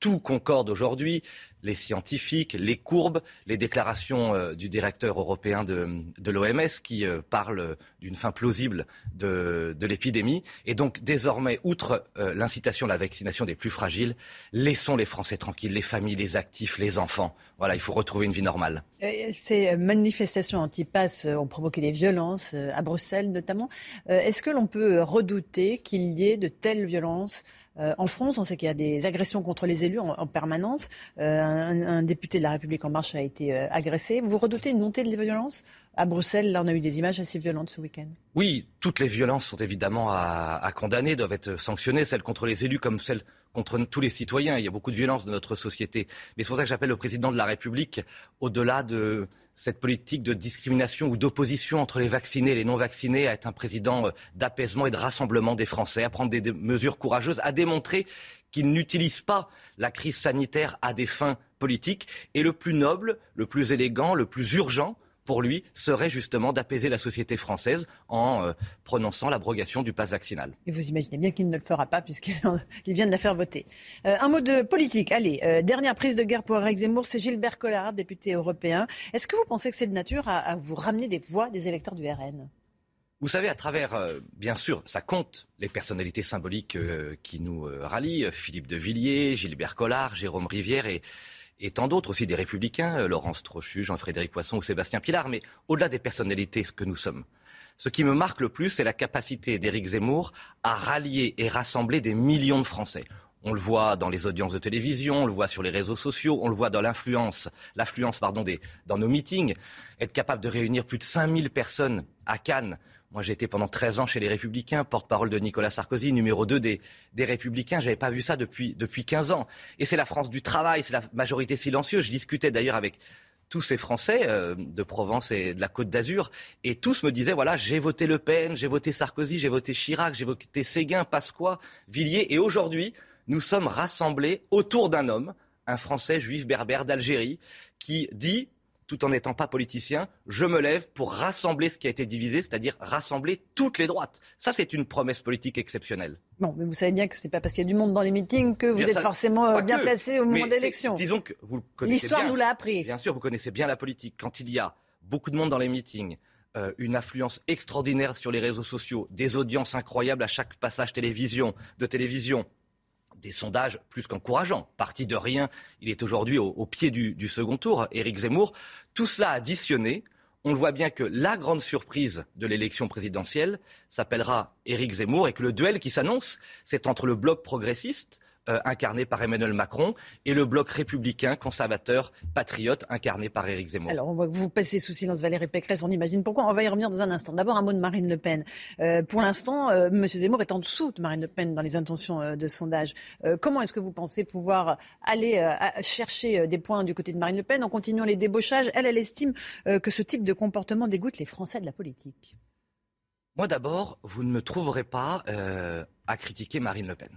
tout concorde aujourd'hui, les scientifiques, les courbes, les déclarations euh, du directeur européen de, l'OMS qui euh, parle d'une fin plausible de, l'épidémie. Et donc désormais, outre euh, l'incitation à la vaccination des plus fragiles, laissons les Français tranquilles, les familles, les actifs, les enfants. Voilà, il faut retrouver une vie normale. Ces manifestations anti-pass ont provoqué des violences, à Bruxelles notamment. Est-ce que l'on peut redouter qu'il y ait de telles violences euh, en France, on sait qu'il y a des agressions contre les élus en, permanence. Euh, un, député de la République en marche a été euh, agressé. Vous redoutez une montée de violence? À Bruxelles, là, on a eu des images assez violentes ce week-end. Oui, toutes les violences sont évidemment à, à condamner, doivent être sanctionnées, celles contre les élus comme celles contre tous les citoyens. Il y a beaucoup de violence dans notre société. Mais c'est pour ça que j'appelle le président de la République, au-delà de cette politique de discrimination ou d'opposition entre les vaccinés et les non vaccinés, à être un président euh, d'apaisement et de rassemblement des Français, à prendre des, mesures courageuses, à démontrer qu'il n'utilise pas la crise sanitaire à des fins politiques. Et le plus noble, le plus élégant, le plus urgent, pour lui, serait justement d'apaiser la société française en euh, prononçant l'abrogation du pass vaccinal. Et vous imaginez bien qu'il ne le fera pas puisqu'il vient de la faire voter. Euh, un mot de politique. Allez, euh, dernière prise de guerre pour Eric Zemmour, c'est Gilbert Collard, député européen. Est-ce que vous pensez que c'est de nature à, vous ramener des voix des électeurs du RN vous savez, à travers, bien sûr, ça compte les personnalités symboliques qui nous rallient, Philippe de Villiers, Gilbert Collard, Jérôme Rivière et et tant d'autres aussi, des républicains, euh, Laurence Trochu, Jean-Frédéric Poisson ou Sébastien Pilar, mais au-delà des personnalités que nous sommes. Ce qui me marque le plus, c'est la capacité d'Éric Zemmour à rallier et rassembler des millions de Français. On le voit dans les audiences de télévision, on le voit sur les réseaux sociaux, on le voit dans l'influence, l'affluence pardon, des, dans nos meetings. Être capable de réunir plus de 5000 personnes à Cannes moi, j'ai été pendant 13 ans chez les Républicains, porte-parole de Nicolas Sarkozy, numéro 2 des, des Républicains. J'avais pas vu ça depuis, depuis 15 ans. Et c'est la France du travail, c'est la majorité silencieuse. Je discutais d'ailleurs avec tous ces Français euh, de Provence et de la Côte d'Azur, et tous me disaient voilà, j'ai voté Le Pen, j'ai voté Sarkozy, j'ai voté Chirac, j'ai voté Séguin, Pasqua, Villiers, et aujourd'hui, nous sommes rassemblés autour d'un homme, un Français juif berbère d'Algérie, qui dit tout en n'étant pas politicien, je me lève pour rassembler ce qui a été divisé, c'est-à-dire rassembler toutes les droites. Ça, c'est une promesse politique exceptionnelle. Bon, mais vous savez bien que ce n'est pas parce qu'il y a du monde dans les meetings que vous êtes forcément euh, bien placé au moment de l'élection. Disons que vous connaissez L'histoire nous l'a appris. Bien sûr, vous connaissez bien la politique. Quand il y a beaucoup de monde dans les meetings, euh, une influence extraordinaire sur les réseaux sociaux, des audiences incroyables à chaque passage télévision, de télévision, des sondages plus qu'encourageants. Parti de rien, il est aujourd'hui au, pied du, second tour, Éric Zemmour. Tout cela additionné, on voit bien que la grande surprise de l'élection présidentielle s'appellera Éric Zemmour et que le duel qui s'annonce, c'est entre le bloc progressiste, euh, incarné par Emmanuel Macron, et le bloc républicain, conservateur, patriote, incarné par Éric Zemmour. Alors, on voit que vous passez sous silence Valérie Pécresse, on imagine pourquoi. On va y revenir dans un instant? D'abord, un mot de Marine Le Pen. Euh, pour l'instant, euh, M. Zemmour est en dessous de Marine Le Pen dans les intentions de sondage. comment est-ce que vous pensez pouvoir aller chercher des points du côté de Marine Le Pen en continuant les débauchages? Elle, elle estime que ce type de comportement dégoûte les Français de la politique. Moi, d'abord, vous ne me trouverez pas à critiquer Marine Le Pen.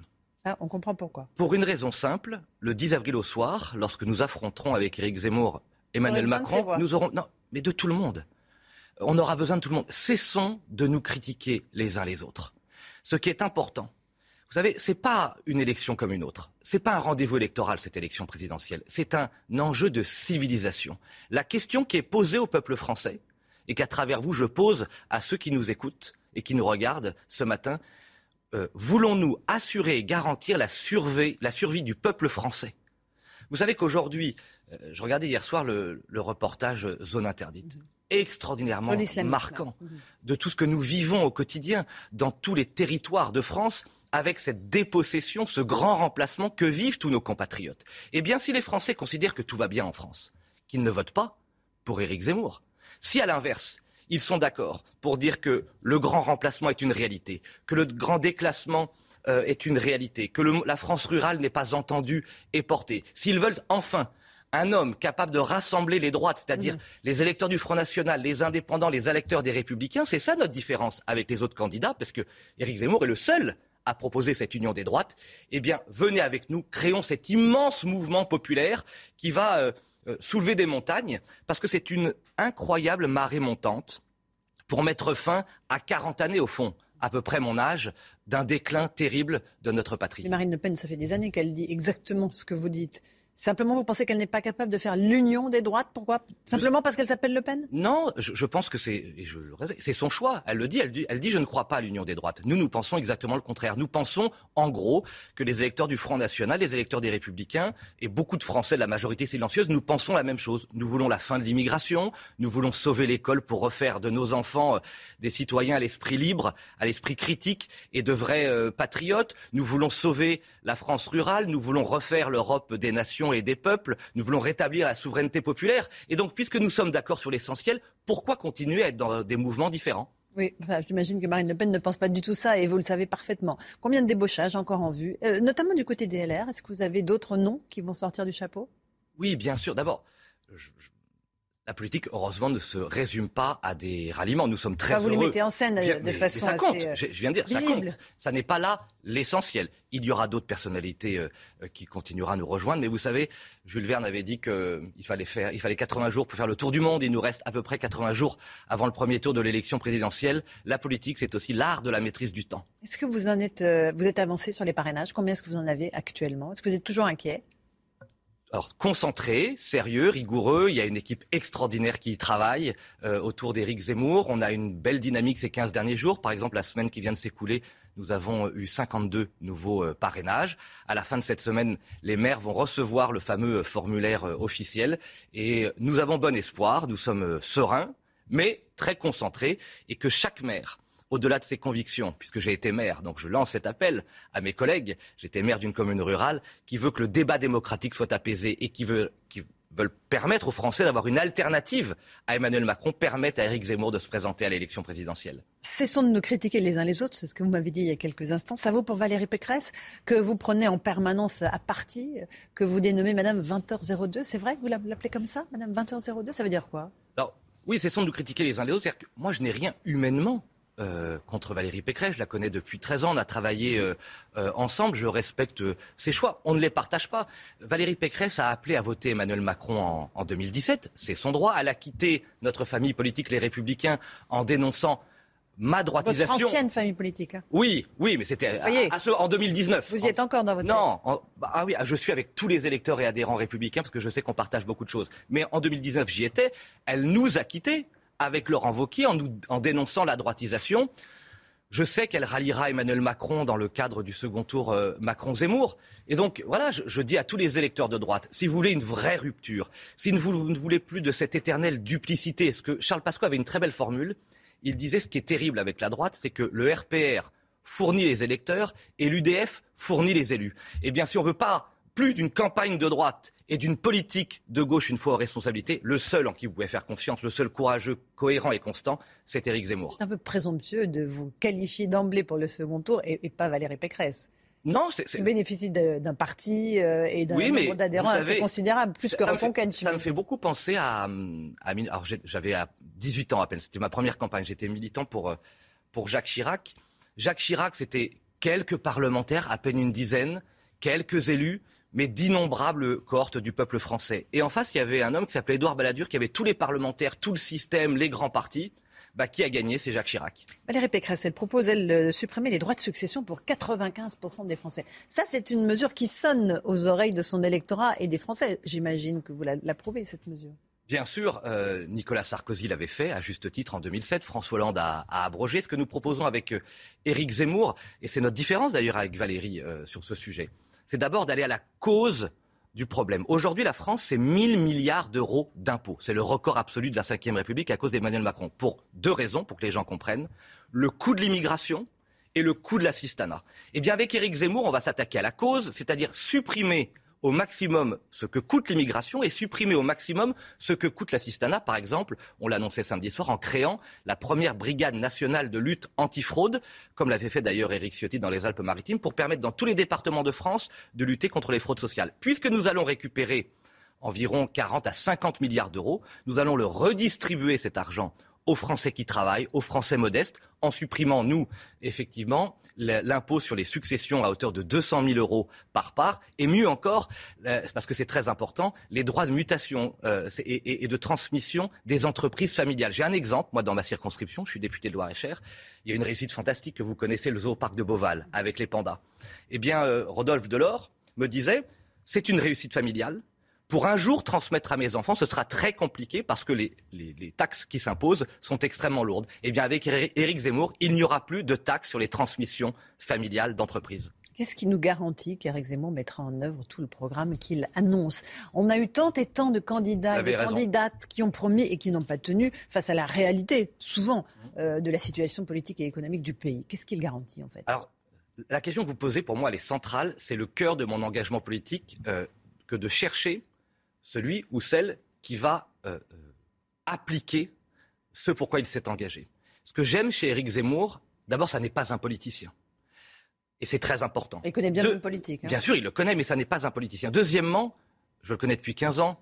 Ah, on comprend pourquoi. Pour une raison simple, le 10 avril au soir, lorsque nous affronterons avec Éric Zemmour Emmanuel Macron, nous aurons. Non, mais de tout le monde. On aura besoin de tout le monde. Cessons de nous critiquer les uns les autres. Ce qui est important, vous savez, ce n'est pas une élection comme une autre. Ce n'est pas un rendez-vous électoral, cette élection présidentielle. C'est un enjeu de civilisation. La question qui est posée au peuple français, et qu'à travers vous, je pose à ceux qui nous écoutent et qui nous regardent ce matin, euh, voulons-nous assurer et garantir la, la survie du peuple français? Vous savez qu'aujourd'hui, euh, je regardais hier soir le, reportage Zone interdite. Mhm. extraordinairement marquant mhm. de tout ce que nous vivons au quotidien dans tous les territoires de France avec cette dépossession, ce grand remplacement que vivent tous nos compatriotes. Eh bien, si les Français considèrent que tout va bien en France, qu'ils ne votent pas pour Éric Zemmour, si à l'inverse, ils sont d'accord pour dire que le grand remplacement est une réalité, que le grand déclassement euh, est une réalité, que la France rurale n'est pas entendue et portée, s'ils veulent enfin un homme capable de rassembler les droites, c'est-à-dire mmh. les électeurs du Front National, les indépendants, les électeurs des Républicains, c'est ça notre différence avec les autres candidats, parce que Éric Zemmour est le seul à proposer cette union des droites. Eh bien, venez avec nous, créons cet immense mouvement populaire qui va euh, soulever des montagnes, parce que c'est une incroyable marée montante pour mettre fin à 40 années, au fond, à peu près mon âge, d'un déclin terrible de notre patrie. Marine Le Pen, ça fait des années qu'elle dit exactement ce que vous dites. Simplement, vous pensez qu'elle n'est pas capable de faire l'union des droites? Pourquoi? Simplement parce qu'elle s'appelle Le Pen? Non, je, pense que c'est, c'est son choix. Elle le dit elle, dit, elle dit, je ne crois pas à l'union des droites. Nous, nous pensons exactement le contraire. Nous pensons, en gros, que les électeurs du Front National, les électeurs des Républicains et beaucoup de Français de la majorité silencieuse, nous pensons la même chose. Nous voulons la fin de l'immigration. Nous voulons sauver l'école pour refaire de nos enfants euh, des citoyens à l'esprit libre, à l'esprit critique et de vrais euh, patriotes. Nous voulons sauver la France rurale. Nous voulons refaire l'Europe des nations et des peuples, nous voulons rétablir la souveraineté populaire. Et donc, puisque nous sommes d'accord sur l'essentiel, pourquoi continuer à être dans des mouvements différents? Oui, j'imagine que Marine Le Pen ne pense pas du tout ça et vous le savez parfaitement. Combien de débauchages encore en vue, euh, notamment du côté des LR Est-ce que vous avez d'autres noms qui vont sortir du chapeau? Oui, bien sûr. D'abord, la politique, heureusement, ne se résume pas à des ralliements. Nous sommes très heureux. Vous les mettez en scène de façon ça compte. Euh, je, viens de dire, ça compte. Ça n'est pas là l'essentiel. Il y aura d'autres personnalités euh, euh, qui continueront à nous rejoindre. Mais vous savez, Jules Verne avait dit qu'il fallait faire, il fallait 80 jours pour faire le tour du monde. Il nous reste à peu près 80 jours avant le premier tour de l'élection présidentielle. La politique, c'est aussi l'art de la maîtrise du temps. Est-ce que vous en êtes, vous êtes avancé sur les parrainages? Combien est-ce que vous en avez actuellement? Est-ce que vous êtes toujours inquiet? Concentré, sérieux, rigoureux. Il y a une équipe extraordinaire qui y travaille euh, autour d'Éric Zemmour. On a une belle dynamique ces 15 derniers jours. Par exemple, la semaine qui vient de s'écouler, nous avons eu 52 nouveaux euh, parrainages. À la fin de cette semaine, les maires vont recevoir le fameux euh, formulaire officiel. Et nous avons bon espoir, nous sommes sereins, mais très concentrés, et que chaque maire au-delà de ses convictions, puisque j'ai été maire, donc je lance cet appel à mes collègues, j'étais maire d'une commune rurale, qui veut que le débat démocratique soit apaisé et qui veut, qui veulent permettre aux Français d'avoir une alternative à Emmanuel Macron, permettent à Éric Zemmour de se présenter à l'élection présidentielle. Cessons de nous critiquer les uns les autres, c'est ce que vous m'avez dit il y a quelques instants. Ça vaut pour Valérie Pécresse, que vous prenez en permanence à partie, que vous dénommez Madame 20h02. C'est vrai que vous l'appelez comme ça, Madame 20h02 Ça veut dire quoi? Alors, Oui, cessons de nous critiquer les uns les autres. Que moi, je n'ai rien humainement euh, contre Valérie Pécresse. Je la connais depuis 13 ans. On a travaillé euh, euh, ensemble. Je respecte ses choix. On ne les partage pas. Valérie Pécresse a appelé à voter Emmanuel Macron en, 2017. C'est son droit. Elle a quitté notre famille politique, les Républicains, en dénonçant ma droitisation. Votre ancienne famille politique. Hein. Oui, oui, mais c'était en 2019. Vous y êtes encore dans votre. Non, bah, ah oui, je suis avec tous les électeurs et adhérents républicains parce que je sais qu'on partage beaucoup de choses. Mais en 2019, j'y étais. Elle nous a quittés avec Laurent Wauquiez en, en dénonçant la droitisation. Je sais qu'elle ralliera Emmanuel Macron dans le cadre du second tour euh, Macron-Zemmour. Et donc, voilà, je, dis à tous les électeurs de droite, si vous voulez une vraie rupture, si vous, ne voulez plus de cette éternelle duplicité, ce que Charles Pasqua avait une très belle formule, il disait ce qui est terrible avec la droite, c'est que le RPR fournit les électeurs et l'UDF fournit les élus. Eh bien, si on ne veut pas plus d'une campagne de droite et d'une politique de gauche une fois aux responsabilités, le seul en qui vous pouvez faire confiance, le seul courageux, cohérent et constant, c'est Éric Zemmour. C'est un peu présomptueux de vous qualifier d'emblée pour le second tour et, pas Valérie Pécresse. Non, c'est. Vous bénéficie d'un parti euh, et d'un nombre d'adhérents assez considérable, plus que Reconquête. Ça me fait beaucoup penser à. à alors, j'avais 18 ans à peine, c'était ma première campagne. J'étais militant pour, euh, pour Jacques Chirac. Jacques Chirac, c'était quelques parlementaires, à peine une dizaine, quelques élus mais d'innombrables cohortes du peuple français. Et en face, il y avait un homme qui s'appelait Édouard Balladur, qui avait tous les parlementaires, tout le système, les grands partis. Bah, qui a gagné? C'est Jacques Chirac. Valérie Pécresse, elle propose, elle, de supprimer les droits de succession pour 95% des Français. Ça, c'est une mesure qui sonne aux oreilles de son électorat et des Français. J'imagine que vous l'approuvez, cette mesure. Bien sûr, euh, Nicolas Sarkozy l'avait fait, à juste titre, en 2007. François Hollande a, abrogé. Ce que nous proposons avec euh, Éric Zemmour, et c'est notre différence d'ailleurs avec Valérie euh, sur ce sujet, c'est d'abord d'aller à la cause du problème. Aujourd'hui, la France, c'est 1000 milliards d'euros d'impôts. C'est le record absolu de la Ve République à cause d'Emmanuel Macron. Pour deux raisons, pour que les gens comprennent. Le coût de l'immigration et le coût de l'assistanat. Eh bien, avec Éric Zemmour, on va s'attaquer à la cause, c'est-à-dire supprimer au maximum ce que coûte l'immigration et supprimer au maximum ce que coûte l'assistanat. Par exemple, on l'annonçait samedi soir en créant la première brigade nationale de lutte antifraude, comme l'avait fait d'ailleurs Éric Ciotti dans les Alpes-Maritimes, pour permettre dans tous les départements de France de lutter contre les fraudes sociales. Puisque nous allons récupérer environ 40 à 50 milliards d'euros, nous allons le redistribuer cet argent aux Français qui travaillent, aux Français modestes, en supprimant, nous, effectivement, l'impôt sur les successions à hauteur de 200 000 euros par part, et mieux encore, parce que c'est très important, les droits de mutation euh, et, de transmission des entreprises familiales. J'ai un exemple, moi, dans ma circonscription, je suis député de Loire-et-Cher, il y a une réussite fantastique que vous connaissez, le zooparc de Beauval, avec les pandas. Eh bien, euh, Rodolphe Delors me disait, c'est une réussite familiale, pour un jour transmettre à mes enfants, ce sera très compliqué parce que les, taxes qui s'imposent sont extrêmement lourdes. Eh bien, avec Éric Zemmour, il n'y aura plus de taxes sur les transmissions familiales d'entreprises. Qu'est-ce qui nous garantit qu'Éric Zemmour mettra en œuvre tout le programme qu'il annonce? On a eu tant et tant de candidats et de candidates qui ont promis et qui n'ont pas tenu face à la réalité, souvent, euh, de la situation politique et économique du pays. Qu'est-ce qu'il garantit, en fait? Alors, la question que vous posez, pour moi, elle est centrale. C'est le cœur de mon engagement politique euh, que de chercher celui ou celle qui va euh, euh, appliquer ce pourquoi il s'est engagé. Ce que j'aime chez Éric Zemmour, d'abord, ça n'est pas un politicien. Et c'est très important. Il connaît bien le politique. Hein. Bien sûr, il le connaît, mais ça n'est pas un politicien. Deuxièmement, je le connais depuis 15 ans,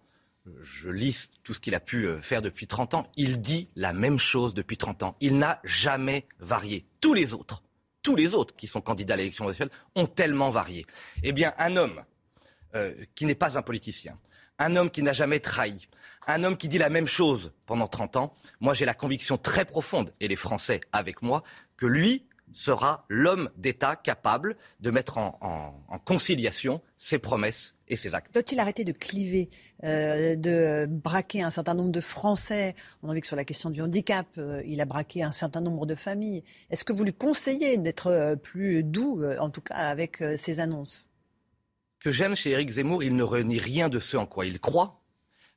je lis tout ce qu'il a pu euh, faire depuis 30 ans, il dit la même chose depuis 30 ans. Il n'a jamais varié. Tous les autres, tous les autres qui sont candidats à l'élection nationale ont tellement varié. Eh bien, un homme qui n'est pas un politicien, un homme qui n'a jamais trahi, un homme qui dit la même chose pendant 30 ans, moi j'ai la conviction très profonde, et les Français avec moi, que lui sera l'homme d'État capable de mettre en, conciliation ses promesses et ses actes. Doit-il arrêter de cliver, euh, de braquer un certain nombre de Français? On a vu que sur la question du handicap, euh, il a braqué un certain nombre de familles. Est-ce que vous lui conseillez d'être euh, plus doux, en tout cas avec ses annonces? Que j'aime chez Éric Zemmour, il ne renie rien de ce en quoi il croit.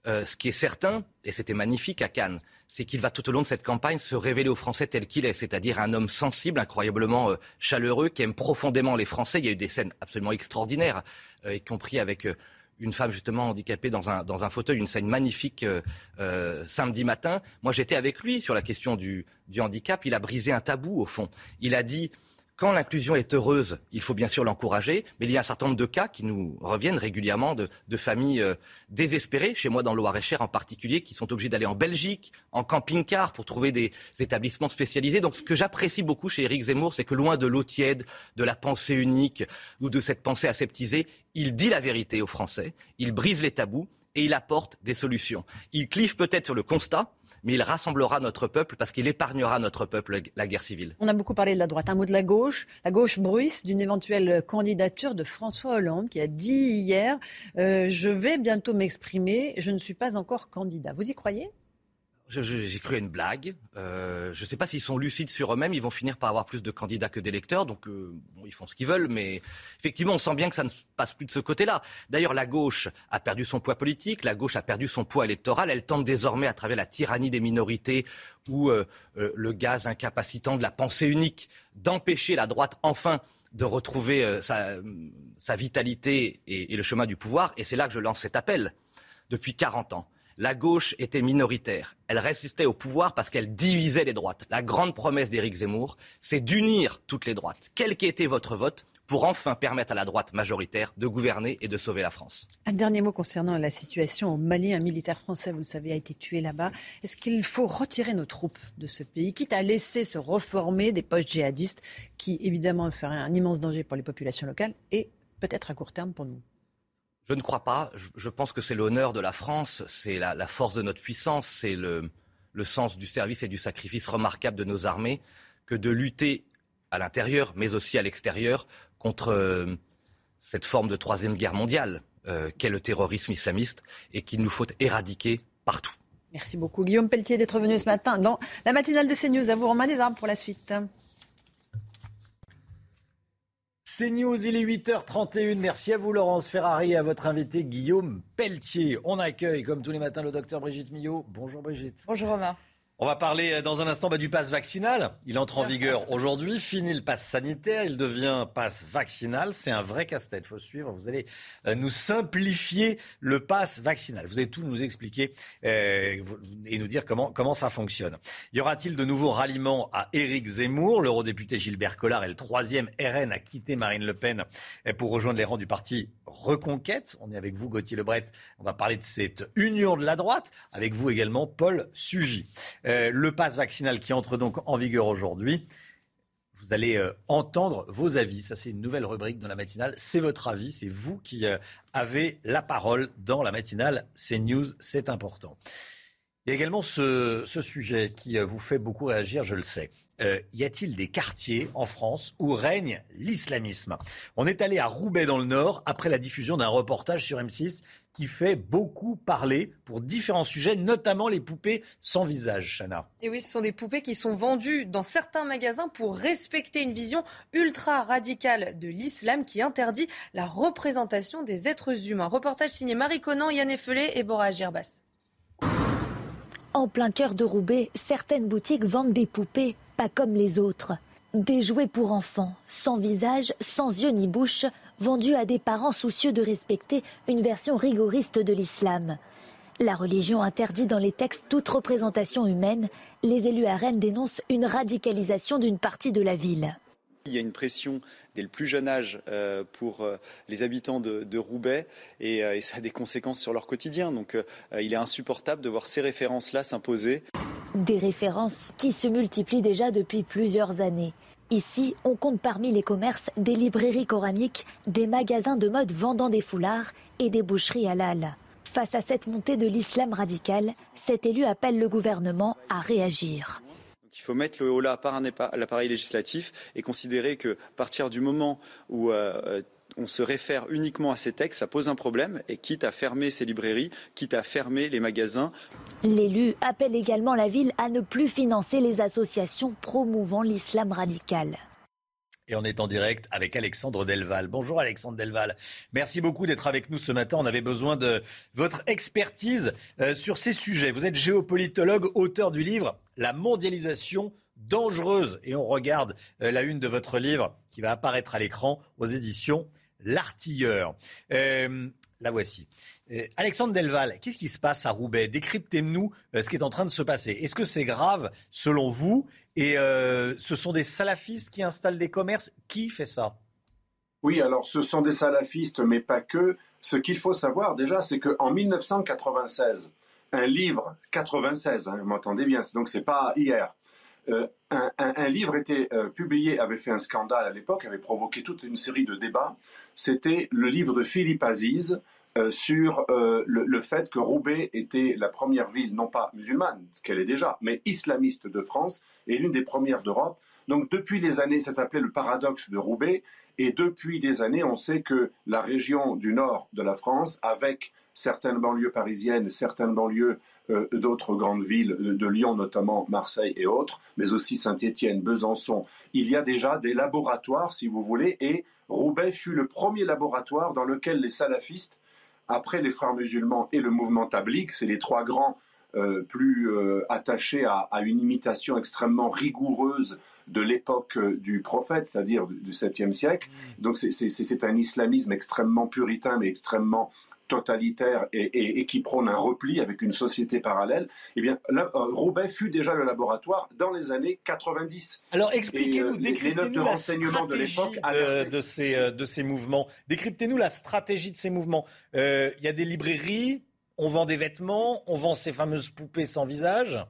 Euh, ce qui est certain, et c'était magnifique à Cannes, c'est qu'il va tout au long de cette campagne se révéler aux Français tel qu'il est, c'est-à-dire un homme sensible, incroyablement euh, chaleureux, qui aime profondément les Français. Il y a eu des scènes absolument extraordinaires, euh, y compris avec une femme justement handicapée dans un, dans un fauteuil, une scène magnifique samedi matin. Moi, j'étais avec lui sur la question du, du handicap. Il a brisé un tabou, au fond. Il a dit quand l'inclusion est heureuse, il faut bien sûr l'encourager, mais il y a un certain nombre de cas qui nous reviennent régulièrement de, familles euh, désespérées, chez moi dans le Loir-et-Cher en particulier, qui sont obligées d'aller en Belgique, en camping-car pour trouver des établissements spécialisés. Donc ce que j'apprécie beaucoup chez Éric Zemmour, c'est que loin de l'eau tiède, de la pensée unique ou de cette pensée aseptisée, il dit la vérité aux Français, il brise les tabous et il apporte des solutions. Il clive peut-être sur le constat, mais il rassemblera notre peuple parce qu'il épargnera notre peuple la guerre civile. On a beaucoup parlé de la droite. Un mot de la gauche. La gauche bruisse d'une éventuelle candidature de François Hollande qui a dit hier euh, Je vais bientôt m'exprimer, je ne suis pas encore candidat. Vous y croyez? J'ai cru à une blague. Euh, je ne sais pas s'ils sont lucides sur eux-mêmes. Ils vont finir par avoir plus de candidats que d'électeurs. Donc, euh, ils font ce qu'ils veulent. Mais effectivement, on sent bien que ça ne passe plus de ce côté-là. D'ailleurs, la gauche a perdu son poids politique. La gauche a perdu son poids électoral. Elle tente désormais, à travers la tyrannie des minorités ou euh, le gaz incapacitant de la pensée unique, d'empêcher la droite enfin de retrouver sa, vitalité et, et le chemin du pouvoir. Et c'est là que je lance cet appel. Depuis 40 ans, la gauche était minoritaire. Elle résistait au pouvoir parce qu'elle divisait les droites. La grande promesse d'Éric Zemmour, c'est d'unir toutes les droites, quel qu'ait votre vote, pour enfin permettre à la droite majoritaire de gouverner et de sauver la France. Un dernier mot concernant la situation au Mali. Un militaire français, vous le savez, a été tué là-bas. Est-ce qu'il faut retirer nos troupes de ce pays, quitte à laisser se reformer des postes djihadistes qui, évidemment, seraient un immense danger pour les populations locales et peut-être à court terme pour nous? Je ne crois pas. Je, pense que c'est l'honneur de la France, c'est la, force de notre puissance, c'est le, sens du service et du sacrifice remarquable de nos armées que de lutter à l'intérieur, mais aussi à l'extérieur, contre euh, cette forme de troisième guerre mondiale euh, qu'est le terrorisme islamiste et qu'il nous faut éradiquer partout. Merci beaucoup Guillaume Pelletier d'être venu ce matin dans la matinale de CNews. À vous Romain Desarmes pour la suite. C'est News, il est 8h31. Merci à vous Laurence Ferrari et à votre invité Guillaume Pelletier. On accueille comme tous les matins le docteur Brigitte Millot. Bonjour Brigitte. Bonjour Romain. On va parler euh, dans un instant bah, du pass vaccinal. Il entre en vigueur aujourd'hui. Fini le pass sanitaire, il devient pass vaccinal. C'est un vrai casse-tête. Faut suivre. Vous allez euh, nous simplifier le pass vaccinal. Vous allez tout nous expliquer euh, et nous dire comment, comment ça fonctionne. Y aura-t-il de nouveaux ralliements à Éric Zemmour? L'eurodéputé Gilbert Collard est le troisième RN à quitter Marine Le Pen pour rejoindre les rangs du parti Reconquête. On est avec vous, Gauthier Lebret. On va parler de cette union de la droite. Avec vous également, Paul Sugy. Euh, le pass vaccinal qui entre donc en vigueur aujourd'hui. Vous allez euh, entendre vos avis. Ça, c'est une nouvelle rubrique dans la matinale. C'est votre avis. C'est vous qui euh, avez la parole dans la matinale. C'est news. C'est important. Il y a également ce, sujet qui vous fait beaucoup réagir, je le sais. y a-t-il des quartiers en France où règne l'islamisme? On est allé à Roubaix dans le Nord après la diffusion d'un reportage sur M6 qui fait beaucoup parler pour différents sujets, notamment les poupées sans visage, Chana. Et oui, ce sont des poupées qui sont vendues dans certains magasins pour respecter une vision ultra radicale de l'islam qui interdit la représentation des êtres humains. Reportage signé Marie Conan, Yann Effelé et Bora Gerbas. En plein cœur de Roubaix, certaines boutiques vendent des poupées, pas comme les autres. Des jouets pour enfants, sans visage, sans yeux ni bouche, vendus à des parents soucieux de respecter une version rigoriste de l'islam. La religion interdit dans les textes toute représentation humaine. Les élus à Rennes dénoncent une radicalisation d'une partie de la ville. Il y a une pression dès le plus jeune âge euh, pour euh, les habitants de, Roubaix euh, et, ça a des conséquences sur leur quotidien. Donc il est insupportable de voir ces références-là s'imposer. Des références qui se multiplient déjà depuis plusieurs années. Ici, on compte parmi les commerces des librairies coraniques, des magasins de mode vendant des foulards et des boucheries halal. Face à cette montée de l'islam radical, cet élu appelle le gouvernement à réagir. Il faut mettre le haut là par l'appareil législatif et considérer que partir du moment où euh, on se réfère uniquement à ces textes, ça pose un problème et quitte à fermer ces librairies, quitte à fermer les magasins. L'élu appelle également la ville à ne plus financer les associations promouvant l'islam radical. Et on est en direct avec Alexandre Delval. Bonjour Alexandre Delval. Merci beaucoup d'être avec nous ce matin. On avait besoin de votre expertise euh, sur ces sujets. Vous êtes géopolitologue, auteur du livre La mondialisation dangereuse. Et on regarde euh, la une de votre livre qui va apparaître à l'écran aux éditions l'artilleur. Euh, la voici. Alexandre Delval, qu'est-ce qui se passe à Roubaix? Décryptez-nous ce qui est en train de se passer. Est-ce que c'est grave selon vous Et ce sont des salafistes qui installent des commerces Qui fait ça? Oui, alors ce sont des salafistes, mais pas que. Ce qu'il faut savoir déjà, c'est qu'en 1996, un livre, 96, hein, vous m'entendez bien, donc c'est pas hier, euh, un, livre était euh, publié, avait fait un scandale à l'époque, avait provoqué toute une série de débats. C'était le livre de Philippe Aziz euh, sur le, fait que Roubaix était la première ville, non pas musulmane, ce qu'elle est déjà, mais islamiste de France et l'une des premières d'Europe. Donc depuis des années, ça s'appelait le paradoxe de Roubaix. Et depuis des années, on sait que la région du nord de la France, avec certaines banlieues parisiennes, certaines banlieues euh, d'autres grandes villes, de, Lyon notamment, Marseille et autres, mais aussi Saint-Étienne, Besançon. Il y a déjà des laboratoires, si vous voulez, et Roubaix fut le premier laboratoire dans lequel les salafistes, après les frères musulmans et le mouvement tablique, c'est les trois grands euh, plus euh, attachés à, une imitation extrêmement rigoureuse de l'époque du prophète, c'est-à-dire du 7e siècle. Mmh. Donc c'est un islamisme extrêmement puritain, mais extrêmement totalitaire et, qui prône un repli avec une société parallèle, eh bien, là, euh, Roubaix fut déjà le laboratoire dans les années 90. Alors expliquez-nous, euh, décryptez-nous la stratégie de, l'époque de, ces, euh, de ces mouvements. Décryptez-nous la stratégie de ces mouvements. Il y a des librairies, on vend des vêtements, on vend ces fameuses poupées sans visage.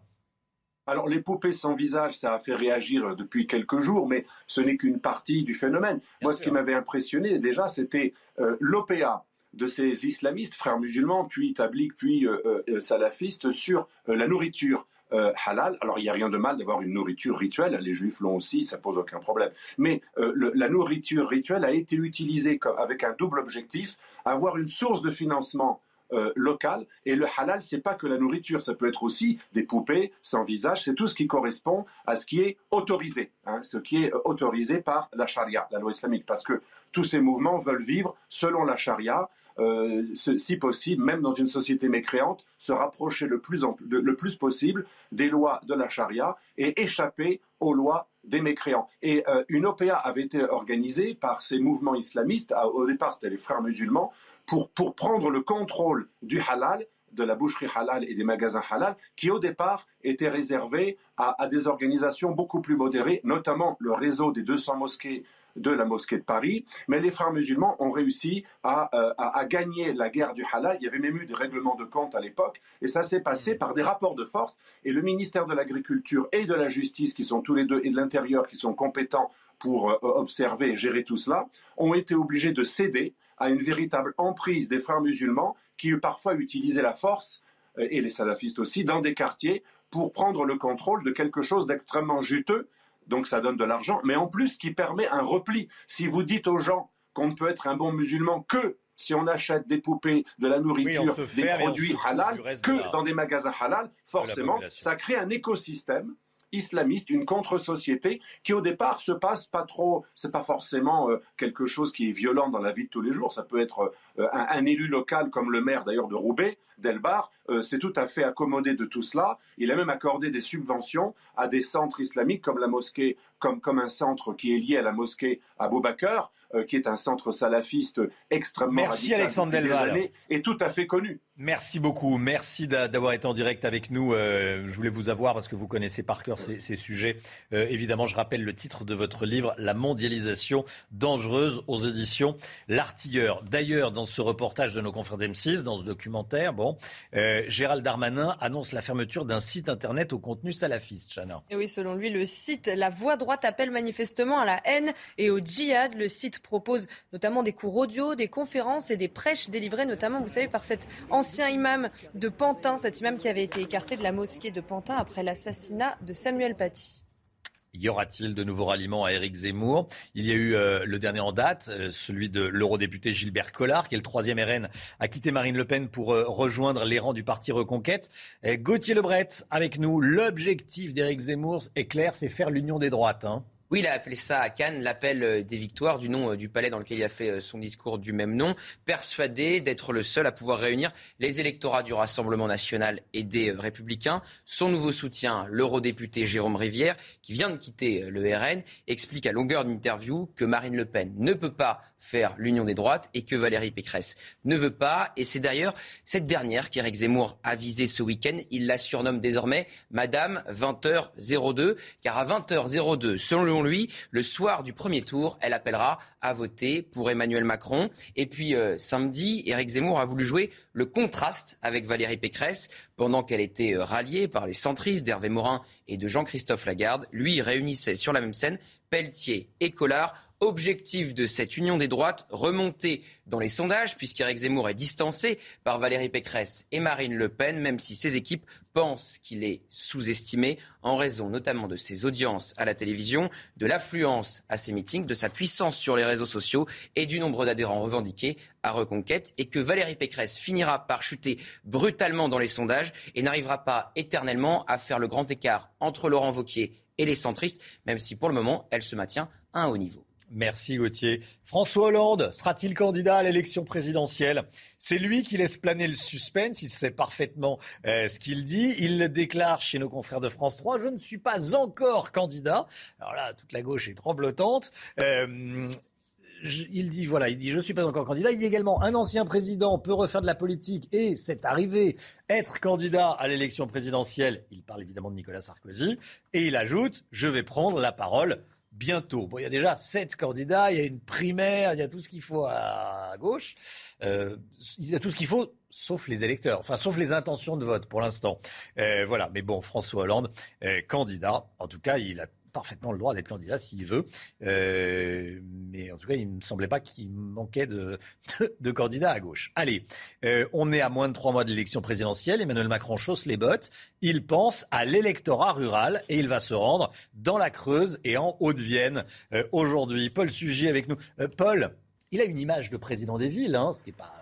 Alors les poupées sans visage, ça a fait réagir depuis quelques jours, mais ce n'est qu'une partie du phénomène. Moi, ce qui m'avait impressionné déjà, c'était l'OPA, de ces islamistes, frères musulmans, puis tabliques, puis euh, euh, salafistes, sur euh, la nourriture. halal. Alors il n'y a rien de mal d'avoir une nourriture rituelle, les juifs l'ont aussi, ça pose aucun problème. Mais la nourriture rituelle a été utilisée avec un double objectif, avoir une source de financement local. Et le halal, c'est pas que la nourriture, ça peut être aussi des poupées sans visage. C'est tout ce qui correspond à ce qui est autorisé, hein, ce qui est autorisé par la charia, la loi islamique, parce que tous ces mouvements veulent vivre selon la charia si possible, même dans une société mécréante, se rapprocher le plus, le plus possible des lois de la charia et échapper aux lois des mécréants. Et une OPA avait été organisée par ces mouvements islamistes, au départ c'était les frères musulmans, pour, pour prendre le contrôle du halal de la boucherie halal et des magasins halal, qui au départ étaient réservés à, des organisations beaucoup plus modérées, notamment le réseau des 200 mosquées de la mosquée de Paris, mais les frères musulmans ont réussi euh, à, à, gagner la guerre du halal. Il y avait même eu des règlements de compte à l'époque, et ça s'est passé par des rapports de force. Et le ministère de l'Agriculture et de la Justice, qui sont tous les deux, et de l'Intérieur, qui sont compétents pour euh, observer et gérer tout cela, ont été obligés de céder à une véritable emprise des frères musulmans qui parfois utilisaient la force, euh, et les salafistes aussi, dans des quartiers pour prendre le contrôle de quelque chose d'extrêmement juteux. Donc ça donne de l'argent, mais en plus qui permet un repli. Si vous dites aux gens qu'on ne peut être un bon musulman que si on achète des poupées, de la nourriture, des produits halal, que dans des magasins halal, forcément, ça crée un écosystème islamiste, une contre-société qui au départ se passe pas trop, c'est pas forcément euh, quelque chose qui est violent dans la vie de tous les jours, ça peut être euh, un, élu local comme le maire d'ailleurs de Roubaix, Delbar, euh, c'est tout à fait accommodé de tout cela. Il a même accordé des subventions à des centres islamiques comme la mosquée, comme, comme un centre qui est lié à la mosquée Abou Bakr, qui est un centre salafiste extrêmement Merci Alexandre Delbar. et tout à fait connu. Merci beaucoup. Merci d'avoir été en direct avec nous. je voulais vous avoir parce que vous connaissez par cœur ces, sujets. évidemment, je rappelle le titre de votre livre, La mondialisation dangereuse aux éditions L'Artilleur. D'ailleurs, dans ce reportage de nos confrères d'M6, dans ce documentaire, bon, euh, Gérald Darmanin annonce la fermeture d'un site internet au contenu salafiste, Chana. Et oui, selon lui, le site La Voix droite appelle manifestement à la haine et au djihad. Le site propose notamment des cours audio, des conférences et des prêches délivrées notamment, vous savez, par cet ancien imam de Pantin, cet imam qui avait été écarté de la mosquée de Pantin après l'assassinat de Samuel Paty. Y aura-t-il de nouveaux ralliements à Éric Zemmour? Il y a eu euh, le dernier en date, euh, celui de l'eurodéputé Gilbert Collard, qui est le troisième RN, a quitté Marine Le Pen pour euh, rejoindre les rangs du parti Reconquête. Gauthier Lebret, avec nous, l'objectif d'Éric Zemmour est clair, c'est faire l'union des droites. Hein. Oui, il a appelé ça à Cannes l'appel euh, des victoires du nom euh, du palais dans lequel il a fait euh, son discours du même nom, persuadé d'être le seul à pouvoir réunir les électorats du Rassemblement national et des Républicains. Son nouveau soutien, l'eurodéputé Jérôme Rivière, qui vient de quitter le RN, explique à longueur d'interview que Marine Le Pen ne peut pas faire l'union des droites et que Valérie Pécresse ne veut pas. Et c'est d'ailleurs cette dernière qu'Éric Zemmour a visée ce week-end. Il la surnomme désormais Madame 20h02, car à 20h02, selon lui, le soir du premier tour, elle appellera à voter pour Emmanuel Macron. Et puis euh, samedi, Éric Zemmour a voulu jouer le contraste avec Valérie Pécresse pendant qu'elle était euh, ralliée par les centristes d'Hervé Morin et de Jean-Christophe Lagarde. Lui réunissait sur la même scène Pelletier et Collard Objectif de cette union des droites, remonter dans les sondages, puisqu'Éric Zemmour est distancé par Valérie Pécresse et Marine Le Pen, même si ses équipes pensent qu'il est sous-estimé en raison notamment de ses audiences à la télévision, de l'affluence à ses meetings, de sa puissance sur les réseaux sociaux et du nombre d'adhérents revendiqués à Reconquête, et que Valérie Pécresse finira par chuter brutalement dans les sondages et n'arrivera pas éternellement à faire le grand écart entre Laurent Vauquier et les centristes, même si pour le moment elle se maintient à un haut niveau. Merci Gauthier. François Hollande sera-t-il candidat à l'élection présidentielle? C'est lui qui laisse planer le suspense, il sait parfaitement euh, ce qu'il dit. Il déclare chez nos confrères de France 3, je ne suis pas encore candidat. Alors là, toute la gauche est tremblotante. Euh, il dit voilà, il dit je suis pas encore candidat. Il dit également un ancien président peut refaire de la politique et c'est arrivé être candidat à l'élection présidentielle. Il parle évidemment de Nicolas Sarkozy et il ajoute je vais prendre la parole bientôt. Bon, il y a déjà sept candidats, il y a une primaire, il y a tout ce qu'il faut à, gauche. Euh, il y a tout ce qu'il faut, sauf les électeurs, enfin, sauf les intentions de vote pour l'instant. Euh, voilà, mais bon, François Hollande, euh, candidat, en tout cas, il a parfaitement le droit d'être candidat s'il veut. Euh, mais en tout cas, il ne me semblait pas qu'il manquait de, de, candidats à gauche. Allez, euh, on est à moins de trois mois de l'élection présidentielle. Emmanuel Macron chausse les bottes. Il pense à l'électorat rural et il va se rendre dans la Creuse et en Haute-Vienne euh, aujourd'hui. Paul Sugy avec nous. Paul, il a une image de président des villes, hein, ce qui n'est pas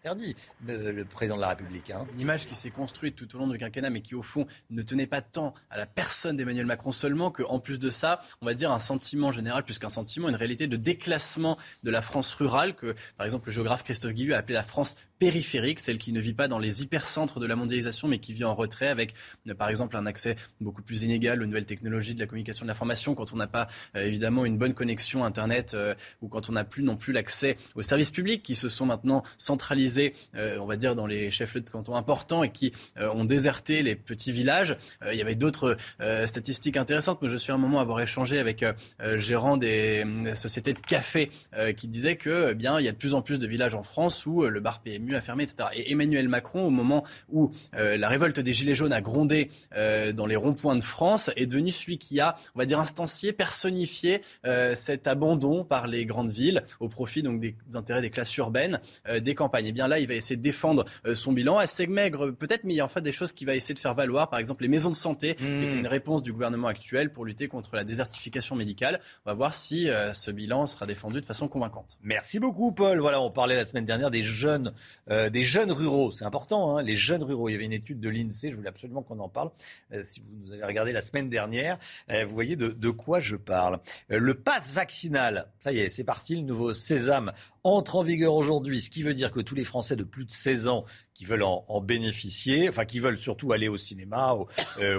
interdit, le, président de la République. Hein. Une image qui s'est construite tout au long du quinquennat, mais qui au fond ne tenait pas tant à la personne d'Emmanuel Macron seulement, qu'en plus de ça, on va dire un sentiment général, plus qu'un sentiment, une réalité de déclassement de la France rurale, que par exemple le géographe Christophe Guillu a appelé la France périphérique, celle qui ne vit pas dans les hypercentres de la mondialisation, mais qui vit en retrait avec, euh, par exemple, un accès beaucoup plus inégal aux nouvelles technologies de la communication de l'information, quand on n'a pas euh, évidemment une bonne connexion Internet euh, ou quand on n'a plus non plus l'accès aux services publics qui se sont maintenant centralisés, on va dire, dans les chefs-lieux de canton importants et qui ont déserté les petits villages. il y avait d'autres statistiques intéressantes. Moi, je suis à un moment à avoir échangé avec gérant des, sociétés de café qui disaient que, eh bien, il y a de plus en plus de villages en France où le bar PMU à fermer, etc. Et Emmanuel Macron, au moment où euh, la révolte des Gilets jaunes a grondé euh, dans les ronds-points de France, est devenu celui qui a, on va dire, instancié, personnifié euh, cet abandon par les grandes villes au profit donc des intérêts des classes urbaines, des campagnes. Bien là, il va essayer de défendre son bilan assez maigre, peut-être, mais il y a en fait des choses qu'il va essayer de faire valoir. Par exemple, les maisons de santé, mmh. une réponse du gouvernement actuel pour lutter contre la désertification médicale. On va voir si ce bilan sera défendu de façon convaincante. Merci beaucoup, Paul. Voilà, on parlait la semaine dernière des jeunes euh, des jeunes ruraux. C'est important, hein, les jeunes ruraux. Il y avait une étude de l'INSEE, je voulais absolument qu'on en parle. Euh, si vous nous avez regardé la semaine dernière, euh, vous voyez de, quoi je parle. le pass vaccinal, ça y est, c'est parti, le nouveau sésame entre en vigueur aujourd'hui, ce qui veut dire que tous les Français de plus de 16 ans qui veulent en, bénéficier, enfin qui veulent surtout aller au cinéma, au,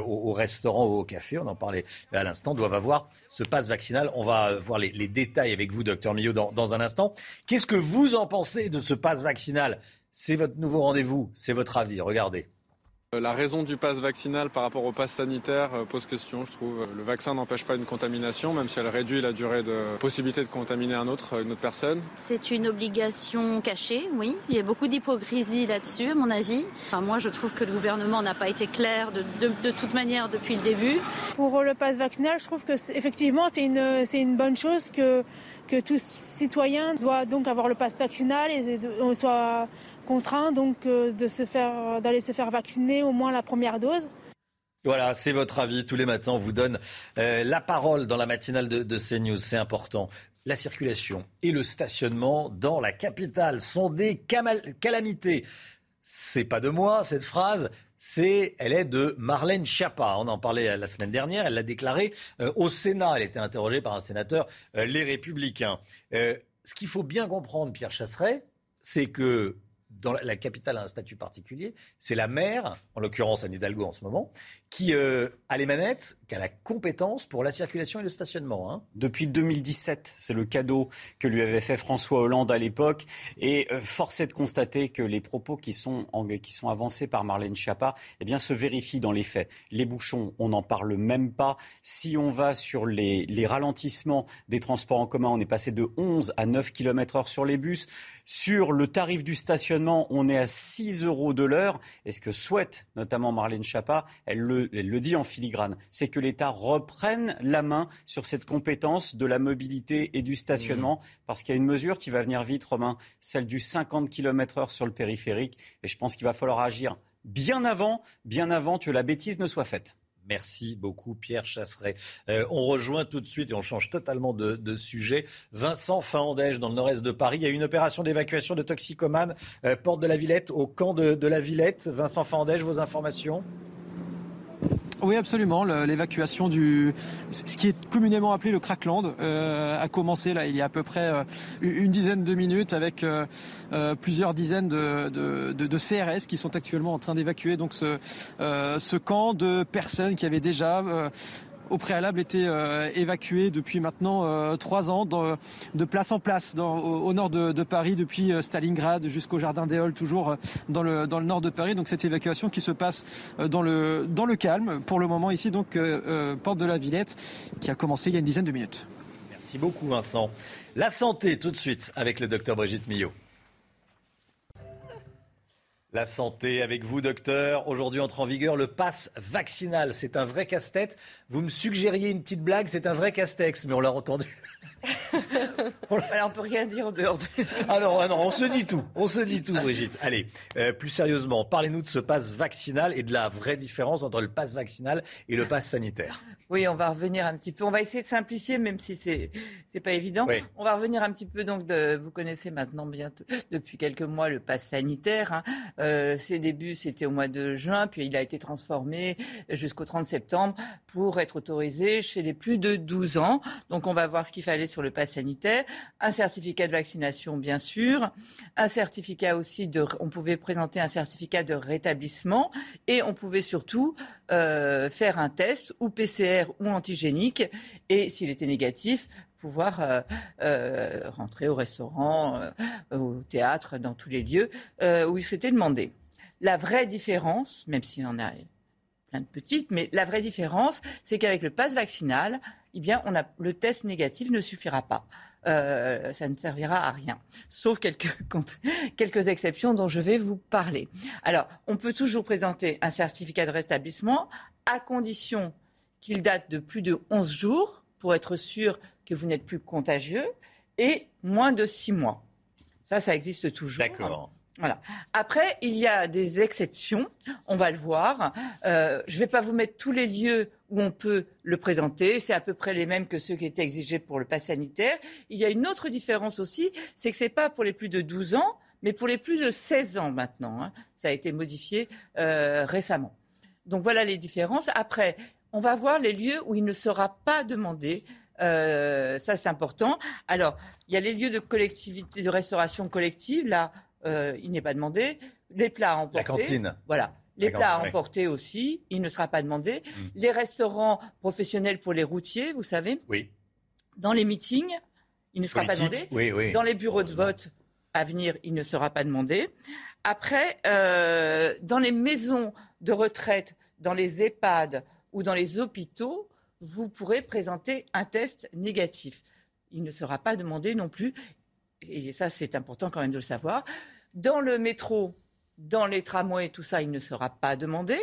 au, restaurant ou au café, on en parlait à l'instant, doivent avoir ce passe vaccinal. On va voir les, détails avec vous, docteur Millot, dans, dans un instant. Qu'est-ce que vous en pensez de ce passe vaccinal? C'est votre nouveau rendez-vous, c'est votre avis. Regardez. Euh, la raison du pass vaccinal par rapport au pass sanitaire euh, pose question, je trouve. Le vaccin n'empêche pas une contamination, même si elle réduit la durée de possibilité de contaminer un autre, une autre personne. C'est une obligation cachée, oui. Il y a beaucoup d'hypocrisie là-dessus, à mon avis. Enfin, moi, je trouve que le gouvernement n'a pas été clair de, de, toute manière depuis le début. Pour le pass vaccinal, je trouve que effectivement, c'est une, une bonne chose que, que tout citoyen doit donc avoir le pass vaccinal et soit contraint donc euh, de se faire d'aller se faire vacciner au moins la première dose. Voilà, c'est votre avis. Tous les matins, on vous donne euh, la parole dans la matinale de, CNews. C'est important. La circulation et le stationnement dans la capitale sont des calamités. C'est pas de moi cette phrase. C'est, elle est de Marlène Schiappa. On en parlait la semaine dernière. Elle l'a déclaré euh, au Sénat. Elle était interrogée par un sénateur, les Républicains. ce qu'il faut bien comprendre, Pierre Chasseret, c'est que dans la, capitale a un statut particulier. C'est la maire, en l'occurrence Anne Hidalgo en ce moment, qui euh, a les manettes, qui a la compétence pour la circulation et le stationnement. Hein. Depuis 2017, c'est le cadeau que lui avait fait François Hollande à l'époque. Et euh, force est de constater que les propos qui sont, qui sont avancés par Marlène Schiappa eh bien, se vérifient dans les faits. Les bouchons, on n'en parle même pas. Si on va sur les, ralentissements des transports en commun, on est passé de 11 à 9 km heure sur les bus. Sur le tarif du stationnement, on est à 6 euros de l'heure. Et ce que souhaite notamment Marlène Schiappa, elle le elle le dit en filigrane, c'est que l'État reprenne la main sur cette compétence de la mobilité et du stationnement, mmh. parce qu'il y a une mesure qui va venir vite, Romain, celle du 50 km heure sur le périphérique, et je pense qu'il va falloir agir bien avant, bien avant que la bêtise ne soit faite. Merci beaucoup, Pierre Chasseret. Euh, on rejoint tout de suite et on change totalement de, sujet. Vincent Faandège, dans le nord-est de Paris. Il y a une opération d'évacuation de toxicomanes, euh, porte de la Villette, au camp de, de la Villette. Vincent Faandège, vos informations? Oui, absolument. L'évacuation du, ce qui est communément appelé le Crackland, euh, a commencé là il y a à peu près euh, une dizaine de minutes avec euh, plusieurs dizaines de, CRS qui sont actuellement en train d'évacuer donc ce, ce camp de personnes qui avaient déjà au préalable été euh, évacué depuis maintenant euh, trois ans de place en place au, nord de, Paris, depuis euh, Stalingrad jusqu'au Jardin des Halles, toujours dans le, dans le nord de Paris. Donc cette évacuation qui se passe dans le, dans le calme pour le moment ici, donc porte de la Villette, qui a commencé il y a une dizaine de minutes. Merci beaucoup Vincent. La santé tout de suite avec le docteur Brigitte Millot. La santé avec vous, docteur. Aujourd'hui entre en vigueur le pass vaccinal. C'est un vrai casse-tête. Vous me suggériez une petite blague, c'est un vrai casse-texte, mais on l'a entendu. on peut rien dire en dehors de. Alors, ah on se dit tout. On se dit tout, Brigitte. Allez, euh, plus sérieusement, parlez-nous de ce passe vaccinal et de la vraie différence entre le passe vaccinal et le passe sanitaire. Oui, on va revenir un petit peu. On va essayer de simplifier, même si c'est c'est pas évident. On va revenir un petit peu donc de. Vous connaissez maintenant bien depuis quelques mois le passe sanitaire. Hein. Euh, ses débuts c'était au mois de juin, puis il a été transformé jusqu'au 30 septembre pour être autorisé chez les plus de 12 ans. Donc on va voir ce qu'il fallait sur le pass sanitaire. Un certificat de vaccination, bien sûr. Un certificat aussi de... On pouvait présenter un certificat de rétablissement et on pouvait surtout euh, faire un test ou PCR ou antigénique et s'il était négatif, pouvoir euh, euh, rentrer au restaurant, au théâtre, dans tous les lieux où il s'était demandé. La vraie différence, même s'il en a plein de petites, mais la vraie différence, c'est qu'avec le pass vaccinal, eh bien, on a, le test négatif ne suffira pas. Euh, ça ne servira à rien, sauf quelques, quelques exceptions dont je vais vous parler. Alors, on peut toujours présenter un certificat de rétablissement à condition qu'il date de plus de 11 jours pour être sûr que vous n'êtes plus contagieux et moins de 6 mois. Ça, ça existe toujours. D'accord. Voilà. Après, il y a des exceptions, on va le voir. Euh, je ne vais pas vous mettre tous les lieux où on peut le présenter. C'est à peu près les mêmes que ceux qui étaient exigés pour le pass sanitaire. Il y a une autre différence aussi, c'est que ce n'est pas pour les plus de 12 ans, mais pour les plus de 16 ans maintenant. Hein. Ça a été modifié euh, récemment. Donc voilà les différences. Après, on va voir les lieux où il ne sera pas demandé. Euh, ça, c'est important. Alors, il y a les lieux de collectivité, de restauration collective. Là, euh, il n'est pas demandé. Les plats à emporter. La cantine. Voilà. Les plats à emporter aussi, il ne sera pas demandé. Mm. Les restaurants professionnels pour les routiers, vous savez. Oui. Dans les meetings, il ne sera pas demandé. Oui, oui. Dans les bureaux de vote à venir, il ne sera pas demandé. Après, euh, dans les maisons de retraite, dans les EHPAD ou dans les hôpitaux, vous pourrez présenter un test négatif. Il ne sera pas demandé non plus et ça c'est important quand même de le savoir, dans le métro, dans les tramways, tout ça, il ne sera pas demandé.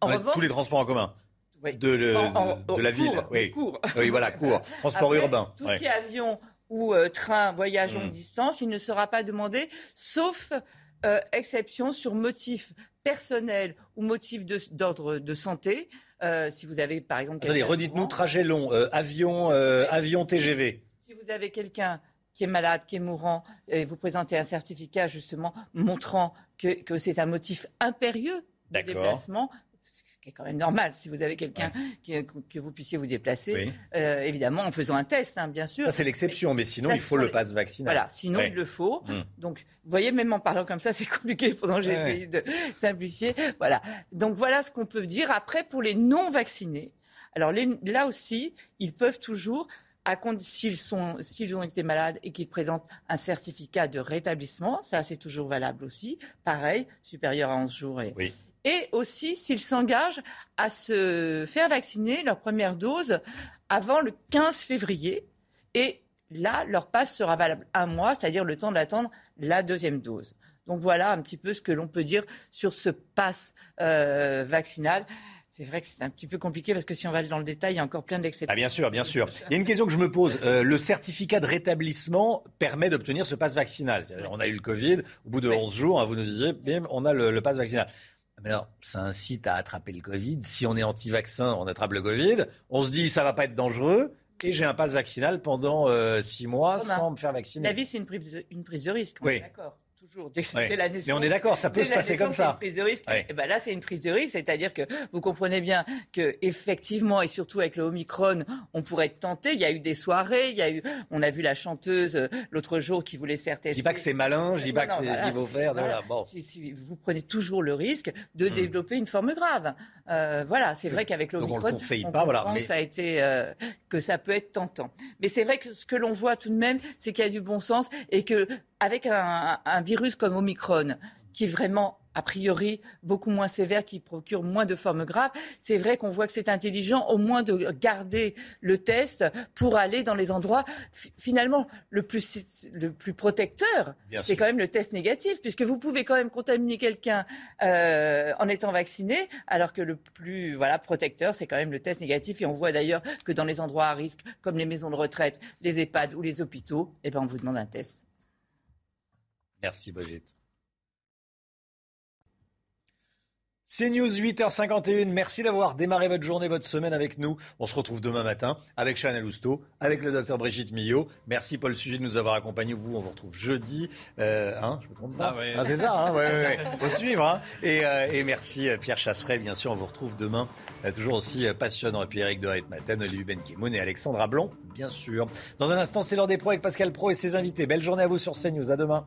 En revanche, tous les transports en commun de, la ville. Oui. oui, voilà, court. Transport urbain. Tout ce qui est avion ou euh, train, voyage longue mm. distance, il ne sera pas demandé, sauf euh, exception sur motif personnel ou motif d'ordre de, santé. Euh, si vous avez, par exemple... Attendez, redites-nous, trajet long, avion, avion TGV. Si vous avez quelqu'un qui est malade, qui est mourant, et vous présentez un certificat justement montrant que, c'est un motif impérieux de déplacement, ce qui est quand même normal si vous avez quelqu'un que vous puissiez vous déplacer, euh, évidemment en faisant un test, hein, bien sûr. Ça c'est l'exception, mais sinon il faut le passe vaccinal. Voilà, sinon il le faut. Hum. Donc vous voyez, même en parlant comme ça, c'est compliqué pendant j'ai essayé de simplifier. Voilà. Donc voilà ce qu'on peut dire. Après, pour les non vaccinés, alors là aussi, ils peuvent toujours s'ils ont été malades et qu'ils présentent un certificat de rétablissement, ça c'est toujours valable aussi, pareil, supérieur à 11 jours. Et, et aussi s'ils s'engagent à se faire vacciner leur première dose avant le 15 février. Et là, leur passe sera valable un mois, c'est-à-dire le temps d'attendre la deuxième dose. Donc voilà un petit peu ce que l'on peut dire sur ce passe euh, vaccinal. C'est vrai que c'est un petit peu compliqué parce que si on va aller dans le détail, il y a encore plein d'exceptions. Ah bien sûr, bien sûr. Il y a une question que je me pose. Euh, le certificat de rétablissement permet d'obtenir ce passe vaccinal. On a eu le Covid, au bout de 11 jours, hein, vous nous disiez, bim, on a le, passe vaccinal. Mais alors, ça incite à attraper le Covid. Si on est anti-vaccin, on attrape le Covid. On se dit, ça va pas être dangereux. Et j'ai un passe vaccinal pendant 6 euh, mois sans me faire vacciner. La vie, c'est une prise, une prise de risque. Oui. D'accord toujours dès, la naissance. Mais on est d'accord, ça peut se passer comme ça. Une prise de risque. Et ben là, c'est une prise de risque, c'est-à-dire que vous comprenez bien que effectivement, et surtout avec le Omicron, on pourrait être tenté. Il y a eu des soirées, il y a eu, on a vu la chanteuse euh, l'autre jour qui voulait se faire tester. Je dis pas que c'est malin, je dis pas que c'est ce qu'il faut faire. bon. si, vous prenez toujours le risque de hmm. développer une forme grave. Euh, voilà, c'est vrai qu'avec l'Omicron, on ne conseille pas. Voilà, mais... ça a été euh, que ça peut être tentant. Mais c'est vrai que ce que l'on voit tout de même, c'est qu'il y a du bon sens et que avec un, virus comme Omicron, qui vraiment a priori beaucoup moins sévères, qui procurent moins de formes graves. C'est vrai qu'on voit que c'est intelligent au moins de garder le test pour aller dans les endroits finalement le plus, le plus protecteur. C'est quand même le test négatif, puisque vous pouvez quand même contaminer quelqu'un euh, en étant vacciné, alors que le plus voilà, protecteur, c'est quand même le test négatif. Et on voit d'ailleurs que dans les endroits à risque, comme les maisons de retraite, les EHPAD ou les hôpitaux, eh ben, on vous demande un test. Merci Brigitte. C'est News 8h51. Merci d'avoir démarré votre journée, votre semaine avec nous. On se retrouve demain matin avec Chanel Housteau, avec le docteur Brigitte Millot. Merci Paul Sujet de nous avoir accompagnés. Vous, on vous retrouve jeudi. Euh, hein, je me trompe pas. Ah, ah c'est ça. Hein, ouais, ouais, Faut suivre. Hein. Et, euh, et, merci euh, Pierre Chasseret. Bien sûr, on vous retrouve demain. Euh, toujours aussi passionnant. Et puis Eric de Maten, Olivier Benkemoun et Alexandra Blond, bien sûr. Dans un instant, c'est l'heure des pros avec Pascal Pro et ses invités. Belle journée à vous sur CNews. À demain.